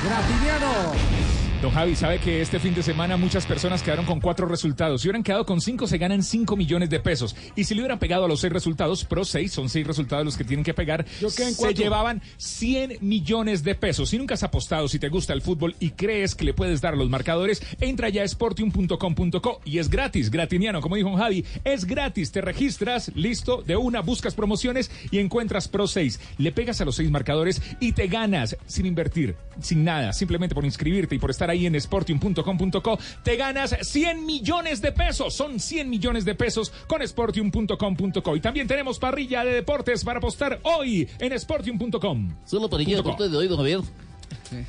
Gratiniano. Don Javi, sabe que este fin de semana muchas personas quedaron con cuatro resultados. Si hubieran quedado con cinco, se ganan cinco millones de pesos. Y si le hubieran pegado a los seis resultados, Pro 6, son seis resultados los que tienen que pegar, en se llevaban 100 millones de pesos. Si nunca has apostado, si te gusta el fútbol y crees que le puedes dar a los marcadores, entra ya a sportium.com.co y es gratis, gratiniano, como dijo Javi, es gratis. Te registras, listo, de una, buscas promociones y encuentras Pro 6. Le pegas a los seis marcadores y te ganas sin invertir, sin nada, simplemente por inscribirte y por estar ahí en sportium.com.co, te ganas 100 millones de pesos. Son 100 millones de pesos con sportium.com.co. Y también tenemos parrilla de deportes para apostar hoy en sportium.com. Solo para de deporte de hoy, don Javier.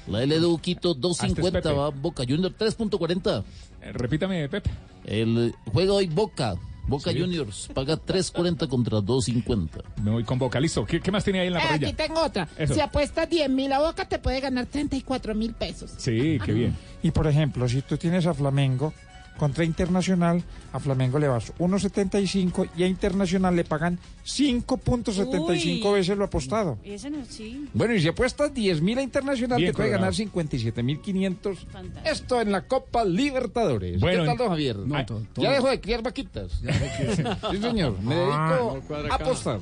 La LDU Quito Hasta es 250 Pepe. va Boca Junior 3.40. Eh, Repítame, Pep. El juego hoy Boca. Boca Sí. Juniors paga 3.40 contra 2.50. Me voy con Boca, listo. ¿Qué, qué más tiene ahí en la Eh, parrilla? aquí tengo otra. Eso. Si apuestas 10 mil a Boca, te puede ganar 34 mil pesos. Sí, qué bien. Y por ejemplo, si tú tienes a Flamengo Contra Internacional, a Flamengo le vas 1.75 y a Internacional le pagan 5.75 Uy. veces lo apostado. Ese no, sí. Bueno, y si apuestas 10 mil a Internacional, Bien te puede ganar 57 mil 500. Esto en la Copa Libertadores. Bueno, ¿Qué tal, en- don Javier? No, to- ya dejo de criar vaquitas. sí, señor. Me Ah, dedico no a apostar.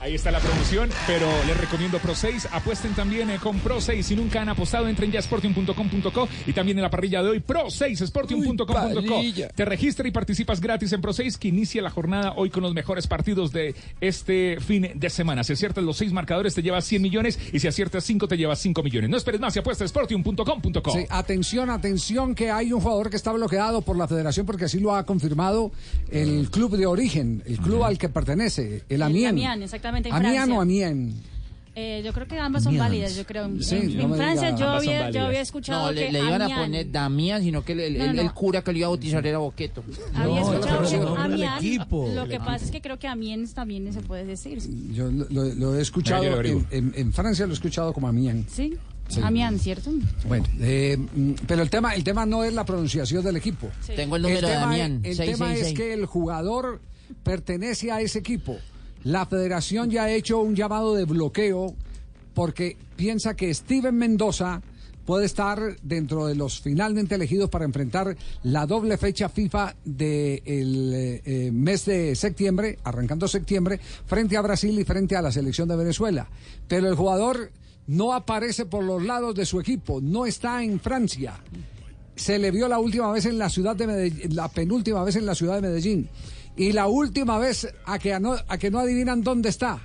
Ahí está la promoción, pero les recomiendo Pro 6. Apuesten también eh, con Pro 6. Si nunca han apostado, entren ya a sportium.com.co y también en la parrilla de hoy, Pro 6, sportium.com.co. Te registras y participas gratis en Pro 6, que inicia la jornada hoy con los mejores partidos de este fin de semana. Si aciertas los seis marcadores, te llevas 100 millones y si aciertas 5, te llevas 5 millones. No esperes más y apuesta sportium.com.co. Sí, atención, atención, que hay un jugador que está bloqueado por la federación porque así lo ha confirmado el club de origen, el club al que pertenece, el El Amiens. Amiens, exactamente, en Amiens Francia. o Amiens. Eh, yo creo que ambas son válidas, yo creo. En, Sí, en- no en me Francia diga. yo había, yo válidas. había escuchado No, le, que le iban a poner Damián, sino que el, el- No, el- no. el cura que lo iba a bautizar era Boqueto. Había escuchado que equipo. Lo que pasa es que creo que Amiens también se puede decir. Yo lo, lo- lo he escuchado, yo en, averiguo. en- en Francia lo he escuchado como Amiens. Sí, Sí. Amiens, ¿cierto? Bueno, eh, pero el tema, el tema no es la pronunciación del equipo. Sí. Tengo el número de tema, Damián, el tema es 666. que el jugador pertenece a ese equipo. La federación ya ha hecho un llamado de bloqueo porque piensa que Steven Mendoza puede estar dentro de los finalmente elegidos para enfrentar la doble fecha FIFA del mes de septiembre, arrancando septiembre, frente a Brasil y frente a la selección de Venezuela. Pero el jugador no aparece por los lados de su equipo, no está en Francia se le vio la última vez en la ciudad de Medellín, la penúltima vez en la ciudad de Medellín. Y la última vez a que no, a que no adivinan dónde está.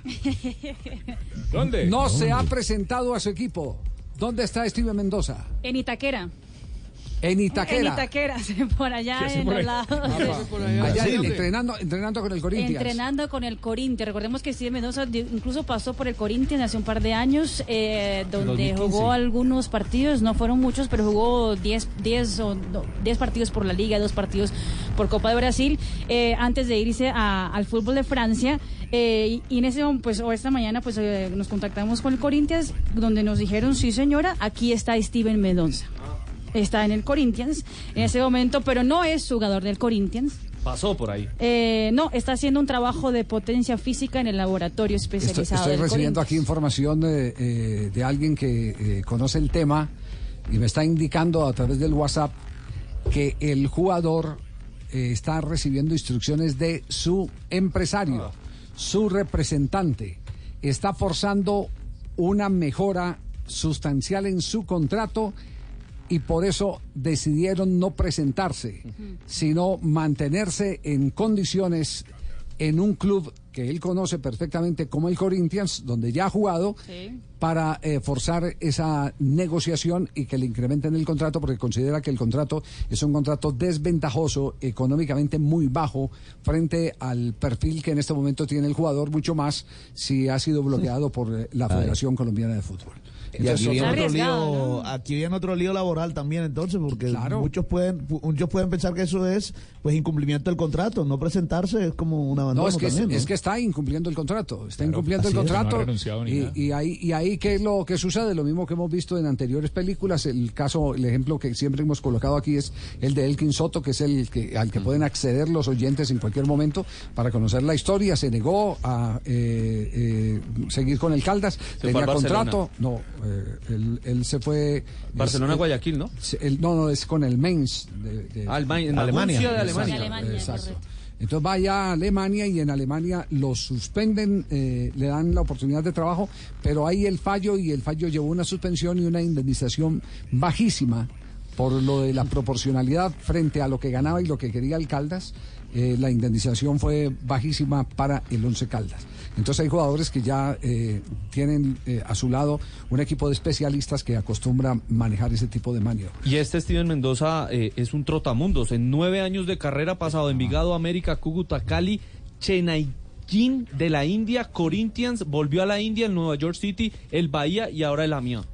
¿Dónde? No se ha presentado a su equipo. ¿Dónde está Steven Mendoza? En Itaquera. En Itaquera. En Itaquera, por allá ¿Qué hace en por los lados. Allá entrenando, entrenando con el Corinthians. Entrenando con el Corinthians. Recordemos que Steven Mendoza incluso pasó por el Corinthians hace un par de años, eh, donde 2015. jugó algunos partidos, no fueron muchos, pero jugó 10 10 o no, 10 partidos por la Liga, dos partidos por Copa de Brasil, eh, antes de irse a- al fútbol de Francia. Eh, y en ese momento, pues, o esta mañana, pues eh, nos contactamos con el Corinthians, donde nos dijeron, sí señora, aquí está Steven Mendoza. Está en el Corinthians en ese momento, pero no es jugador del Corinthians. Pasó por ahí. Eh, no, está haciendo un trabajo de potencia física en el laboratorio especializado. estoy del recibiendo aquí información de, eh, de alguien que eh, conoce el tema y me está indicando a través del WhatsApp que el jugador eh, está recibiendo instrucciones de su empresario, su representante. Está forzando una mejora sustancial en su contrato y por eso decidieron no presentarse, sino mantenerse en condiciones en un club que él conoce perfectamente como el Corinthians, donde ya ha jugado, para eh, forzar esa negociación y que le incrementen el contrato, porque considera que el contrato es un contrato desventajoso, económicamente muy bajo, frente al perfil que en este momento tiene el jugador, mucho más si ha sido bloqueado por eh, la Federación Colombiana de Fútbol. Y aquí viene, otro- lío, aquí viene otro lío laboral también entonces, porque muchos pueden muchos pueden pensar que eso es pues incumplimiento del contrato, no presentarse es como un abandono No, es que, también, ¿no? es que está incumpliendo el contrato. Está incumpliendo el es. contrato. No y, ahí, y ahí, ¿qué es lo que sucede? Lo mismo que hemos visto en anteriores películas. El caso, el ejemplo que siempre hemos colocado aquí es el de Elkin Soto, que es el que, al que pueden acceder los oyentes en cualquier momento para conocer la historia. Se negó a eh, eh, seguir con el Caldas. Tenía contrato. No, él, él se fue. Barcelona, es- Guayaquil, ¿no? él- no, no, es con el Mainz. De, de- Ah, el Mainz, en la Alemania. De Alemania. De Alemania, exacto. Entonces vaya a Alemania y en Alemania lo suspenden, eh, le dan la oportunidad de trabajo, pero hay el fallo y el fallo llevó una suspensión y una indemnización bajísima por lo de la proporcionalidad frente a lo que ganaba y lo que quería el Caldas. eh, la indemnización fue bajísima para el Once Caldas. Entonces hay jugadores que ya eh, tienen eh, a su lado un equipo de especialistas que acostumbra manejar ese tipo de maniobras. Y este Steven Mendoza eh, es un trotamundos. En nueve años de carrera ha pasado de Envigado, América, Cúcuta, Cali, Chennai de la India, Corinthians, volvió a la India, el Nueva York City, el Bahía y ahora el Amiens.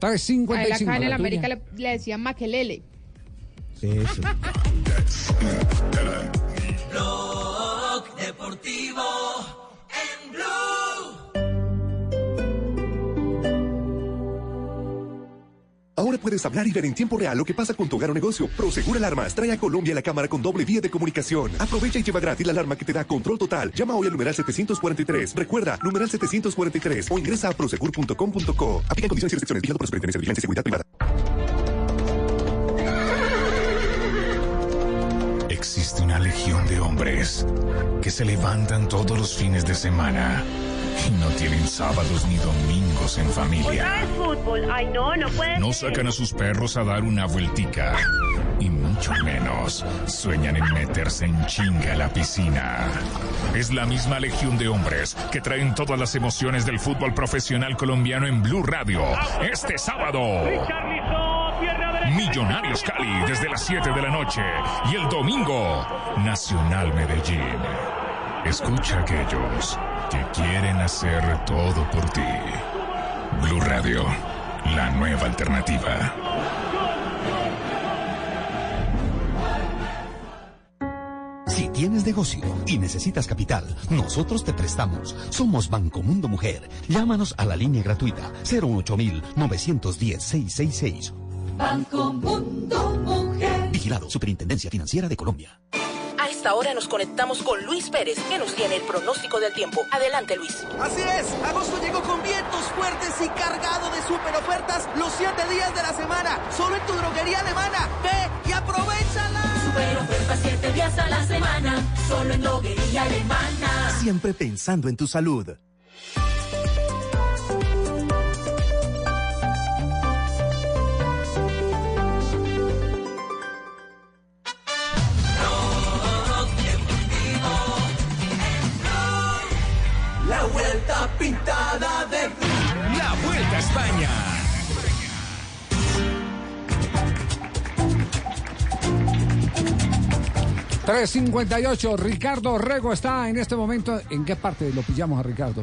A él acá en el la América le, le decían Maquelele. Blog Deportivo Ahora puedes hablar y ver en tiempo real lo que pasa con tu hogar o negocio. Prosegur Alarmas trae a Colombia la cámara con doble vía de comunicación. Aprovecha y lleva gratis la alarma que te da control total. Llama hoy al numeral 743. Recuerda, numeral 743 o ingresa a prosegur.com.co. Aplica condiciones y restricciones. Vigilado por Superintendencia de Vigilancia y Seguridad Privada. Existe una legión de hombres que se levantan todos los fines de semana no tienen sábados ni domingos en familia. fútbol. Ay, no, no puede No sacan a sus perros a dar una vueltica. Y mucho menos sueñan en meterse en chinga a la piscina. Es la misma legión de hombres que traen todas las emociones del fútbol profesional colombiano en Blue Radio. Este sábado. Millonarios Cali desde las 7 de la noche. Y el domingo, Nacional Medellín. Escucha a aquellos que quieren hacer todo por ti. Blue Radio, la nueva alternativa. Si tienes negocio y necesitas capital, nosotros te prestamos. Somos Banco Mundo Mujer. Llámanos a la línea gratuita 018 910 666. Banco Mundo Mujer. Vigilado Superintendencia Financiera de Colombia. Esta hora nos conectamos con Luis Pérez, que nos tiene el pronóstico del tiempo. Adelante, Luis. Así es, agosto llegó con vientos fuertes y cargado de super ofertas los siete días de la semana, solo en tu droguería alemana. Ve y aprovechala. Super oferta siete días a la semana, solo en droguería alemana. Siempre pensando en tu salud. Pintada de La Vuelta a España. ...358, Ricardo Rego está en este momento... ¿En qué parte lo pillamos a Ricardo?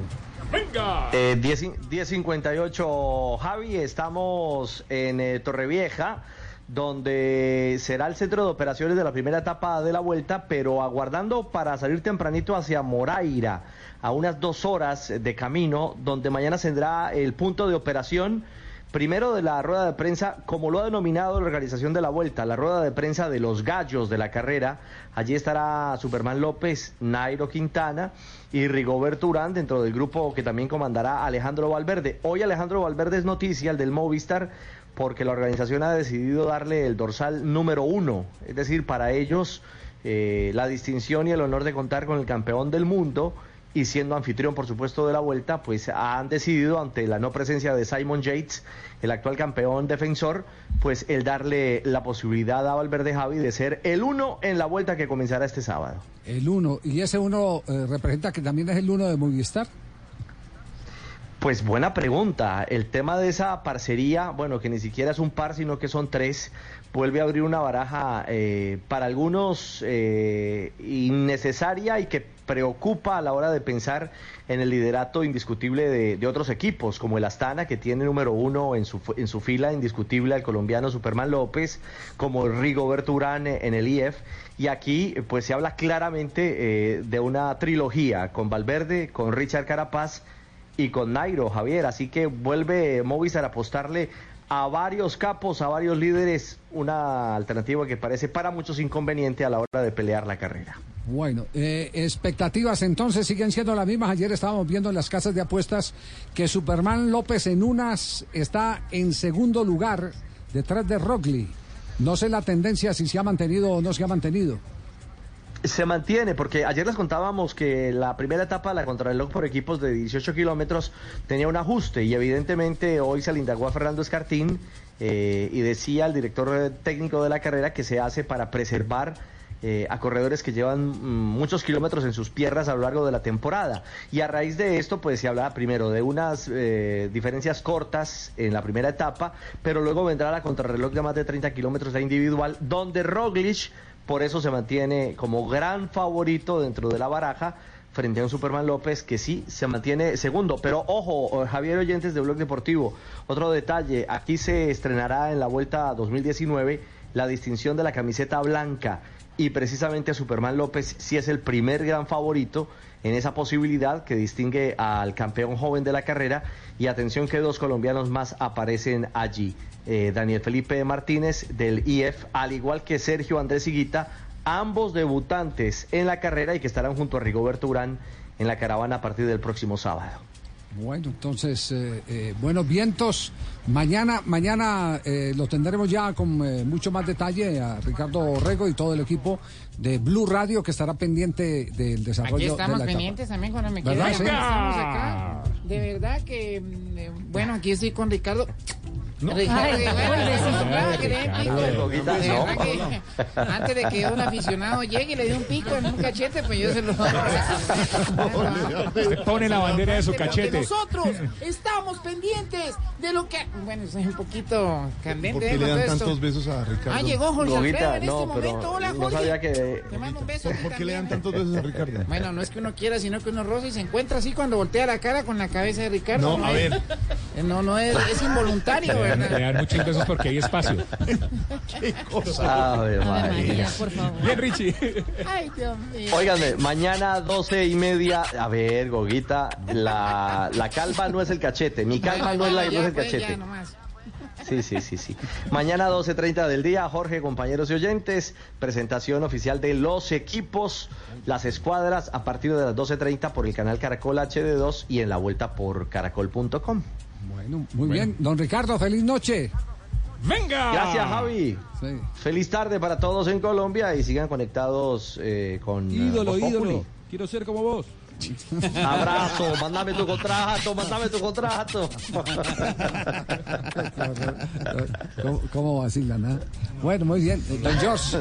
¡Venga! Eh, 10 10.58 Javi, estamos en eh, Torrevieja, donde será el centro de operaciones de la primera etapa de la vuelta, pero aguardando para salir tempranito hacia Moraira, a unas dos horas de camino, donde mañana tendrá el punto de operación. Primero de la rueda de prensa, como lo ha denominado la organización de la vuelta, la rueda de prensa de los gallos de la carrera. Allí estará Superman López, Nairo Quintana y Rigoberto Urán dentro del grupo que también comandará Alejandro Valverde. Hoy Alejandro Valverde es noticia, el del Movistar, porque la organización ha decidido darle el dorsal número uno. Es decir, para ellos eh, la distinción y el honor de contar con el campeón del mundo y siendo anfitrión, por supuesto, de la vuelta, pues han decidido, ante la no presencia de Simon Yates, el actual campeón defensor, pues el darle la posibilidad a Valverde Javi de ser el uno en la vuelta que comenzará este sábado. El uno. ¿Y ese uno eh, representa que también es el uno de Movistar? Pues buena pregunta. El tema de esa parcería, bueno, que ni siquiera es un par, sino que son tres, vuelve a abrir una baraja eh, para algunos eh, innecesaria y que preocupa a la hora de pensar en el liderato indiscutible de, otros equipos, como el Astana, que tiene número uno en su, en su fila indiscutible al colombiano Superman López, como Rigoberto Urán en el IF. Y aquí pues se habla claramente eh, de una trilogía con Valverde, con Richard Carapaz y con Nairo, Javier. Así que vuelve Movistar a apostarle a varios capos, a varios líderes, una alternativa que parece para muchos inconveniente a la hora de pelear la carrera. Bueno, eh, expectativas entonces siguen siendo las mismas. Ayer estábamos viendo en las casas de apuestas que Superman López en unas está en segundo lugar detrás de Rockley. No sé la tendencia si se ha mantenido o no se ha mantenido. Se mantiene, porque ayer les contábamos que la primera etapa, la contrarreloj por equipos de 18 kilómetros, tenía un ajuste y evidentemente hoy se le indagó a Fernando Escartín eh, y decía el director técnico de la carrera que se hace para preservar eh, a corredores que llevan mm, muchos kilómetros en sus piernas a lo largo de la temporada. Y a raíz de esto, pues se hablaba primero de unas eh, diferencias cortas en la primera etapa, pero luego vendrá la contrarreloj de más de 30 kilómetros de individual, donde Roglic por eso se mantiene como gran favorito dentro de la baraja frente a un Superman López que sí se mantiene segundo. Pero ojo, Javier Oyentes de Blog Deportivo, otro detalle, aquí se estrenará en la vuelta 2019 la distinción de la camiseta blanca y precisamente Superman López sí es el primer gran favorito en esa posibilidad que distingue al campeón joven de la carrera y atención que dos colombianos más aparecen allí. Eh, Daniel Felipe Martínez del IF, al igual que Sergio Andrés Higuita, ambos debutantes en la carrera y que estarán junto a Rigoberto Urán en la caravana a partir del próximo sábado. Bueno, entonces, eh, eh, buenos vientos. Mañana, mañana eh, lo tendremos ya con eh, mucho más detalle a Ricardo Rego y todo el equipo de Blue Radio que estará pendiente del desarrollo Aquí de estamos la etapa. pendientes también cuando me quedo. ¿Verdad? Sí. Estamos acá. De verdad que, mm, eh, bueno, aquí estoy con Ricardo. Ricardo. Ricardo, no. que antes de que un aficionado llegue y le dé un pico en un cachete, pues yo se lo Se pone la bandera de su cachete. Nosotros estamos pendientes de lo que. Bueno, soy un poquito candente. ¿Por qué ¿eh? le dan tantos besos a Ricardo? Ah, llegó Jorge Alfredo en no, este pero momento. Hola, no Jorge. sabía que- Te mando un beso. a ti ¿Por qué le dan tantos besos a Ricardo? Bueno, no es que uno quiera, sino que uno roza y se encuentra así cuando voltea la cara con la cabeza de Ricardo. No, a es- ver. No, no es, es involuntario, Le dan, muchos besos porque hay espacio. ¿Qué cosa? Ave María. por favor. Bien, Richie. Ay, Dios mío. Óiganme, mañana 12 y media. A ver, Goguita, la, la calva no es el cachete. Mi calva no es, la, no es el ya, cachete. nomás. Sí, sí, sí, sí. Mañana 12.30 del día, Jorge, compañeros y oyentes, presentación oficial de los equipos, las escuadras, a partir de las 12.30 por el canal Caracol HD2 y en la vuelta por caracol.com. Bueno, muy bien. Don Ricardo, feliz noche. ¡Venga! Gracias, Javi. Feliz tarde para todos en Colombia y sigan conectados eh, con... Ídolo, ídolo. Quiero ser como vos. Abrazo, mándame tu contrato, mándame tu contrato. ¿Cómo, cómo vacilan, ah? Bueno, muy bien. Eh, Don George.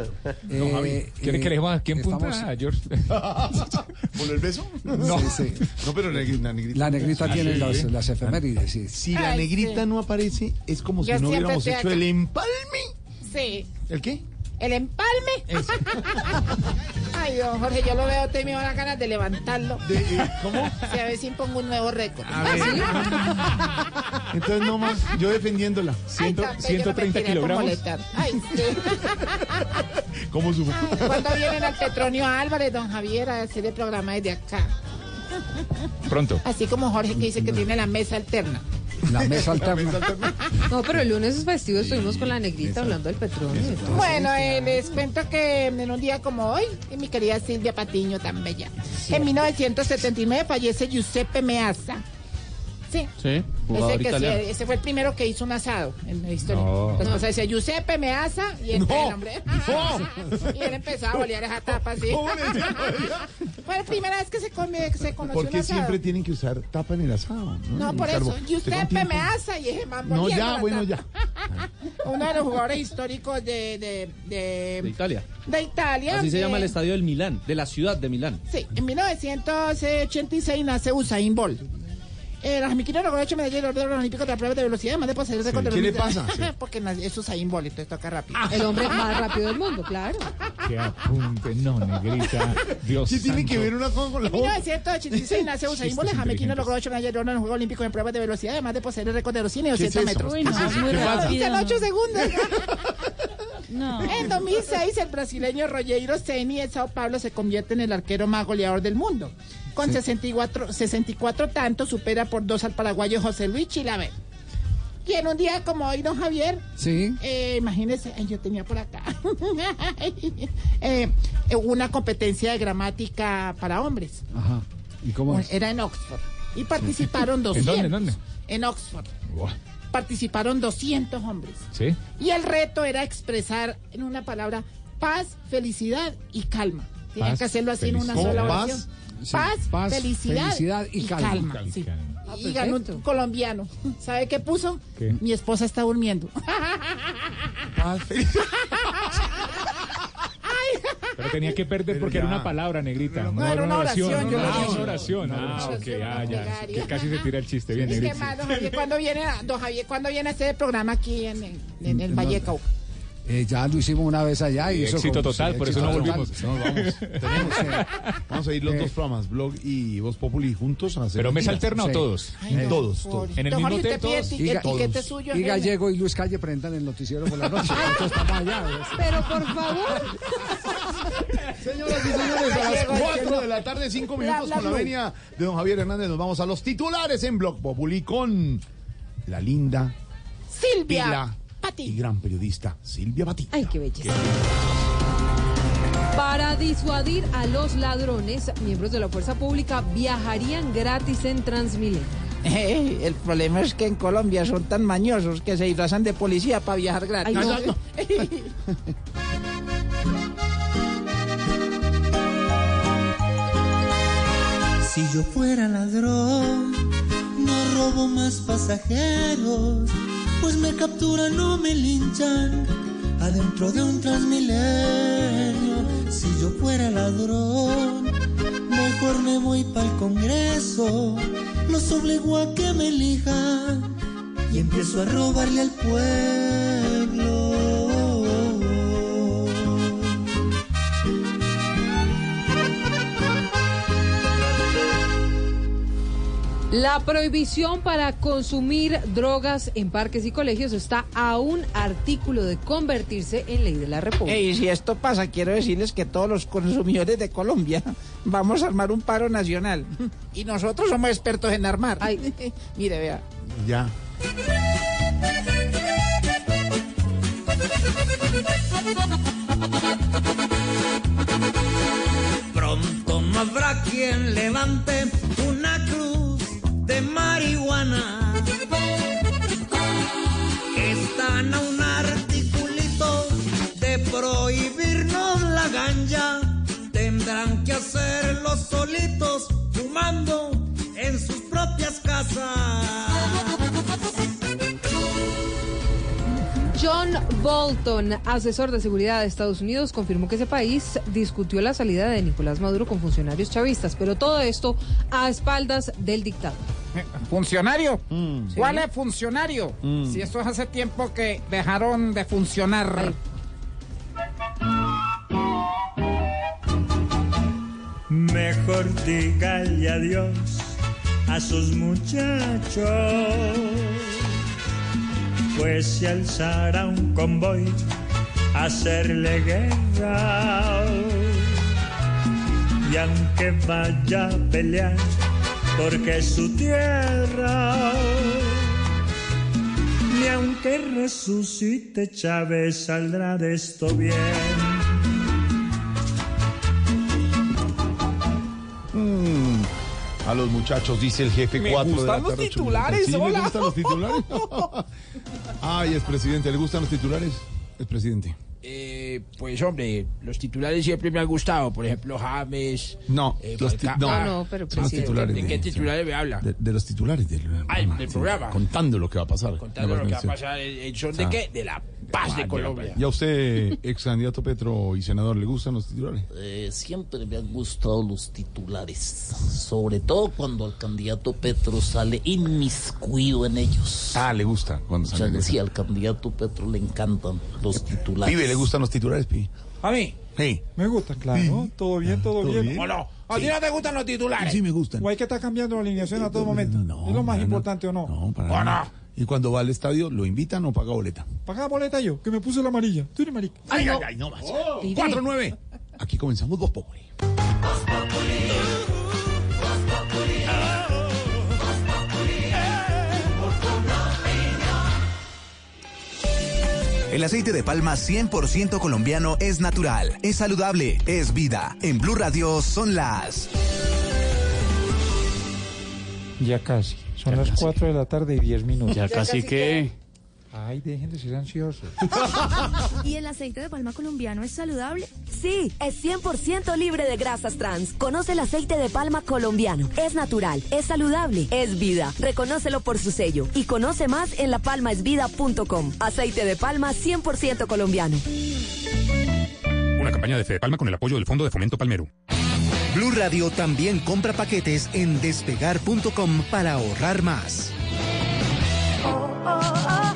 Javi, ¿quiere que le diga quién punta estamos- a George? ¿Por el beso? No. Sí, sí. No, pero la negrita. La negrita, La negrita Sí, tiene sí. los- las efemérides, sí. Si la Ay, negrita sí. no aparece, es como si Yo no hubiéramos hecho acá. el empalme. Sí. ¿El qué? El empalme. Ay, don Jorge, yo lo veo a usted y me dan ganas de levantarlo. ¿Cómo? Sí, a ver si pongo un nuevo récord. A ver. Entonces, no más, yo defendiéndola. Ay, tan bello, no molestar. Ay, sí. ¿Cómo supo? ¿Cuándo vienen al Petronio Álvarez, don Javier, a hacer el programa desde acá? Pronto. Así como Jorge que dice que tiene la mesa alterna. La mesa alterna. No, pero el lunes festivo estuvimos con la negrita hablando del petróleo. Bueno, eh, les cuento que en un día como hoy, y mi querida Silvia Patiño, tan bella. En 1979 fallece Giuseppe Meazza. Sí. Sí, jugador Ese, que sí, italiano. ese fue el primero que hizo un asado en la historia. No. La esposa decía Giuseppe Meazza y el, No, el hombre. y él empezaba a bolear esa tapa así. fue la primera vez que se, come, que se conoció ¿Por un qué asado. siempre tienen que usar tapa en el asado? No, por eso. ¿Usted con Giuseppe tiempo? Meazza y ese man No, ya, bueno, tapa. Uno de los jugadores históricos de, de, de, De Italia. de Italia. Así se llama el estadio del Milán, de la ciudad de Milán. Sí, en 1986 nace Usain Bolt. Eh, logró ocho medallas de oro de los olímpicos de la prueba de velocidad, además de poseer el récord de ¿Qué le los- pasa? Sí. Porque nace- es Usain Bolt, entonces toca rápido. El hombre más rápido del mundo, claro. Que apunte, no, negrita. Dios ¿Qué tiene que ver una cosa con la En otra? 1986 nace Usain Bolt, jamequino logró ocho medallas de oro en los Juegos Olímpicos en pruebas de velocidad, además de poseer el récord de los 100 y ¿Qué es 200 eso? metros. Uy, no, ¿Qué es muy rápido. En 8 segundos. No. En 2006, el brasileño Rogério Ceni de Sao Paulo se convierte en el arquero más goleador del mundo. Con 64, 64 tantos, supera por dos al paraguayo José Luis Chilaver. Y en un día como hoy, don Javier, Sí. eh, imagínese, ay, yo tenía por acá, eh, una competencia de gramática para hombres. Ajá. ¿Y cómo es? Era en Oxford. Y participaron ¿En 200. dónde, en dónde? En Oxford. Participaron 200 hombres. ¿Sí? Y el reto era expresar en una palabra paz, felicidad y calma. Paz, que hacerlo así en una sola ¿Paz? Oración. Sí, Paz, paz, felicidad, felicidad y calma. sí. Ah, Y ganó un colombiano. ¿Sabe qué puso? ¿Qué? Mi esposa está durmiendo. Pero tenía que perder porque era una palabra, negrita. No, era una oración, yo lo Ah, dije. una oración. Ah, ok, oración ah, ya. Que casi se tira el chiste. Bien, Es que negrita. más, don Javier, ¿cuándo viene, a- don Javier, ¿cuándo viene a hacer el programa aquí en, en, en el Vallecao? Eh, ya lo hicimos una vez allá y Y eso éxito como- total, sí, por eso no volvimos. No, vamos. Tenemos vamos a ir los Eh. dos programas, Blog y Voz Populi, juntos a hacer. ¿Pero mesa alterna o Sí. todos? Ay, Todos, todos. ¿En el mismo eti- Y, suyo. Gallego y Luis Calle presentan el noticiero por la noche. Estamos allá. Pero por favor. señoras y señores, a las 4 de la tarde, 5 minutos con la venia de don Javier Hernández. Nos vamos a los titulares en Blog Populi con la linda Silvia pila Pati. y gran periodista Silvia Pati. Ay, qué belleza. Para disuadir a los ladrones, miembros de la fuerza pública viajarían gratis en Transmilenio. El problema es que en Colombia son tan mañosos que se disfrazan de policía para viajar gratis. Ay, no. Si yo fuera ladrón, no robo más pasajeros, pues me capturan o me linchan adentro de un transmilenio. Si yo fuera ladrón, mejor me voy para el Congreso, los obligo a que me elijan y empiezo a robarle al pueblo. La prohibición para consumir drogas en parques y colegios está a un artículo de convertirse en ley de la República. Y si esto pasa, quiero decirles que todos los consumidores de Colombia vamos a armar un paro nacional. Y nosotros somos expertos en armar. Mire, vea. Ya. Pronto no habrá quien levante de marihuana. Están a un articulito de prohibirnos la ganja. Tendrán que hacerlo solitos, fumando en sus propias casas. John Bolton, asesor de seguridad de Estados Unidos, confirmó que ese país discutió la salida de Nicolás Maduro con funcionarios chavistas, pero todo esto a espaldas del dictador. ¿Funcionario? ¿Cuál es funcionario? Mm. Si esto es hace tiempo que dejaron de funcionar. Mejor dígale adiós a sus muchachos, pues se alzará un convoy a hacerle guerra. Y aunque vaya a pelear, porque es su tierra, ni aunque resucite Chávez saldrá de esto bien. Mm, A los muchachos, dice el jefe Me 4 de la gustan los tarde, titulares, minutos. ¿Sí, hola. ¿Le gustan los titulares? Ay, es presidente. ¿Le gustan los titulares? Es presidente. Eh, pues hombre, los titulares siempre me han gustado. Por ejemplo, James. No, eh, los, no, Ah, no, pero los titulares. ¿De qué titulares me habla? De, de los titulares del Ay, programa. del sí, programa. contando lo que va a pasar. Contando lo que va a pasar. ¿Son Ah. de qué? De la paz de Colombia. ¿Y a usted, ex candidato Petro y senador, le gustan los titulares? Eh, siempre me han gustado los titulares, sobre todo cuando el candidato Petro sale inmiscuido en ellos. Ah, le gusta cuando O sea, sale. sí, al candidato Petro le encantan los titulares. Pibe, ¿le gustan los titulares, Pi? ¿A mí? Sí. Me gustan, claro. Todo bien, todo, ¿Todo bien. bien? ¿O no? ¿A ti no te gustan los titulares? Sí, me gustan. O hay que estar cambiando la alineación a todo momento. ¿Es lo más importante o no? No, para ¿O nada. no? Y cuando va al estadio, ¿lo invitan o paga boleta? Paga boleta yo, que me puse la amarilla. Tú eres marica. Ay, ay, ay, no más. Mire. 4-9. Aquí comenzamos Voz Populi. El aceite de palma 100% colombiano es natural, es saludable, es vida. En Blue Radio son las... Ya casi. Son las 4 de la tarde y 10 minutos. Ya casi que. Ay, dejen de ser ansiosos. ¿Y el aceite de palma colombiano es saludable? Sí, es 100% libre de grasas trans. Conoce el aceite de palma colombiano. Es natural, es saludable, es vida. Reconócelo por su sello. Y conoce más en lapalmaesvida.com. Aceite de palma 100% colombiano. Una campaña de Fede Palma con el apoyo del Fondo de Fomento Palmero. Blue Radio también compra paquetes en despegar.com para ahorrar más.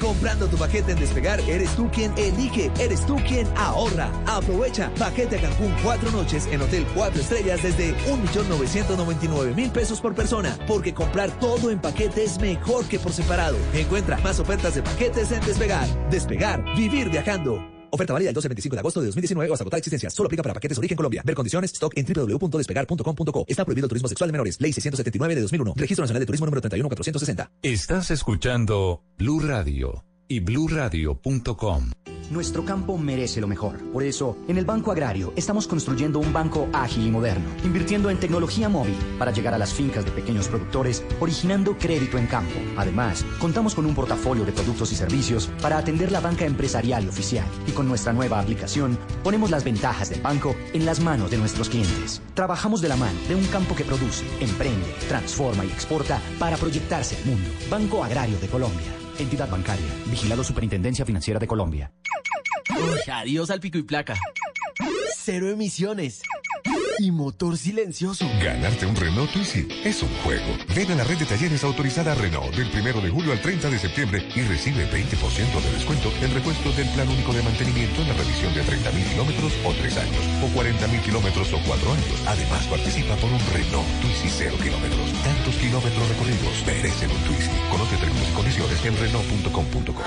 Comprando tu paquete en Despegar, eres tú quien elige, eres tú quien ahorra. Aprovecha paquete a Cancún cuatro noches en Hotel Cuatro Estrellas desde 1.999.000 pesos por persona, porque comprar todo en paquete es mejor que por separado. Encuentra más ofertas de paquetes en Despegar. Despegar, vivir viajando. Oferta válida el 12 al 25 de agosto de 2019 o hasta agotar existencia. Solo aplica para paquetes origen Colombia. Ver condiciones, stock en www.despegar.com.co. Está prohibido el turismo sexual de menores. Ley 679 de 2001. Registro Nacional de Turismo número 31460. Estás escuchando Blue Radio y bluradio.com. Nuestro campo merece lo mejor. Por eso, en el Banco Agrario estamos construyendo un banco ágil y moderno, invirtiendo en tecnología móvil para llegar a las fincas de pequeños productores, originando crédito en campo. Además, contamos con un portafolio de productos y servicios para atender la banca empresarial y oficial. Y con nuestra nueva aplicación, ponemos las ventajas del banco en las manos de nuestros clientes. Trabajamos de la mano de un campo que produce, emprende, transforma y exporta para proyectarse al mundo. Banco Agrario de Colombia. Entidad bancaria. Vigilado Superintendencia Financiera de Colombia. Adiós al pico y placa. Cero emisiones. Y motor silencioso. Ganarte un Renault Twizy es un juego. Ven a la red de talleres autorizada Renault del 1 de julio al 30 de septiembre y recibe 20% de descuento en repuestos del plan único de mantenimiento en la revisión de 30.000 kilómetros o 3 años, o 40.000 kilómetros o 4 años. Además, participa por un Renault Twizy 0 kilómetros. Tantos kilómetros recorridos merecen un Twizy. Conoce términos y condiciones en Renault.com.co.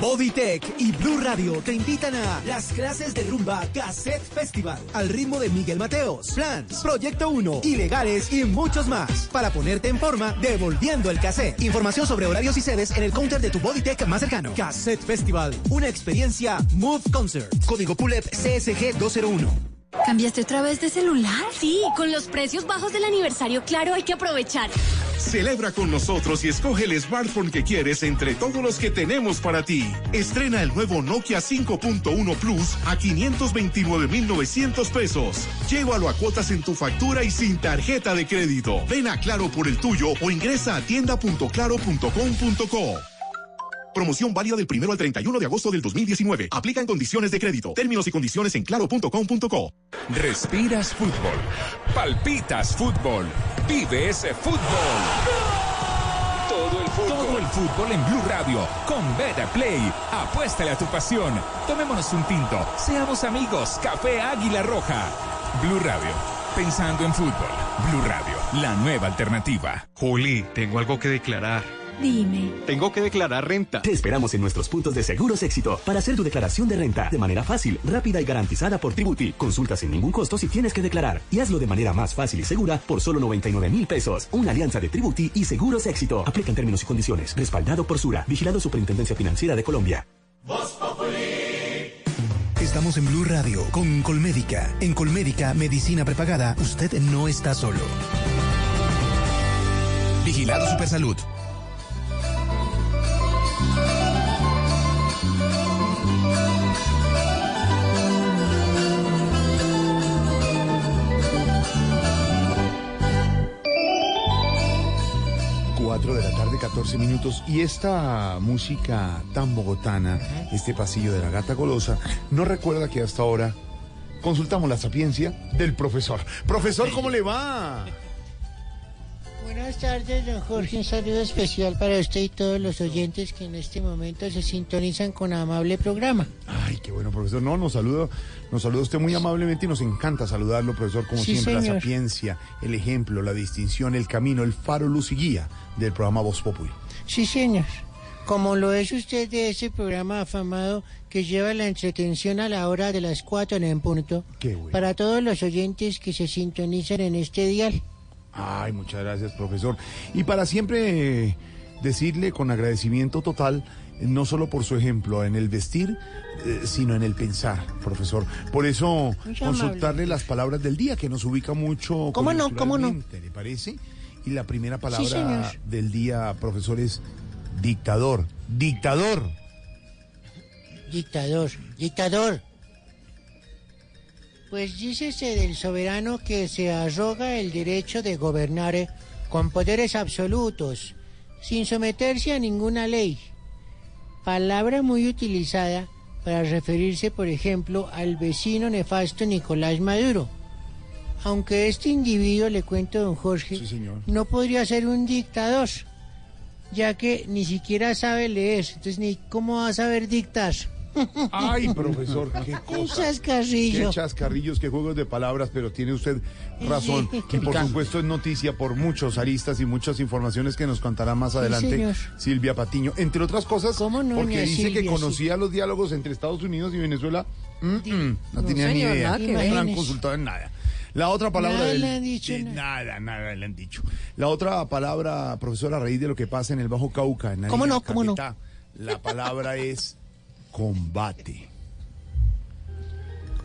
Bodytech y Blue Radio te invitan a las clases de rumba Cassette Festival al ritmo de Miguel Mateos, Flans, Proyecto 1, Ilegales y muchos más para ponerte en forma devolviendo el cassette. Información sobre horarios y sedes en el counter de tu Bodytech más cercano. Cassette Festival, una experiencia Move Concert. Código PULEP CSG 201. ¿Cambiaste otra vez de celular? Sí, con los precios bajos del aniversario Claro hay que aprovechar. Celebra con nosotros y escoge el smartphone que quieres entre todos los que tenemos para ti. Estrena el nuevo Nokia 5.1 Plus a 529.900 pesos. Llévalo a cuotas en tu factura y sin tarjeta de crédito. Ven a Claro por el tuyo o ingresa a tienda.claro.com.co. Promoción válida del 1 al 31 de agosto del 2019. Aplican condiciones de crédito. Términos y condiciones en claro.com.co. Respiras fútbol. Palpitas fútbol. Vive ese fútbol. Todo el fútbol. Todo el fútbol en Blue Radio. Con Beta Play. Apuéstale a tu pasión. Tomémonos un tinto. Seamos amigos. Café Águila Roja. Blue Radio. Pensando en fútbol. Blue Radio. La nueva alternativa. Juli, tengo algo que declarar. Dime. Tengo que declarar renta. Te esperamos en nuestros puntos de seguros éxito para hacer tu declaración de renta de manera fácil, rápida y garantizada por Tributi. Consulta sin ningún costo si tienes que declarar y hazlo de manera más fácil y segura por solo 99 mil pesos. Una alianza de Tributi y seguros éxito. Aplican términos y condiciones. Respaldado por Sura. Vigilado Superintendencia Financiera de Colombia. Estamos en Blue Radio con Colmédica. En Colmédica, medicina prepagada, usted no está solo. Vigilado Supersalud. De la tarde, 14 minutos. Y esta música tan bogotana, este pasillo de la gata golosa, no recuerda que hasta ahora consultamos la sapiencia del profesor. Profesor, ¿cómo le va? Buenas tardes, don Jorge. Un saludo especial para usted y todos los oyentes que en este momento se sintonizan con amable programa. Ay, qué bueno, profesor. No, nos saluda, nos saluda usted muy amablemente y nos encanta saludarlo, profesor, como Sí, siempre, la sapiencia, el ejemplo, la distinción, el camino, el faro, luz y guía del programa Voz Populi. Sí, señor. Como lo es usted de ese programa afamado que lleva la entretención a la hora de las cuatro en punto. Qué bueno. Para todos los oyentes que se sintonizan en este dial. Ay, muchas gracias, profesor. Y para siempre eh, decirle con agradecimiento total, no solo por su ejemplo en el vestir, eh, sino en el pensar, profesor. Por eso, Muy consultarle las palabras del día, que nos ubica mucho. ¿Cómo no? ¿Cómo no? ¿Le parece? Y la primera palabra del día, profesor, es dictador. Dictador. Dictador, dictador. Pues dícese del soberano que se arroga el derecho de gobernar eh, con poderes absolutos, sin someterse a ninguna ley. Palabra muy utilizada para referirse, por ejemplo, al vecino nefasto Nicolás Maduro. Aunque este individuo, le cuento, don Jorge, no podría ser un dictador, ya que ni siquiera sabe leer, entonces ni cómo va a saber dictar. Ay, profesor, qué cosa. chascarrillo. Qué chascarrillos, qué juegos de palabras, pero tiene usted razón. Sí. Y por supuesto es noticia por muchos aristas y muchas informaciones que nos contará más adelante. Silvia Patiño. Entre otras cosas, no, porque dice que conocía los diálogos entre Estados Unidos y Venezuela. Mm, mm, no, No, tenía ni idea. nada que No ver. han consultado en nada. La otra palabra Nada del- le han dicho, de- nada. nada, nada le han dicho. La otra palabra, profesora, a raíz de lo que pasa en el Bajo Cauca, en ¿Cómo Nariño, no? ¿Cómo no? La palabra es combate.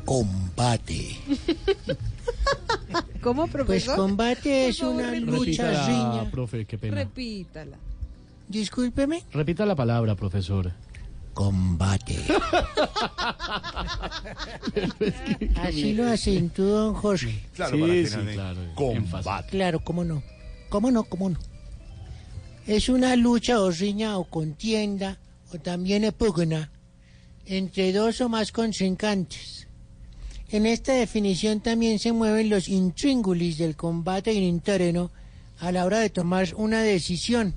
Combate. ¿Cómo, Pues profesor? combate es favor, una repítala, lucha Repítala, riña. profe, qué pena. Repítala. Discúlpeme. Repita la palabra, profesor. Combate. Así lo acentúa don Jorge. Claro, para tener combate. Claro, cómo no. ¿Cómo no? ¿Cómo no? Es una lucha o riña o contienda o también pugna entre dos o más contrincantes. En esta definición también se mueven los intríngulis del combate interno a la hora de tomar una decisión.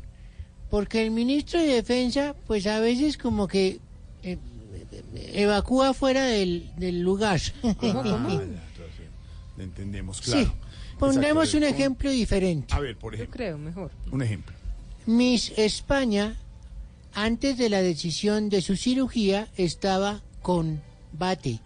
Porque el ministro de Defensa, pues a veces como que eh, evacúa fuera del, del lugar. Ah, entendemos, claro. Sí. Pondremos Exacto, un de- ejemplo diferente. A ver, por Yo ejemplo, creo, mejor. un ejemplo. Miss España, antes de la decisión de su cirugía, estaba con bate.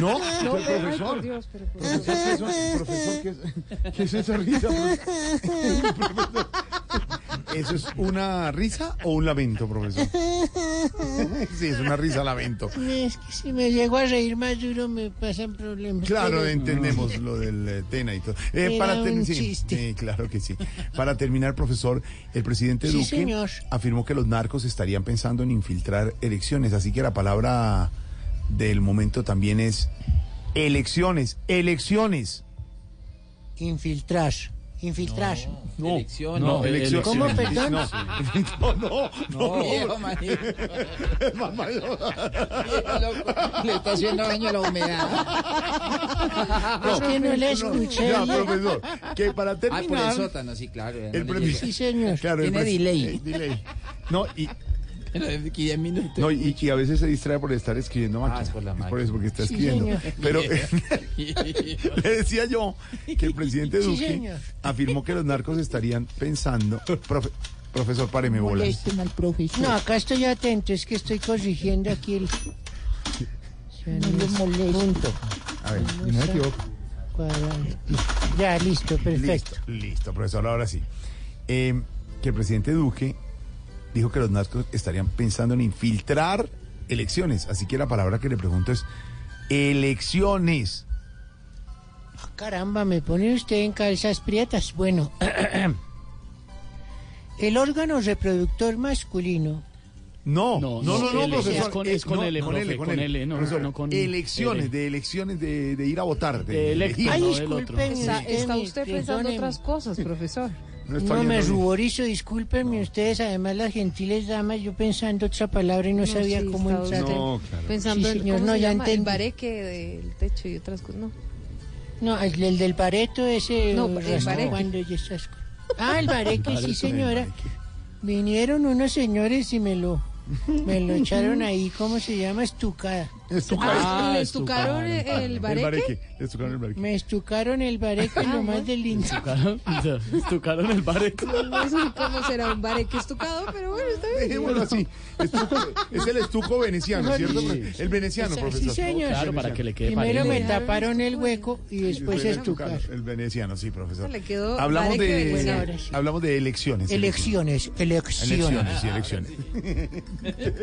No, No, pero, pero- ay, profesor. por Dios, pero por Profesor. Profesor, ¿qué es, qué es esa risa? Profesor? ¿Eso es una risa o un lamento, profesor? Sí, es una risa lamento. Es que si me llego a reír más duro me pasan problemas. Claro, Pero- entendemos lo del eh, Tena y todo. Eh, Era para un sí, chiste. sí, claro que sí. Para terminar, profesor, el presidente Sí, Duque señor. afirmó que los narcos estarían pensando en infiltrar elecciones, así que la palabra del momento también es elecciones, elecciones. Infiltrar. Infiltrar. No, Elecciones. no, elecciones. ¿Cómo, perdón? No, no, no, no. viejo Le está haciendo daño a la humedad. Es que no le escuché bien. profesor, que para Ah, por el terminar... sótano, sí, claro. no el llega. Sí, señor. Claro, Tiene delay. eh, delay. No, y, Pero de aquí 10 minutos. no, y, y a veces se distrae por estar escribiendo máquina. Ah, es por la máquina. eso, porque está escribiendo. Pero le decía yo que el presidente Duque afirmó que los narcos estarían pensando... Profe- profesor, páreme bolas. Profesor. No, acá estoy atento, es que estoy corrigiendo aquí el... No le molesto. A ver, no me equivoco. Ya, listo, perfecto. Listo, listo, profesor, ahora sí. Eh, que el presidente Duque dijo que los narcos estarían pensando en infiltrar elecciones. Así que la palabra que le pregunto es elecciones. Ah, Caramba, me pone usted en calzas prietas. Bueno, el órgano reproductor masculino. No, no, no, no, L, profesor. es con- eh, es con no, L, profe, con L, no, Profesor, no con elecciones, L. de elecciones, de, de ir a votar. De, De elegir. Ay, no discúlpeme Está, usted, está usted pensando perdóneme. otras cosas, profesor. No No me ruborizo, discúlpenme ustedes, además las gentiles damas, yo pensando otra palabra y no, sabía sí, cómo entrar. No, claro. Pensando Sí, en señor, ¿cómo no, se ya llama? el bareque del techo y otras cosas. No, No, el, el del bareto ese. No, eh, el bareque. cuando ya estás con- Ah, el bareque, sí señora. Vinieron unos señores y me lo, me lo echaron ahí, ¿cómo se llama? Estucada. Ah, ¿le estucaron, estucaron el, el El bareque? bareque. Le estucaron el bareque. Me estucaron el bareque lo más de lindo. Estucaron, estucaron el bareto. No sé cómo será un bareque estucado, pero bueno, está bien. Dejémoslo así. Estuco- es el estuco veneciano, ¿cierto? El veneciano, Sí, profesor. señor. Claro, para que le quede Primero me taparon el hueco y después El estucaron. veneciano, El veneciano, sí, profesor. Le quedó Hablamos bareque de, veneciano. Sí. hablamos de elecciones. Elecciones, elecciones. Elecciones, sí, elecciones.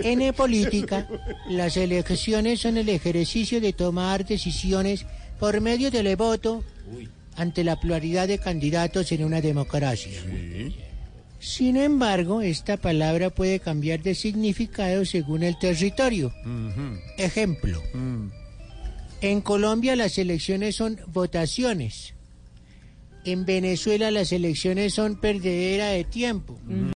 En política, las elecciones son el ejercicio de tomar decisiones por medio del voto ante la pluralidad de candidatos en una democracia. Sin embargo, esta palabra puede cambiar de significado según el territorio. Ejemplo, en Colombia las elecciones son votaciones. En Venezuela las elecciones son perdedera de tiempo.